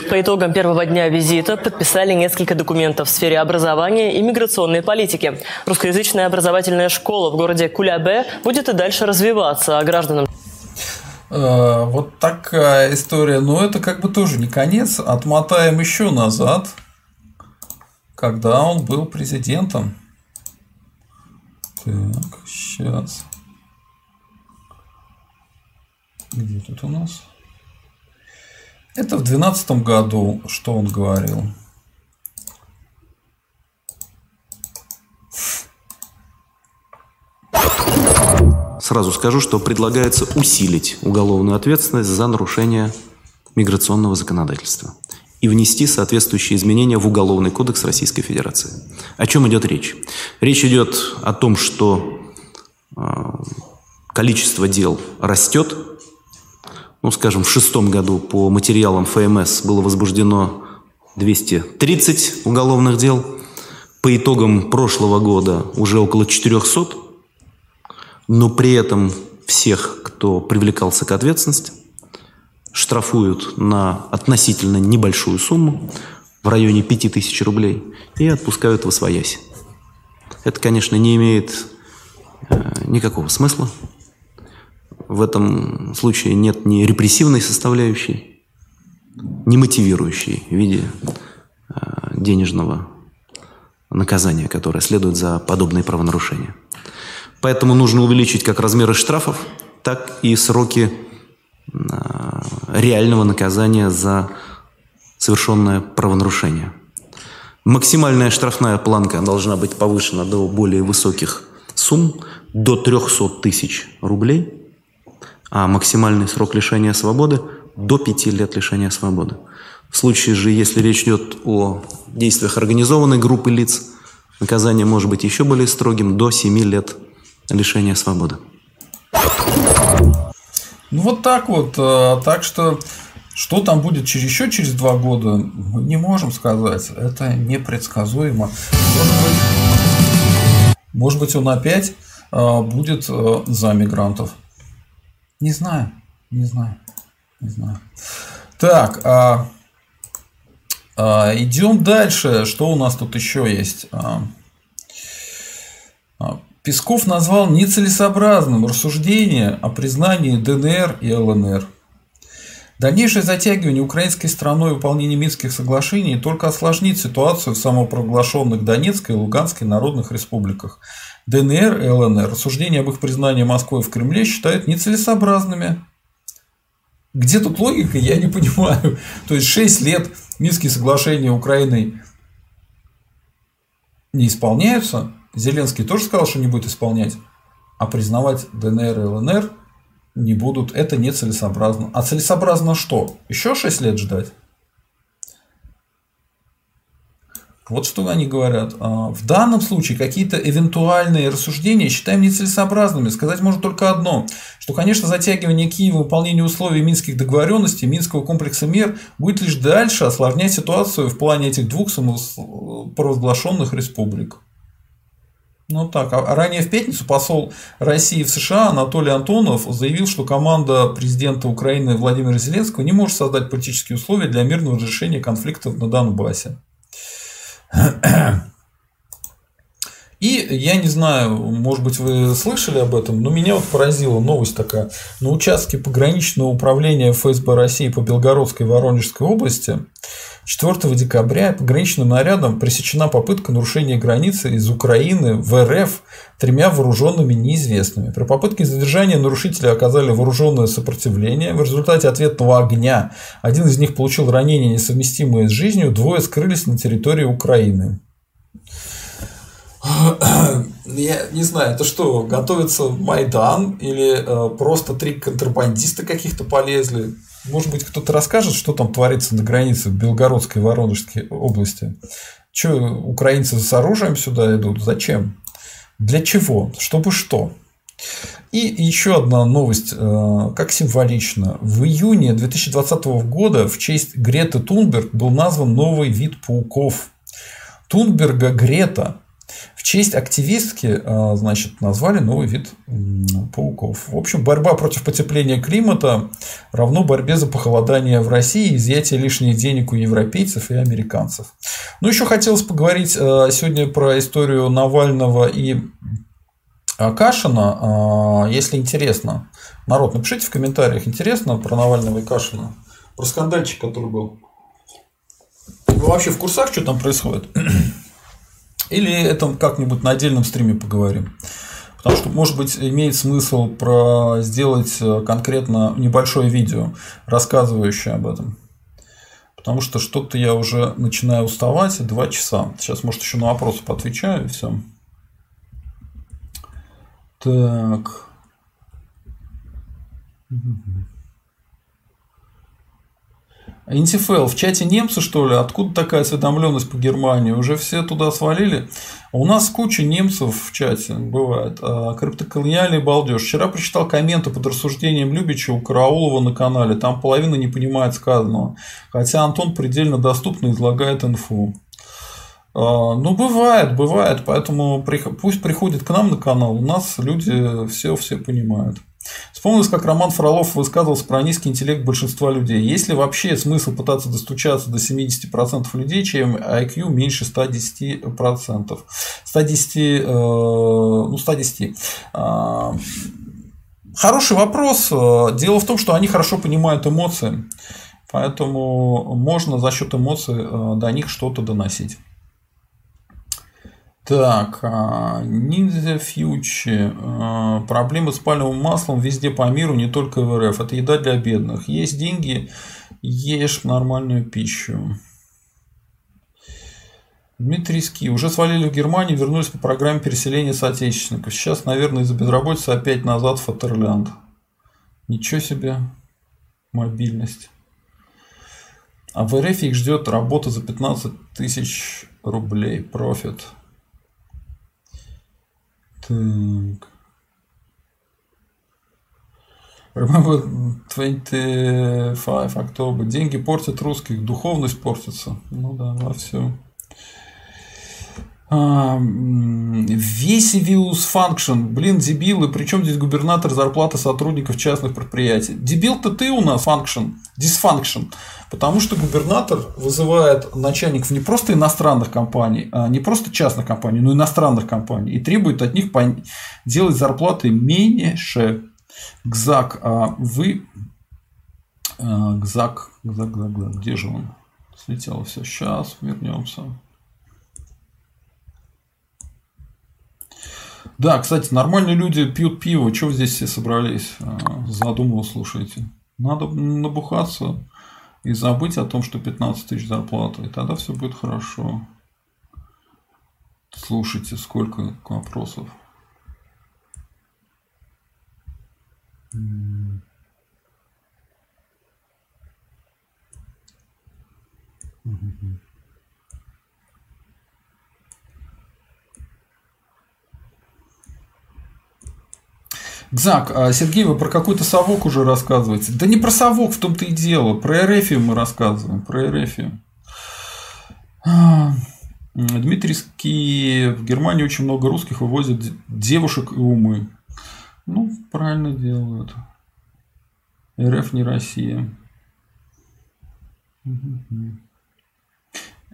По итогам первого дня визита подписали несколько документов в сфере образования и миграционной политики. Русскоязычная образовательная школа в городе Кулябе будет и дальше развиваться, а гражданам Э, Вот такая история. Но это как бы тоже не конец. Отмотаем еще назад, когда он был президентом. Так, сейчас. Где тут у нас? Это в 2012 году, что он говорил. Сразу скажу, что предлагается усилить уголовную ответственность за нарушение миграционного законодательства и внести соответствующие изменения в Уголовный кодекс Российской Федерации. О чем идет речь? Речь идет о том, что э, количество дел растет. Ну, скажем, в шестом году по материалам ФМС было возбуждено 230 уголовных дел. По итогам прошлого года уже около 400 но при этом всех, кто привлекался к ответственности, штрафуют на относительно небольшую сумму в районе 5000 рублей и отпускают в освоясь. Это, конечно, не имеет э, никакого смысла. В этом случае нет ни репрессивной составляющей, ни мотивирующей в виде э, денежного наказания, которое следует за подобные правонарушения. Поэтому нужно увеличить как размеры штрафов, так и сроки а, реального наказания за совершенное правонарушение. Максимальная штрафная планка должна быть повышена до более высоких сумм, до 300 тысяч рублей, а максимальный срок лишения свободы до 5 лет лишения свободы. В случае же, если речь идет о действиях организованной группы лиц, наказание может быть еще более строгим, до 7 лет лишения свободы. Ну вот так вот. э, Так что что там будет через еще через два года, мы не можем сказать. Это непредсказуемо. Может быть, может быть он опять э, будет э, за мигрантов. Не знаю, не знаю, не знаю. Так, а, а, идем дальше. Что у нас тут еще есть? А, а, Песков назвал нецелесообразным рассуждение о признании ДНР и ЛНР. Дальнейшее затягивание украинской страной выполнения Минских соглашений только осложнит ситуацию в самопровозглашенных Донецкой и Луганской народных республиках. ДНР и ЛНР рассуждения об их признании Москвой в Кремле считают нецелесообразными. Где тут логика, я не понимаю. То есть 6 лет Минские соглашения Украиной не исполняются. Зеленский тоже сказал, что не будет исполнять. А признавать ДНР и ЛНР не будут. Это нецелесообразно. А целесообразно что? Еще 6 лет ждать? Вот что они говорят. А, В данном случае какие-то эвентуальные рассуждения считаем нецелесообразными. Сказать можно только одно, что, конечно, затягивание Киева выполнения условий Минских договоренностей, Минского комплекса мер будет лишь дальше осложнять ситуацию в плане этих двух самопровозглашенных республик. Ну так, а ранее в пятницу посол России в США Анатолий Антонов заявил, что команда президента Украины Владимира Зеленского не может создать политические условия для мирного разрешения конфликтов на Донбассе. И я не знаю, может быть, вы слышали об этом, но меня вот поразила новость такая. На участке пограничного управления ФСБ России по Белгородской и Воронежской области 4 декабря пограничным нарядом пресечена попытка нарушения границы из Украины в РФ тремя вооруженными неизвестными. При попытке задержания нарушители оказали вооруженное сопротивление. В результате ответного огня один из них получил ранение, несовместимое с жизнью, двое скрылись на территории Украины. Я не знаю, это что, готовится Майдан или э, просто три контрабандиста каких-то полезли? Может быть, кто-то расскажет, что там творится на границе Белгородской и Воронежской области? Че, украинцы с оружием сюда идут? Зачем? Для чего? Чтобы что? И еще одна новость, э, как символично. В июне 2020 года в честь Греты Тунберг был назван новый вид пауков. Тунберга Грета В честь активистки, а, значит, назвали новый вид пауков. В общем, борьба против потепления климата равно борьбе за похолодание в России и изъятие лишних денег у европейцев и американцев. Ну, еще хотелось поговорить а, сегодня про историю Навального и Кашина. Если интересно, народ, напишите в комментариях, интересно про Навального и Кашина, про скандальчик, который был. Вы вообще в курсах, что там происходит? Или это как-нибудь на отдельном стриме поговорим? Потому что, может быть, имеет смысл про сделать э, конкретно небольшое видео, рассказывающее об этом. Потому что что-то я уже начинаю уставать. Два часа. Сейчас, может, еще на вопросы поотвечаю и все. Так. Интифел, в чате немцы, что ли? Откуда такая осведомленность по Германии? Уже все туда свалили? У нас куча немцев в чате бывает. А, криптоколониальный балдеж. Вчера прочитал комменты под рассуждением Любича у Караулова на канале. Там половина не понимает сказанного. Хотя Антон предельно доступно излагает инфу. А, ну, бывает, бывает. Поэтому пусть приходит к нам на канал. У нас люди все все понимают. Вспомнилось, как Роман Фролов высказывался про низкий интеллект большинства людей. Есть ли вообще смысл пытаться достучаться до 70% людей, чем IQ меньше 110%? 110, э, ну, 110. Э, хороший вопрос. Дело в том, что они хорошо понимают эмоции. Поэтому можно за счет эмоций э, до них что-то доносить. Так, Ninja Future. Проблемы с пальмовым маслом везде по миру, не только в РФ. Это еда для бедных. Есть деньги, ешь нормальную пищу. Дмитрий Ски. Уже свалили в Германию, вернулись по программе переселения соотечественников. Сейчас, наверное, из-за безработицы опять назад в Фатерлянд. Ничего себе. Мобильность. А в РФ их ждет работа за 15 тысяч рублей. Профит. Так. Remember 25 October. Деньги портят русских, духовность портится. Ну да, во все. А, Весивиус Function. Блин, дебилы. Причем здесь губернатор зарплаты сотрудников частных предприятий? Дебил-то ты у нас, function. Dysfunction. Потому что губернатор вызывает начальников не просто иностранных компаний, а не просто частных компаний, но иностранных компаний. И требует от них делать зарплаты меньше. ГЗАК, а вы... А, ГЗАК, ГЗАК, ГЗАК, ГЗАК, где же он? Слетело все. Сейчас вернемся. Да, кстати, нормальные люди пьют пиво. Чего здесь все собрались? А, задумал, слушайте. Надо набухаться и забыть о том, что 15 тысяч зарплата, и тогда все будет хорошо. Слушайте, сколько вопросов. Mm-hmm. Гзак, а Сергей, вы про какой-то совок уже рассказываете. Да не про совок, в том-то и дело. Про Эрефию мы рассказываем. Про Эрефию. А, Дмитрийский в Германии очень много русских вывозят девушек и умы. Ну, правильно делают. РФ не Россия.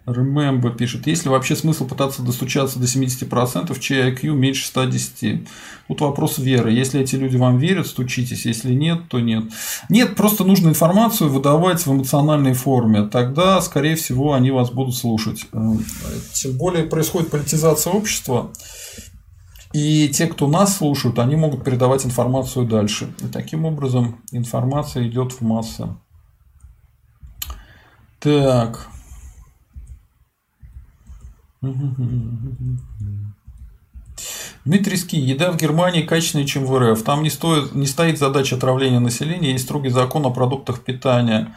Remember пишет, есть ли вообще смысл пытаться достучаться до 70%, чей IQ меньше 110? Тут вопрос веры. Если эти люди вам верят, стучитесь. Если нет, то нет. Нет, просто нужно информацию выдавать в эмоциональной форме. Тогда, скорее всего, они вас будут слушать. Э, тем более происходит политизация общества. И те, кто нас слушают, они могут передавать информацию дальше. И таким образом информация идет в массы. Так. Дмитрий Ски. Еда в Германии качественнее, чем в РФ. Там не, стоит, не стоит задача отравления населения, есть строгий закон о продуктах питания.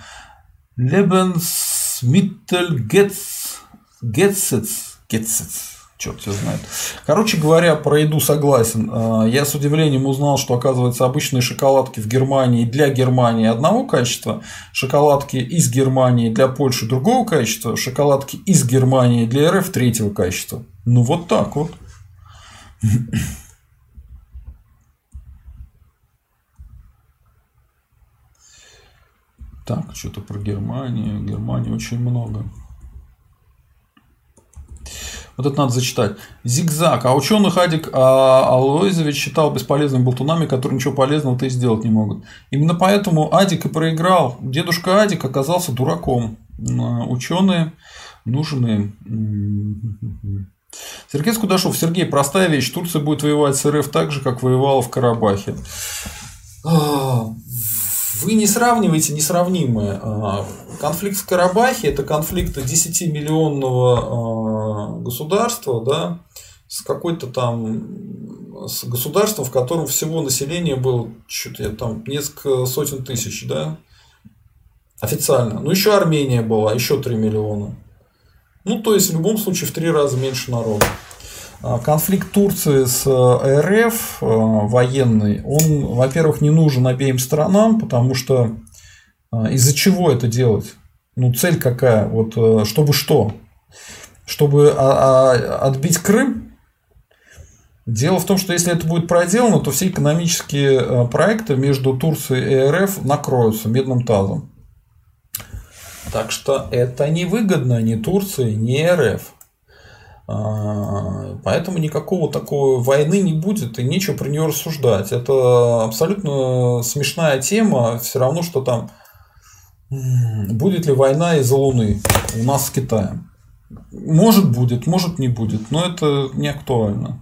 Lebensmittelgesetz. Gesetz. Gesetz. Черт все знает. Короче говоря, про еду согласен. А, Я с удивлением узнал, что, оказывается, обычные шоколадки в Германии для Германии одного качества, шоколадки из Германии для Польши другого качества, шоколадки из Германии для РФ третьего качества. Ну, вот так вот. Так, что-то про Германию. Германии очень много. Вот это надо зачитать. Зигзаг. А ученых Адик а, Алоизович считал бесполезными болтунами, которые ничего полезного то и сделать не могут. Именно поэтому Адик и проиграл. Дедушка Адик оказался дураком. Ученые нужны. Сергей Скудашов. Сергей, простая вещь. Турция будет воевать с РФ так же, как воевала в Карабахе. Вы не сравниваете несравнимое. А, конфликт в Карабахе – это конфликт 10-миллионного а, государства, да, с какой-то там с государством, в котором всего население было что-то там несколько сотен тысяч, да, официально. Ну, еще Армения была, еще 3 миллиона. Ну, то есть, в любом случае, в три раза меньше народа. А, конфликт Турции с э, РФ э, военный, он, во-первых, не нужен обеим сторонам, потому что а, из-за чего это делать? Ну, цель какая? Вот, э, чтобы что? Чтобы а, отбить Крым? Дело в том, что если это будет проделано, то все экономические проекты между Турцией и РФ накроются медным тазом. Так что это невыгодно ни Турции, ни РФ. А, поэтому никакого такой войны не будет и нечего про нее рассуждать. Это абсолютно смешная тема, все равно, что там будет ли война из-за Луны у нас с Китаем. Может будет, может не будет, но это не актуально.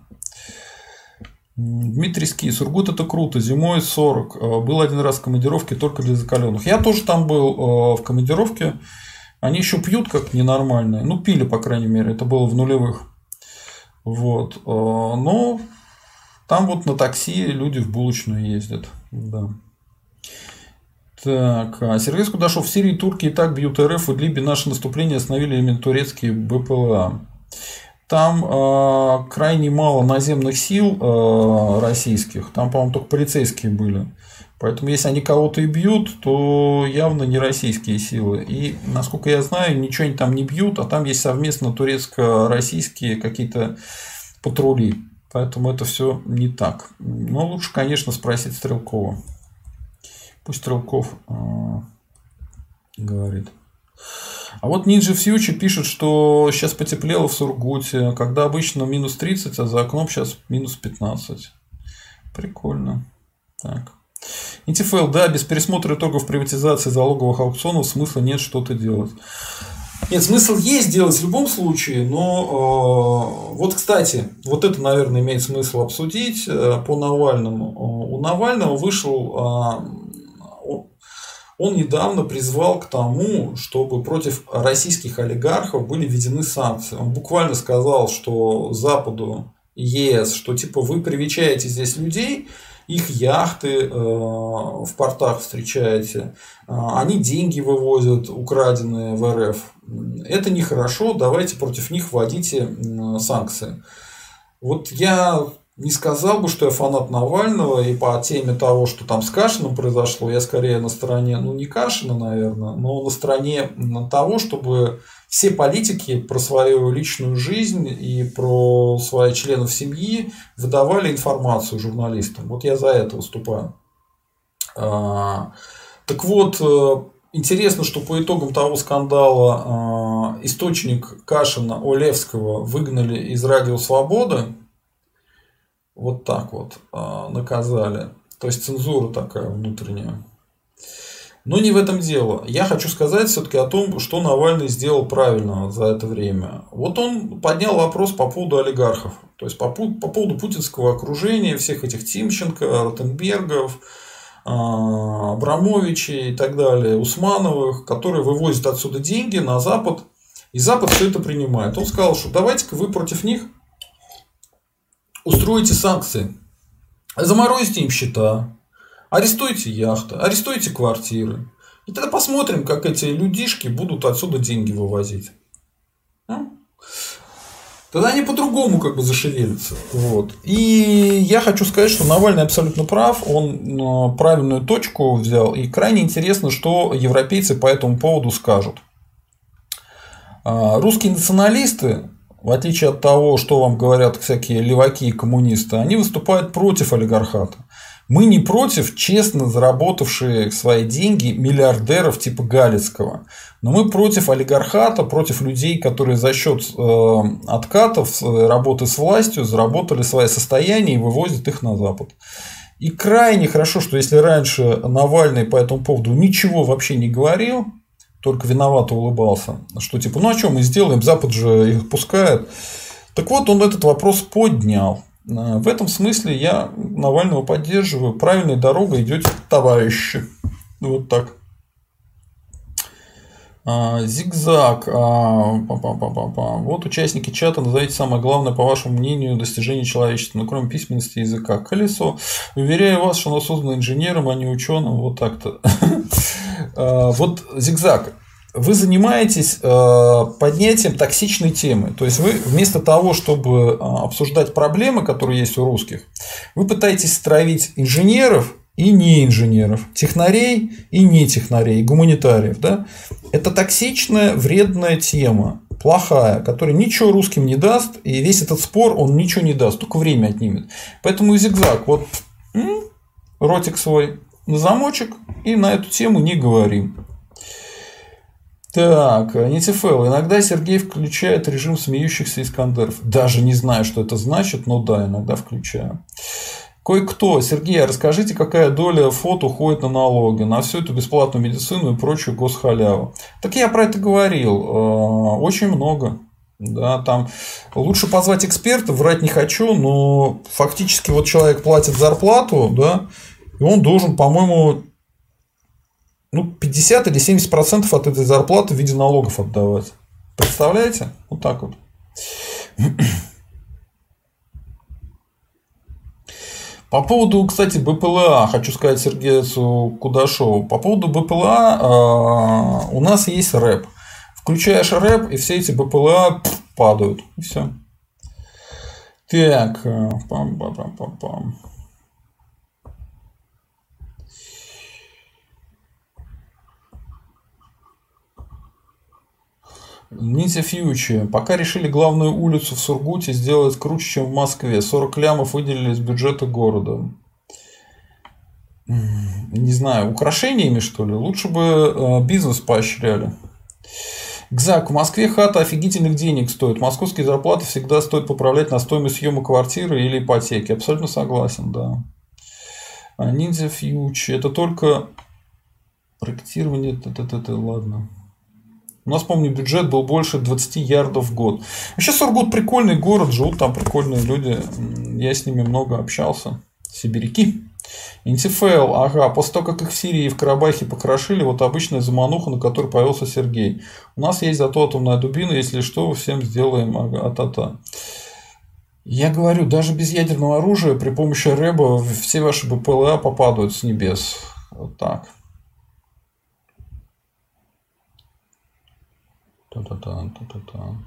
Дмитрий Ски, Сургут это круто, зимой 40. А, был один раз в командировке только для закаленных. Я тоже там был а, в командировке. Они еще пьют как ненормальные. Ну, пили, по крайней мере. Это было в нулевых. Вот. Э, но там вот на такси люди в булочную ездят. Да. Так, а Сергей Скудашов. В Сирии турки и так бьют РФ, в Либии наше наступление остановили именно турецкие БПЛА. Там э, крайне мало наземных сил э, российских. Там, по-моему, только полицейские были. Поэтому, если они кого-то и бьют, то явно не российские силы. И, насколько я знаю, ничего они там не бьют, а там есть совместно турецко-российские какие-то патрули. Поэтому это все не так. Но лучше, конечно, спросить Стрелкова. Пусть Стрелков э, говорит. А вот Ninja Future пишет, что сейчас потеплело в Сургуте, когда обычно минус 30, а за окном сейчас минус 15. Прикольно. Так. НТФЛ, да, без пересмотра итогов приватизации залоговых аукционов смысла нет что-то делать. Нет, смысл есть делать в любом случае, но э, вот, кстати, вот это, наверное, имеет смысл обсудить э, по Навальному. У Навального вышел, э, он недавно призвал к тому, чтобы против российских олигархов были введены санкции. Он буквально сказал, что Западу, ЕС, что типа вы привечаете здесь людей, их яхты э, в портах встречаете, а, они деньги вывозят, украденные в РФ. Это нехорошо, давайте против них вводите санкции. Вот я не сказал бы, что я фанат Навального, и по теме того, что там с Кашиным произошло, я скорее на стороне, ну не Кашина, наверное, но на стороне того, чтобы все политики про свою личную жизнь и про своих членов семьи выдавали информацию журналистам. Вот я за это выступаю. А, так вот, э, интересно, что по итогам того скандала а, источник Кашина Олевского выгнали из Радио Свободы. Вот так вот а, наказали. То есть цензура такая внутренняя. Но не в этом дело. Я хочу сказать все-таки о том, что Навальный сделал правильно за это время. Вот он поднял вопрос по поводу олигархов. То есть по, по поводу путинского окружения, всех этих Тимченко, Ротенбергов, а, Абрамовичей и так далее, Усмановых, которые вывозят отсюда деньги на Запад. И Запад все это принимает. Он сказал, что давайте-ка вы против них устроите санкции. Заморозите им счета, Арестуйте яхты, арестуйте квартиры. И тогда посмотрим, как эти людишки будут отсюда деньги вывозить. тогда они по-другому как бы зашевелятся. Вот. И я хочу сказать, что Навальный абсолютно прав, он э, правильную точку взял, и крайне интересно, что европейцы по этому поводу скажут. А, русские националисты, в отличие от того, что вам говорят всякие леваки и коммунисты, они выступают против олигархата. Мы не против честно заработавших свои деньги миллиардеров типа Галицкого. Но мы против олигархата, против людей, которые за счет э, откатов работы с властью заработали свои состояния и вывозят их на Запад. И крайне хорошо, что если раньше Навальный по этому поводу ничего вообще не говорил, только виновато улыбался, что типа, ну а что мы сделаем, Запад же их пускает. Так вот, он этот вопрос поднял. Э, в этом смысле я Навального поддерживаю. Правильной дорогой идете, товарищи. Вот так. А, зигзаг. -па. Вот участники чата. Назовите самое главное, по вашему мнению, достижение человечества. Ну, кроме письменности языка. Колесо. Уверяю вас, что оно создано инженером, а не ученым. Вот так-то. Вот зигзаг вы занимаетесь э, поднятием токсичной темы. То есть вы вместо того, чтобы э, обсуждать проблемы, которые есть у русских, вы пытаетесь стравить инженеров и не инженеров, технарей и не технарей, гуманитариев. Да? Это токсичная, вредная тема, плохая, которая ничего русским не даст, и весь этот спор он ничего не даст, только время отнимет. Поэтому зигзаг, вот ротик свой на замочек и на эту тему не говорим. Так, НТФЛ. Иногда Сергей включает режим смеющихся Искандеров. Даже не знаю, что это значит, но да, иногда включаю. Кое-кто, Сергей, а расскажите, какая доля фото уходит на налоги, на всю эту бесплатную медицину и прочую госхаляву. Так я про это говорил. Э, очень много. Да, там лучше позвать эксперта, врать не хочу, но фактически вот человек платит зарплату, да, и он должен, по-моему, ну, 50 или 70 процентов от этой зарплаты в виде налогов отдавать. Представляете? Вот так вот. По поводу, кстати, БПЛА, хочу сказать Сергею Кудашову. По поводу БПЛА э, у нас есть рэп. Включаешь рэп, и все эти БПЛА падают. И все. Так, э, пам-пам-пам-пам. Ниндзя Фьючи. Пока решили главную улицу в Сургуте сделать круче, чем в Москве. 40 лямов выделили из бюджета города. Не знаю, украшениями что ли? Лучше бы э, бизнес поощряли. Гзак, в Москве хата офигительных денег стоит. Московские зарплаты всегда стоит поправлять на стоимость съема квартиры или ипотеки. Абсолютно согласен, да. А Ниндзя Фьючи. Это только проектирование. Это, это, это, ладно. У нас, помню, бюджет был больше 20 ярдов в год. Вообще Сургут прикольный город, живут там прикольные люди. Я с ними много общался. Сибиряки. НТФЛ, ага, после того, как их в Сирии и в Карабахе покрошили, вот обычная замануха, на которой появился Сергей. У нас есть зато атомная дубина, если что, всем сделаем, ага, а-та-та. Я говорю, даже без ядерного оружия при помощи рэба все ваши БПЛА попадают с небес. Вот так. Та-та-та, та-та-та.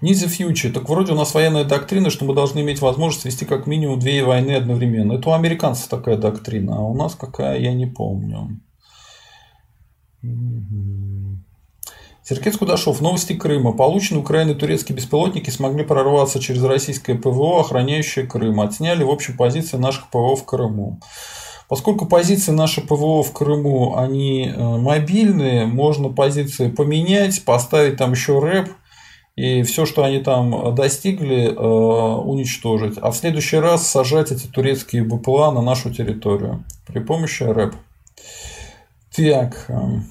Низи фьючи. Так вроде у нас военная доктрина, что мы должны иметь возможность вести как минимум две войны одновременно. Это у американцев такая доктрина, а у нас какая, я не помню. Сергей Кудашов. Новости Крыма. Получены Украины турецкие беспилотники смогли прорваться через российское ПВО, охраняющее Крым. Отсняли в общем позиции наших ПВО в Крыму. Поскольку позиции наши ПВО в Крыму, они э, мобильные, можно позиции поменять, поставить там еще рэп, и все, что они там достигли, э, уничтожить. А в следующий раз сажать эти турецкие БПЛА на нашу территорию при помощи рэп. Так. Эм.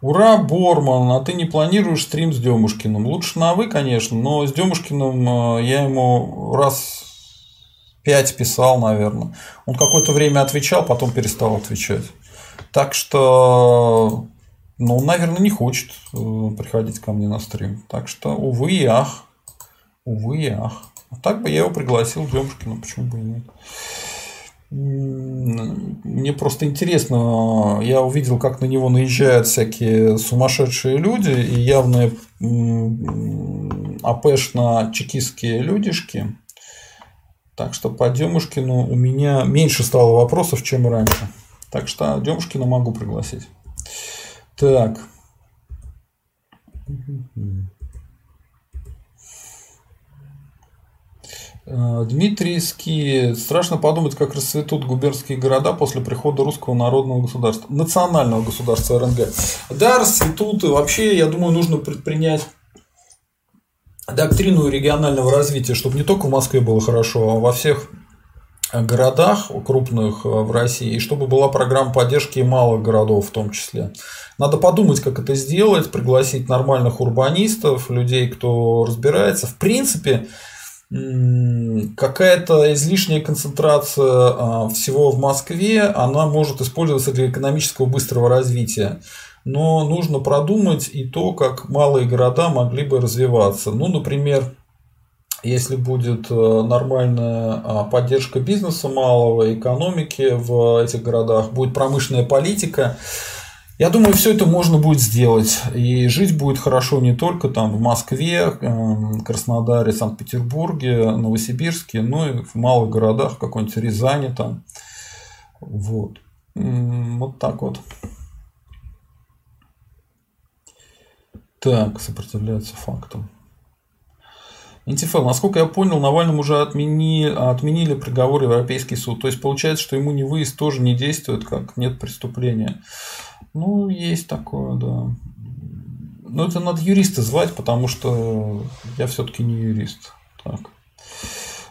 Ура, Борман, а ты не планируешь стрим с Демушкиным? Лучше на вы, конечно, но с Демушкиным э, я ему раз 5 писал, наверное. Он какое-то время отвечал, потом перестал отвечать. Так что, ну, наверное, не хочет э, приходить ко мне на стрим. Так что, увы и ах. Увы и ах. А так бы я его пригласил Демушкина, почему бы и нет. Мне просто интересно, я увидел, как на него наезжают всякие сумасшедшие люди и явные АПшно-чекистские людишки. Так что по Демушкину у меня меньше стало вопросов, чем раньше. Так что Демушкина могу пригласить. Так. Э, Дмитрийский. Страшно подумать, как расцветут губернские города после прихода русского народного государства, национального государства РНГ. Да, расцветут. И вообще, я думаю, нужно предпринять доктрину регионального развития, чтобы не только в Москве было хорошо, а во всех городах крупных э, в России, и чтобы была программа поддержки малых городов в том числе. Надо подумать, как это сделать, пригласить нормальных урбанистов, людей, кто разбирается. В принципе, какая-то излишняя концентрация а, всего в Москве, она может использоваться для экономического быстрого развития. Но нужно продумать и то, как малые города могли бы развиваться. Ну, например, если будет э, нормальная а, поддержка бизнеса малого, экономики в этих городах, будет промышленная политика, я думаю, все это можно будет сделать. И жить будет хорошо не только там в Москве, эм, Краснодаре, Санкт-Петербурге, Новосибирске, но и в малых городах, в какой-нибудь Рязани там. Вот. Вот так вот. Так, сопротивляется фактам. НТФЛ, насколько я понял, Навальному уже отмени, отменили приговор Европейский суд. То есть получается, что ему не выезд тоже не действует, как нет преступления. Ну, есть такое, да. Но это надо юриста звать, потому что я все-таки не юрист. Так.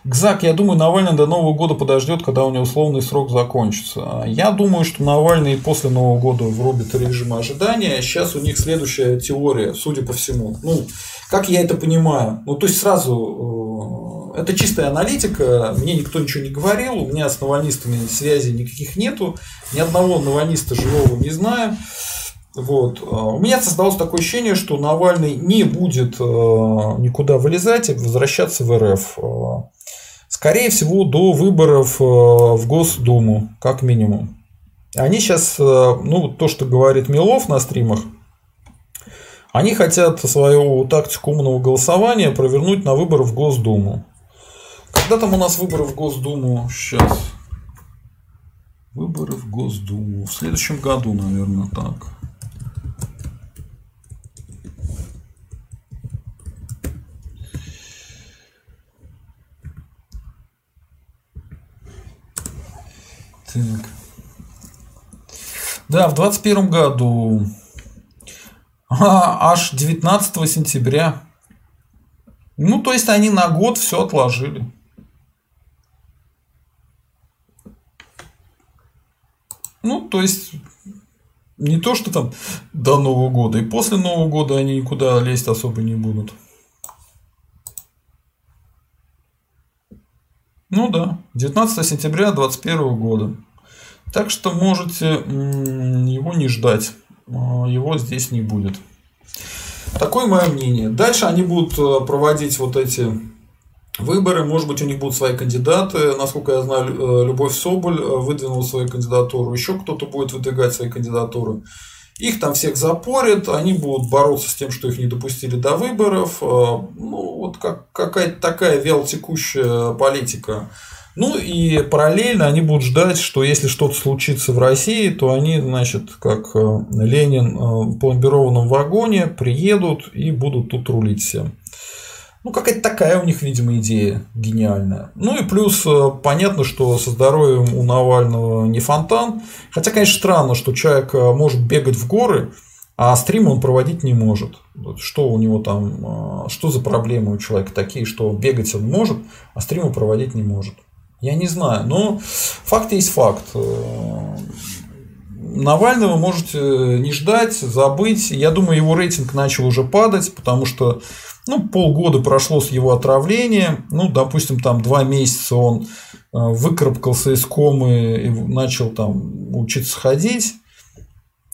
Гзак, я думаю, Навальный до Нового года подождет, когда у него условный срок закончится. Я думаю, что Навальный после Нового года врубит режим ожидания. Сейчас у них следующая теория, судя по всему. Ну, как я это понимаю? Ну, то есть сразу э, это чистая аналитика, мне никто ничего не говорил, у меня с навальнистами связи никаких нету, ни одного навальниста живого не знаю. Вот. А у меня создалось такое ощущение, что Навальный не будет э, никуда вылезать и возвращаться в РФ. Э, скорее всего, до выборов в Госдуму, как минимум. Они сейчас, ну, то, что говорит Милов на стримах, они хотят свою тактику умного голосования провернуть на выборы в Госдуму. Когда там у нас выборы в Госдуму? Сейчас. Выборы в Госдуму. В следующем году, наверное, так. Так. Да, в 2021 году а, аж 19 сентября. Ну, то есть они на год все отложили. Ну, то есть не то, что там до Нового года, и после Нового года они никуда лезть особо не будут. Ну да, 19 сентября 2021 года. Так что можете его не ждать. А, его здесь не будет. Такое мое мнение. Дальше они будут э, проводить вот эти выборы. Может быть, у них будут свои кандидаты. Насколько я знаю, э, Любовь Соболь э, выдвинула свою кандидатуру. Еще кто-то будет выдвигать свои кандидатуры. Их там всех запорят, они будут бороться с тем, что их не допустили до выборов. Ну, вот как, какая-то такая вялотекущая политика. Ну и параллельно они будут ждать, что если что-то случится в России, то они, значит, как э, Ленин э, в пломбированном вагоне приедут и будут тут рулить всем. Ну, какая-то такая у них, видимо, идея гениальная. Ну и плюс э, понятно, что со здоровьем у Навального не фонтан. Хотя, конечно, странно, что человек может бегать в горы, а стрим он проводить не может. Что у него там, что за проблемы у человека такие, что бегать он может, а стримы проводить не может. Я не знаю, но факт есть факт. Навального можете не ждать, забыть. Я думаю, его рейтинг начал уже падать, потому что ну, полгода прошло с его отравления. Ну, допустим, там два месяца он э, выкарабкался из комы и начал там учиться ходить.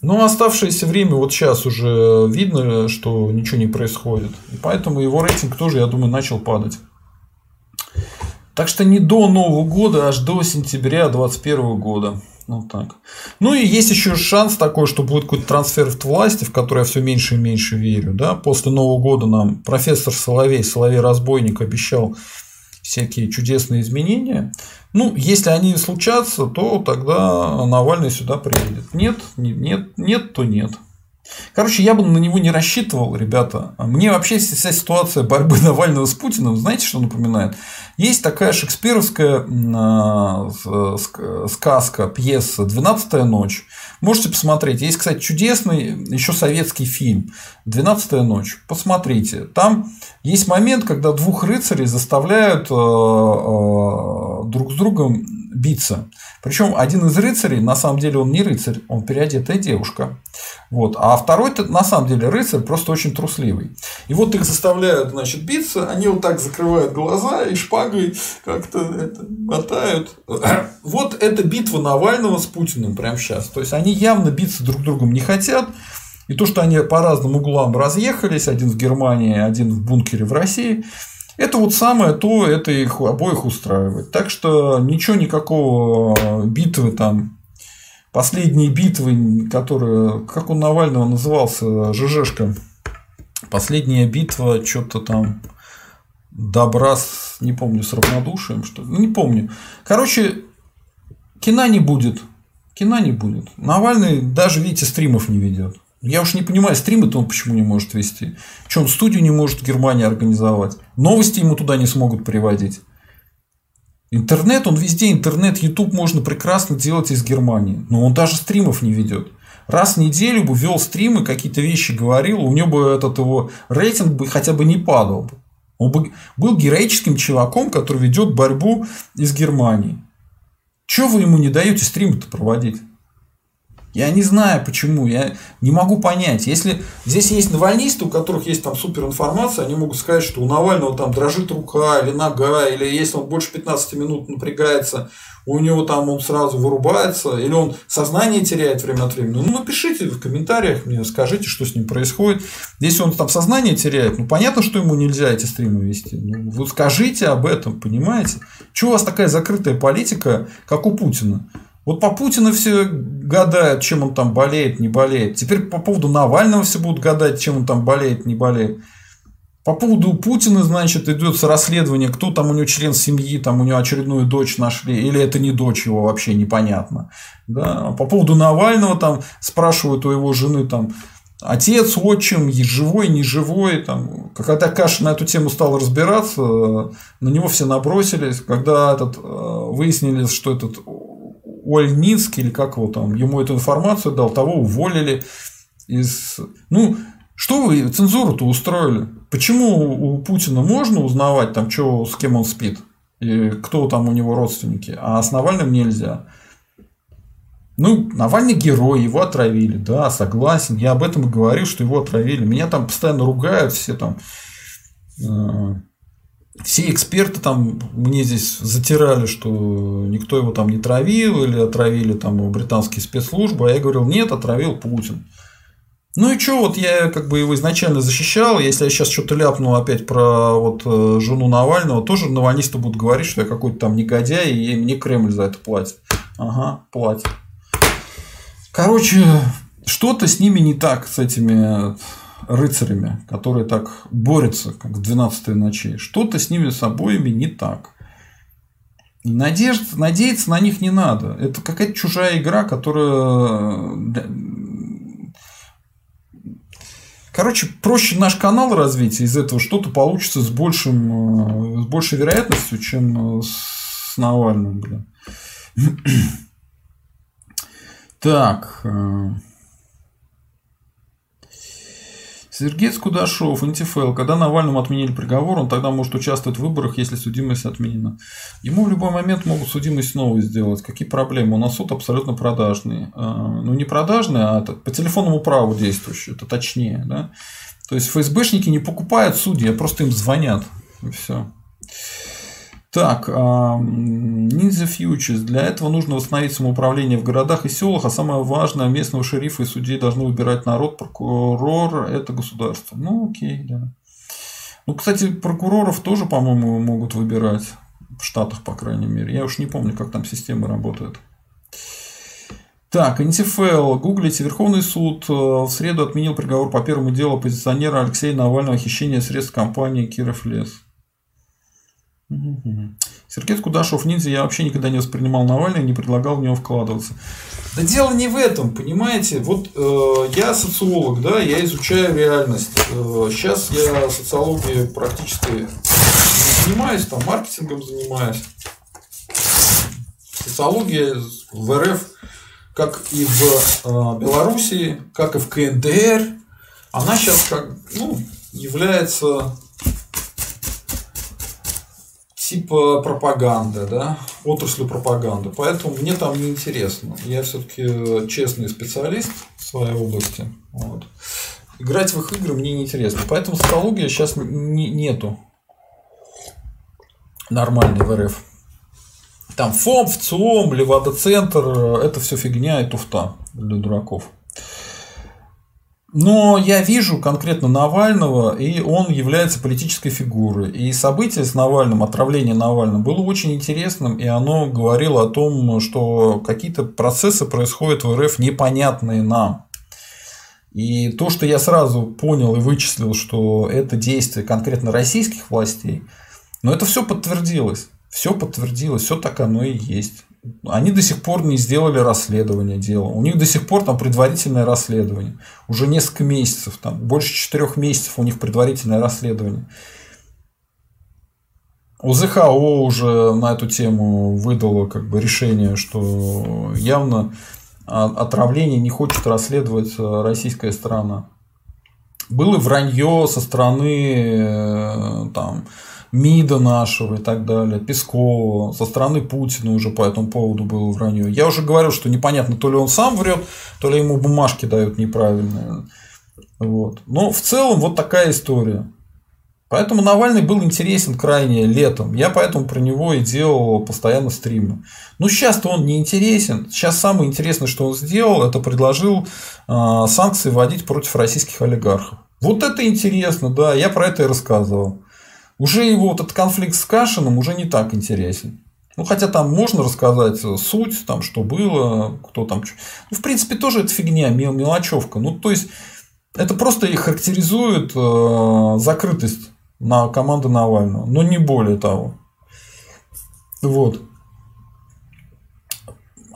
Но оставшееся время вот сейчас уже видно, что ничего не происходит. И поэтому его рейтинг тоже, я думаю, начал падать. Так что не до Нового года, аж до сентября 2021 года. Вот так. Ну и есть еще шанс такой, что будет какой-то трансфер в власти, в который я все меньше и меньше верю. Да? После Нового года нам профессор Соловей, Соловей-разбойник обещал всякие чудесные изменения. Ну, если они случатся, то тогда Навальный сюда приедет. Нет, нет, нет, то нет. Короче, я бы на него не рассчитывал, ребята. Мне вообще вся ситуация борьбы Навального с Путиным, знаете, что напоминает? Есть такая шекспировская а, сказка, пьеса «Двенадцатая ночь». Можете посмотреть. Есть, кстати, чудесный еще советский фильм «Двенадцатая ночь». Посмотрите. Там есть момент, когда двух рыцарей заставляют а, а, друг с другом биться. Причем один из рыцарей, на самом деле он не рыцарь, он переодетая девушка. Вот. А второй на самом деле рыцарь просто очень трусливый. И вот их заставляют, значит, биться, они вот так закрывают глаза и шпагой как-то это, мотают. Вот это битва Навального с Путиным прямо сейчас. То есть они явно биться друг другом не хотят. И то, что они по разным углам разъехались, один в Германии, один в бункере в России, это вот самое то, это их обоих устраивает. Так что ничего никакого битвы там, последние битвы, которые, как у Навального назывался, ЖЖшка, последняя битва, что-то там, добра с, не помню, с равнодушием, что ли, ну, не помню. Короче, кино не будет, кино не будет. Навальный даже, видите, стримов не ведет. Я уж не понимаю, стримы-то он почему не может вести. Он студию не может в Германии организовать? Новости ему туда не смогут приводить. Интернет, он везде, интернет, YouTube можно прекрасно делать из Германии. Но он даже стримов не ведет. Раз в неделю бы вел стримы, какие-то вещи говорил, у него бы этот его рейтинг бы хотя бы не падал. Он бы был героическим чуваком, который ведет борьбу из Германии. Чего вы ему не даете стримы-то проводить? Я не знаю почему, я не могу понять. Если здесь есть навальнисты, у которых есть там супер информация, они могут сказать, что у Навального там дрожит рука или нога, или если он больше 15 минут напрягается, у него там он сразу вырубается, или он сознание теряет время от времени. Ну, напишите в комментариях мне, скажите, что с ним происходит. Если он там сознание теряет, ну, понятно, что ему нельзя эти стримы вести. Ну, вы скажите об этом, понимаете? Чего у вас такая закрытая политика, как у Путина? Вот по Путину все гадают, чем он там болеет, не болеет. Теперь по поводу Навального все будут гадать, чем он там болеет, не болеет. По поводу Путина, значит, идет расследование, кто там у него член семьи, там у него очередную дочь нашли, или это не дочь его вообще непонятно. Да? По поводу Навального там спрашивают у его жены там, отец, отчим, живой, не живой. Там. Когда Каша на эту тему стал разбираться, на него все набросились. Когда этот, э, выяснилось, что этот Ольницкий, или как его там, ему эту информацию дал, того уволили. Из... Ну, что вы цензуру-то устроили? Почему у Путина можно узнавать, там, что, с кем он спит? И кто там у него родственники, а с Навальным нельзя? Ну, Навальный герой, его отравили, да, согласен. Я об этом и говорил, что его отравили. Меня там постоянно ругают все там э, все эксперты там мне здесь затирали, что никто его там не травил или отравили там британские спецслужбы, а я говорил, нет, отравил Путин. Ну и что, вот я как бы его изначально защищал, если я сейчас что-то ляпну опять про вот э, жену Навального, тоже навальнисты будут говорить, что я какой-то там негодяй, и мне Кремль за это платит. Ага, платит. Короче, что-то с ними не так, с этими рыцарями, которые так борются, как в 12 ночи. Что-то с ними с обоими не так. Надежд, надеяться на них не надо. Это какая-то чужая игра, которая... Короче, проще наш канал развить, из этого что-то получится с, большим, с большей вероятностью, чем с Навальным. Блин. Так. Э, Сергей Скудашов, НТФЛ. Когда Навальному отменили приговор, он тогда может участвовать в выборах, если судимость отменена. Ему в любой момент могут судимость снова сделать. Какие проблемы? У нас суд абсолютно продажный. А, ну, не продажный, а по телефонному праву действующий. Это точнее. Да? То есть, ФСБшники не покупают судьи, а просто им звонят. И все. Так, Ninja Futures. Для этого нужно восстановить самоуправление в городах и селах, а самое важное, местного шерифа и судей должны выбирать народ, прокурор – это государство. Ну, окей, да. Ну, кстати, прокуроров тоже, по-моему, могут выбирать. В Штатах, по крайней мере. Я уж не помню, как там система работает. Так, НТФЛ. Гуглите. Верховный суд э, в среду отменил приговор по первому делу оппозиционера Алексея Навального о хищении средств компании Киров Лес. Сергей Кудашов ниндзя я вообще никогда не воспринимал Навального и не предлагал в него вкладываться. Да дело не в этом, понимаете? Вот э, я социолог, да, я изучаю реальность. Э, сейчас я социологией практически не занимаюсь, там маркетингом занимаюсь. Социология в РФ, как и в э, Белоруссии, как и в КНДР, она сейчас как, ну, является типа пропаганда, да, отрасль пропаганды. Поэтому мне там не интересно. Я все-таки честный специалист в своей области. Вот. Играть в их игры мне не интересно. Поэтому социология сейчас не, нету нормальной в РФ. Там ФОМ, ВЦИОМ, Левада-центр, это все фигня и туфта для дураков. Но я вижу конкретно Навального, и он является политической фигурой. И событие с Навальным, отравление Навальным, было очень интересным, и оно говорило о том, что какие-то процессы происходят в РФ непонятные нам. И то, что я сразу понял и вычислил, что это действие конкретно российских властей, но это все подтвердилось. Все подтвердилось, все так оно и есть. Они до сих пор не сделали расследование дела. У них до сих пор там предварительное расследование. Уже несколько месяцев, там, больше четырех месяцев у них предварительное расследование. УЗХО уже на эту тему выдало как бы решение, что явно отравление не хочет расследовать э, российская страна. Было вранье со стороны э, там, МИДа нашего и так далее, Пескова, со стороны Путина уже по этому поводу было вранье. Я уже говорил, что непонятно, то ли он сам врет, то ли ему бумажки дают неправильные. Вот. Но в целом вот такая история. Поэтому Навальный был интересен крайне летом. Я поэтому про него и делал постоянно стримы. Ну, сейчас-то он не интересен. Сейчас самое интересное, что он сделал, это предложил э, санкции вводить против российских олигархов. Вот это интересно, да, я про это и рассказывал уже его вот этот конфликт с Кашиным уже не так интересен. Ну, хотя там можно рассказать суть, там, что было, кто там. Ну, в принципе, тоже это фигня, мел, мелочевка. Ну, то есть, это просто их характеризует э, закрытость на команду Навального, но не более того. Вот.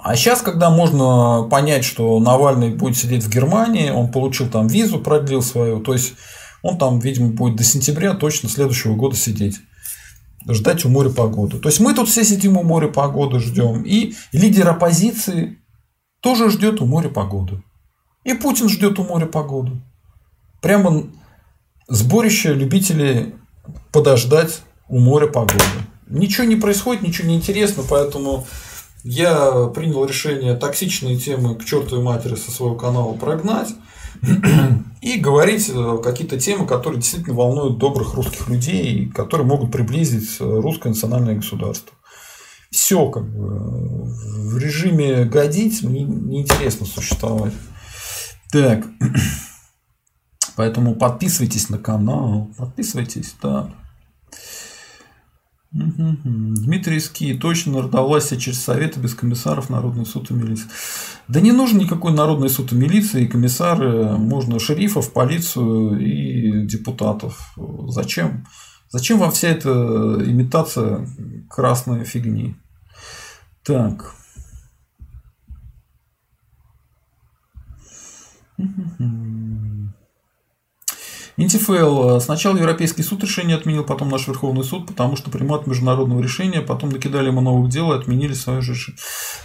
А сейчас, когда можно понять, что Навальный будет сидеть в Германии, он получил там визу, продлил свою, то есть он там, видимо, будет до сентября точно следующего года сидеть ждать у моря погоды. То есть мы тут все сидим у моря погоды, ждем. И лидер оппозиции тоже ждет у моря погоды. И Путин ждет у моря погоды. Прямо сборище любителей подождать у моря погоды. Ничего не происходит, ничего не интересно, поэтому я принял решение токсичные темы к чертовой матери со своего канала прогнать и говорить э, какие-то темы, которые действительно волнуют добрых русских людей, которые могут приблизить э, русское национальное государство. Все как бы в режиме годить мне неинтересно существовать. Так. Поэтому подписывайтесь на канал, подписывайтесь, да. Дмитрий Ски, точно народовластие через советы без комиссаров, народный суд и милиции. Да не нужен никакой народный суд и милиции, и комиссары, можно шерифов, полицию и депутатов. Зачем? Зачем вам вся эта имитация красной фигни? Так. НТФЛ. Э, сначала Европейский суд решение отменил, потом наш Верховный суд, потому что примат международного решения, потом накидали ему новых дел и отменили свое решение.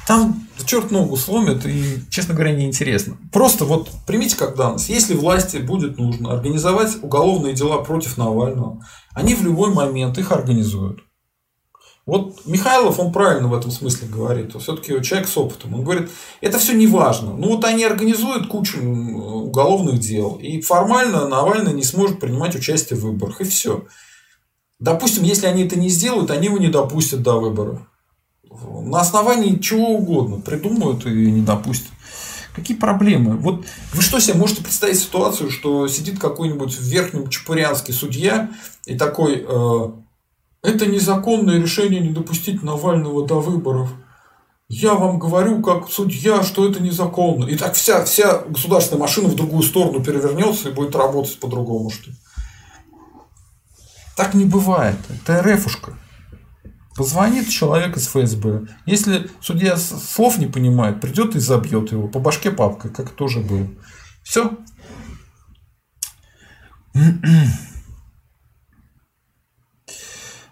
Там черт ногу сломит, и, честно говоря, неинтересно. Просто вот примите как данность, если власти будет нужно организовать уголовные дела против Навального, они в любой момент их организуют. Вот Михайлов, он правильно в этом смысле говорит. Все-таки человек с опытом. Он говорит, это все не важно. Ну вот они организуют кучу уголовных дел. И формально Навальный не сможет принимать участие в выборах. И все. Допустим, если они это не сделают, они его не допустят до выборов. На основании чего угодно придумают и не допустят. Какие проблемы? Вот вы что себе можете представить ситуацию, что сидит какой-нибудь в верхнем Чапурянский судья и такой, э, Это незаконное решение не допустить Навального до выборов. Я вам говорю, как судья, что это незаконно. И так вся, вся государственная машина в другую сторону перевернется и будет работать по-другому, что ли. Так не бывает. Это РФушка. Позвонит человек из ФСБ. Если судья слов не понимает, придет и забьет его по башке папкой, как тоже было. Все.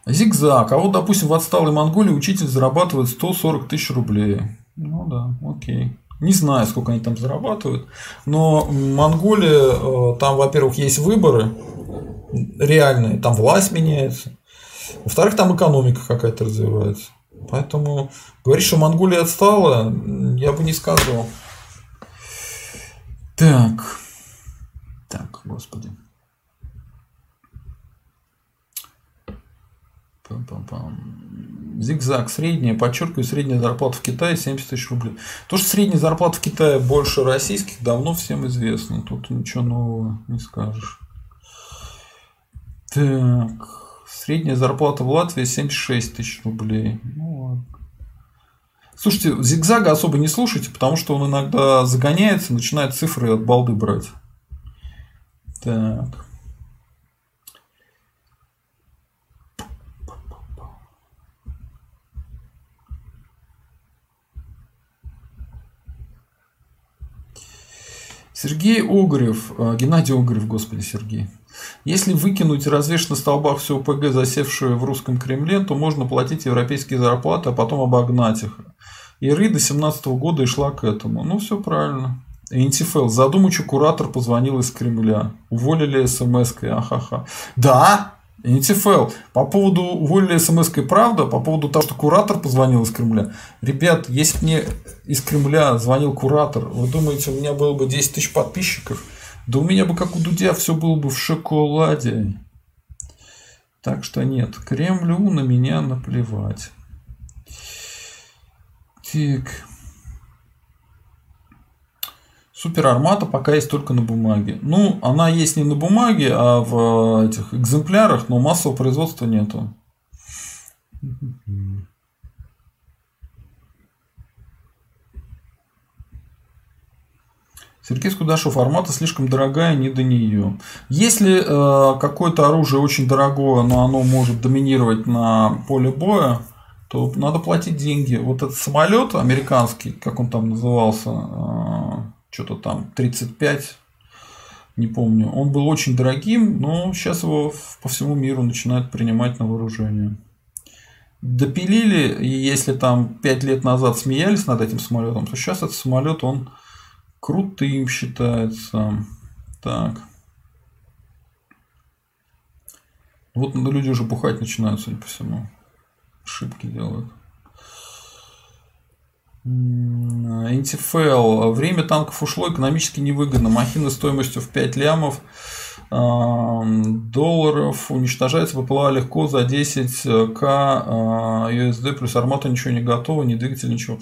Зигзаг. А вот, допустим, в отсталой Монголии учитель зарабатывает 140 тысяч рублей. Ну да, окей. Не знаю, сколько они там зарабатывают. Но Монголия, э, там, во-первых, есть выборы реальные, там власть меняется. Во-вторых, там экономика какая-то развивается. Поэтому говорить, что Монголия отстала, я бы не сказал. Так. Так, господи. Зигзаг. Средняя, подчеркиваю, средняя зарплата в Китае 70 тысяч рублей. То, что средняя зарплата в Китае больше российских, давно всем известно. Тут ничего нового не скажешь. Так. Средняя зарплата в Латвии 76 тысяч рублей. Ну ладно. Слушайте, зигзага особо не слушайте, потому что он иногда загоняется, начинает цифры от балды брать. Так. Сергей Огарев, э, Геннадий Огарев, господи, Сергей. Если выкинуть и развешать на столбах всю ОПГ, засевшую в русском Кремле, то можно платить европейские зарплаты, а потом обогнать их. И РИ до 2017 года и шла к этому. Ну, все правильно. Интифел. Задумучу куратор позвонил из Кремля. Уволили смс-кой. Ахаха. Да, НТФЛ, по поводу уволили смс правда, по поводу того, что куратор позвонил из Кремля. Ребят, если мне из Кремля звонил куратор, вы думаете, у меня было бы 10 тысяч подписчиков? Да у меня бы, как у Дудя, все было бы в шоколаде. Так что нет, Кремлю на меня наплевать. Так. Супер Армата пока есть только на бумаге. Ну, она есть не на бумаге, а в этих экземплярах, но массового производства нету. Сергей Скудашов, армата слишком дорогая, не до нее. Если э, какое-то оружие очень дорогое, но оно может доминировать на поле боя, то надо платить деньги. Вот этот самолет американский, как он там назывался, э, что-то там 35, не помню. Он был очень дорогим, но сейчас его по всему миру начинают принимать на вооружение. Допилили, и если там 5 лет назад смеялись над этим самолетом, то сейчас этот самолет, он крутым считается. Так. Вот люди уже бухать начинают, судя по всему. Ошибки делают. НТФЛ. Время танков ушло экономически невыгодно. Махина стоимостью в 5 лямов долларов уничтожается БПЛА легко за 10к USD плюс армата ничего не готово, ни двигатель, ничего.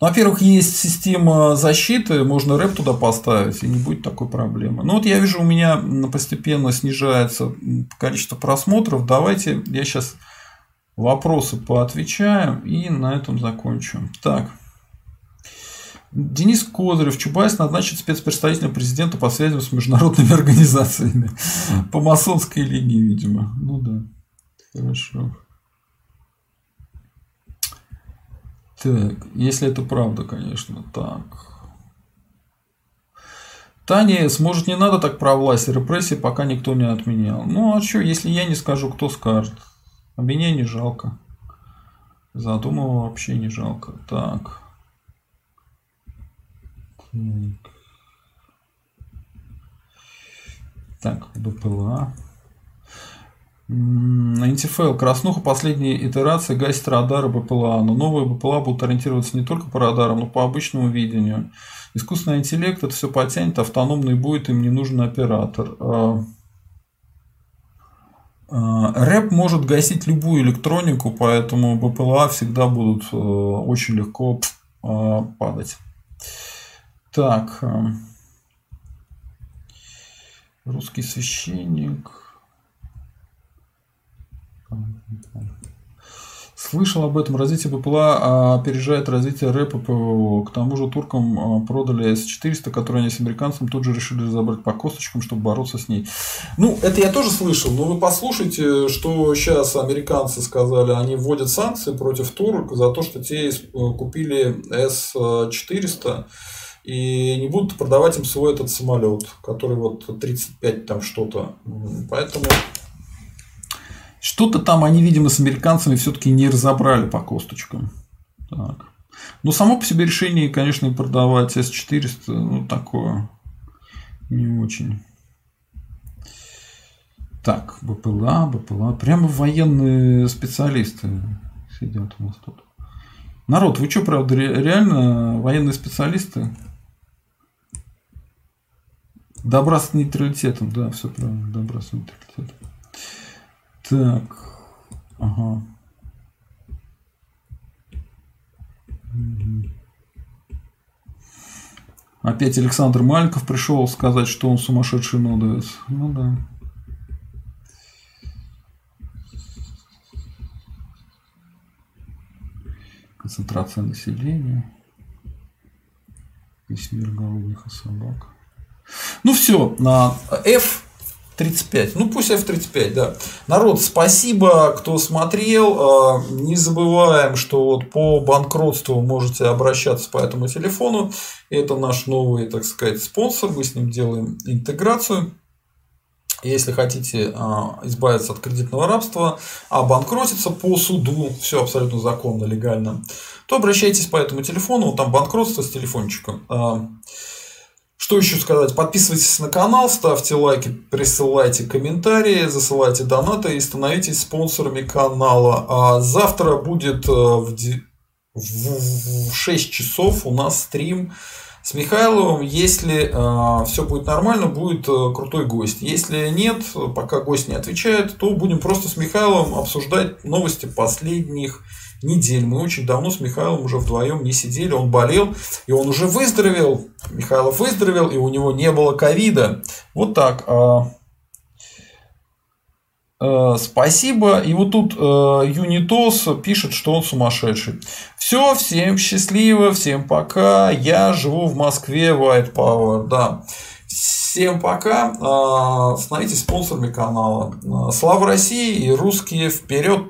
Ну, во-первых, есть система защиты, можно рэп туда поставить, и не будет такой проблемы. Ну вот я вижу, у меня постепенно снижается количество просмотров. Давайте я сейчас вопросы поотвечаем и на этом закончим. Так. Денис Козырев, Чубайс назначит спецпредставителем президента по связям с международными организациями. По масонской линии, видимо. Ну да. Хорошо. Так, если это правда, конечно. Так. Таня сможет не надо так про власть, репрессии пока никто не отменял. Ну а что, если я не скажу, кто скажет? А меня не жалко. Задумывал вообще не жалко. Так. Так, БПЛА. НТФЛ. Краснуха последней итерации гасит радары БПЛА, но новые БПЛА будут ориентироваться не только по радарам, но по обычному видению. Искусственный интеллект это все потянет, автономный будет, им не нужен оператор. А, а, рэп может гасить любую электронику, поэтому БПЛА всегда будут э, очень легко а, падать. Так. Э, русский священник. Слышал об этом. Развитие БПЛА а, опережает развитие рэпа ПВО. К тому же туркам а, продали С-400, которые они с американцам тут же решили разобрать по косточкам, чтобы бороться с ней. Ну, это я тоже слышал, но вы послушайте, что сейчас американцы сказали. Они вводят санкции против турок за то, что те купили С-400 и не будут продавать им свой этот самолет, который вот 35 там что-то. Поэтому что-то там они, видимо, с американцами все-таки не разобрали по косточкам. Так. Но само по себе решение, конечно, продавать С-400, ну, такое не очень. Так, БПЛА, БПЛА. Прямо военные специалисты сидят у нас тут. Народ, вы что, правда, реально военные специалисты? Добра с нейтралитетом, да, все правильно, добра с нейтралитетом. Так, ага. Опять Александр Мальков пришел сказать, что он сумасшедший нодовец. Ну да. Концентрация населения. Весь мир голодных и собак. Ну все, на F 35. Ну, пусть F35, да. Народ, спасибо, кто смотрел. А, не забываем, что вот по банкротству можете обращаться по этому телефону. Это наш новый, так сказать, спонсор. Мы с ним делаем интеграцию. Если хотите а, избавиться от кредитного рабства, а банкротиться по суду, все абсолютно законно, легально, то обращайтесь по этому телефону, там банкротство с телефончиком. Что еще сказать? Подписывайтесь на канал, ставьте лайки, присылайте комментарии, засылайте донаты и становитесь спонсорами канала. А завтра будет э, в 6 часов у нас стрим с Михайловым. Если э, все будет нормально, будет э, крутой гость. Если нет, пока гость не отвечает, то будем просто с Михайловым обсуждать новости последних недель. Мы очень давно с Михаилом уже вдвоем не сидели. Он болел, и он уже выздоровел. Михайлов выздоровел, и у него не было ковида. Вот так. А, а, спасибо. И вот тут а, Юнитос пишет, что он сумасшедший. Все, всем счастливо, всем пока. Я живу в Москве, White Power, да. Всем пока. Становитесь спонсорами канала. Слава России и русские вперед!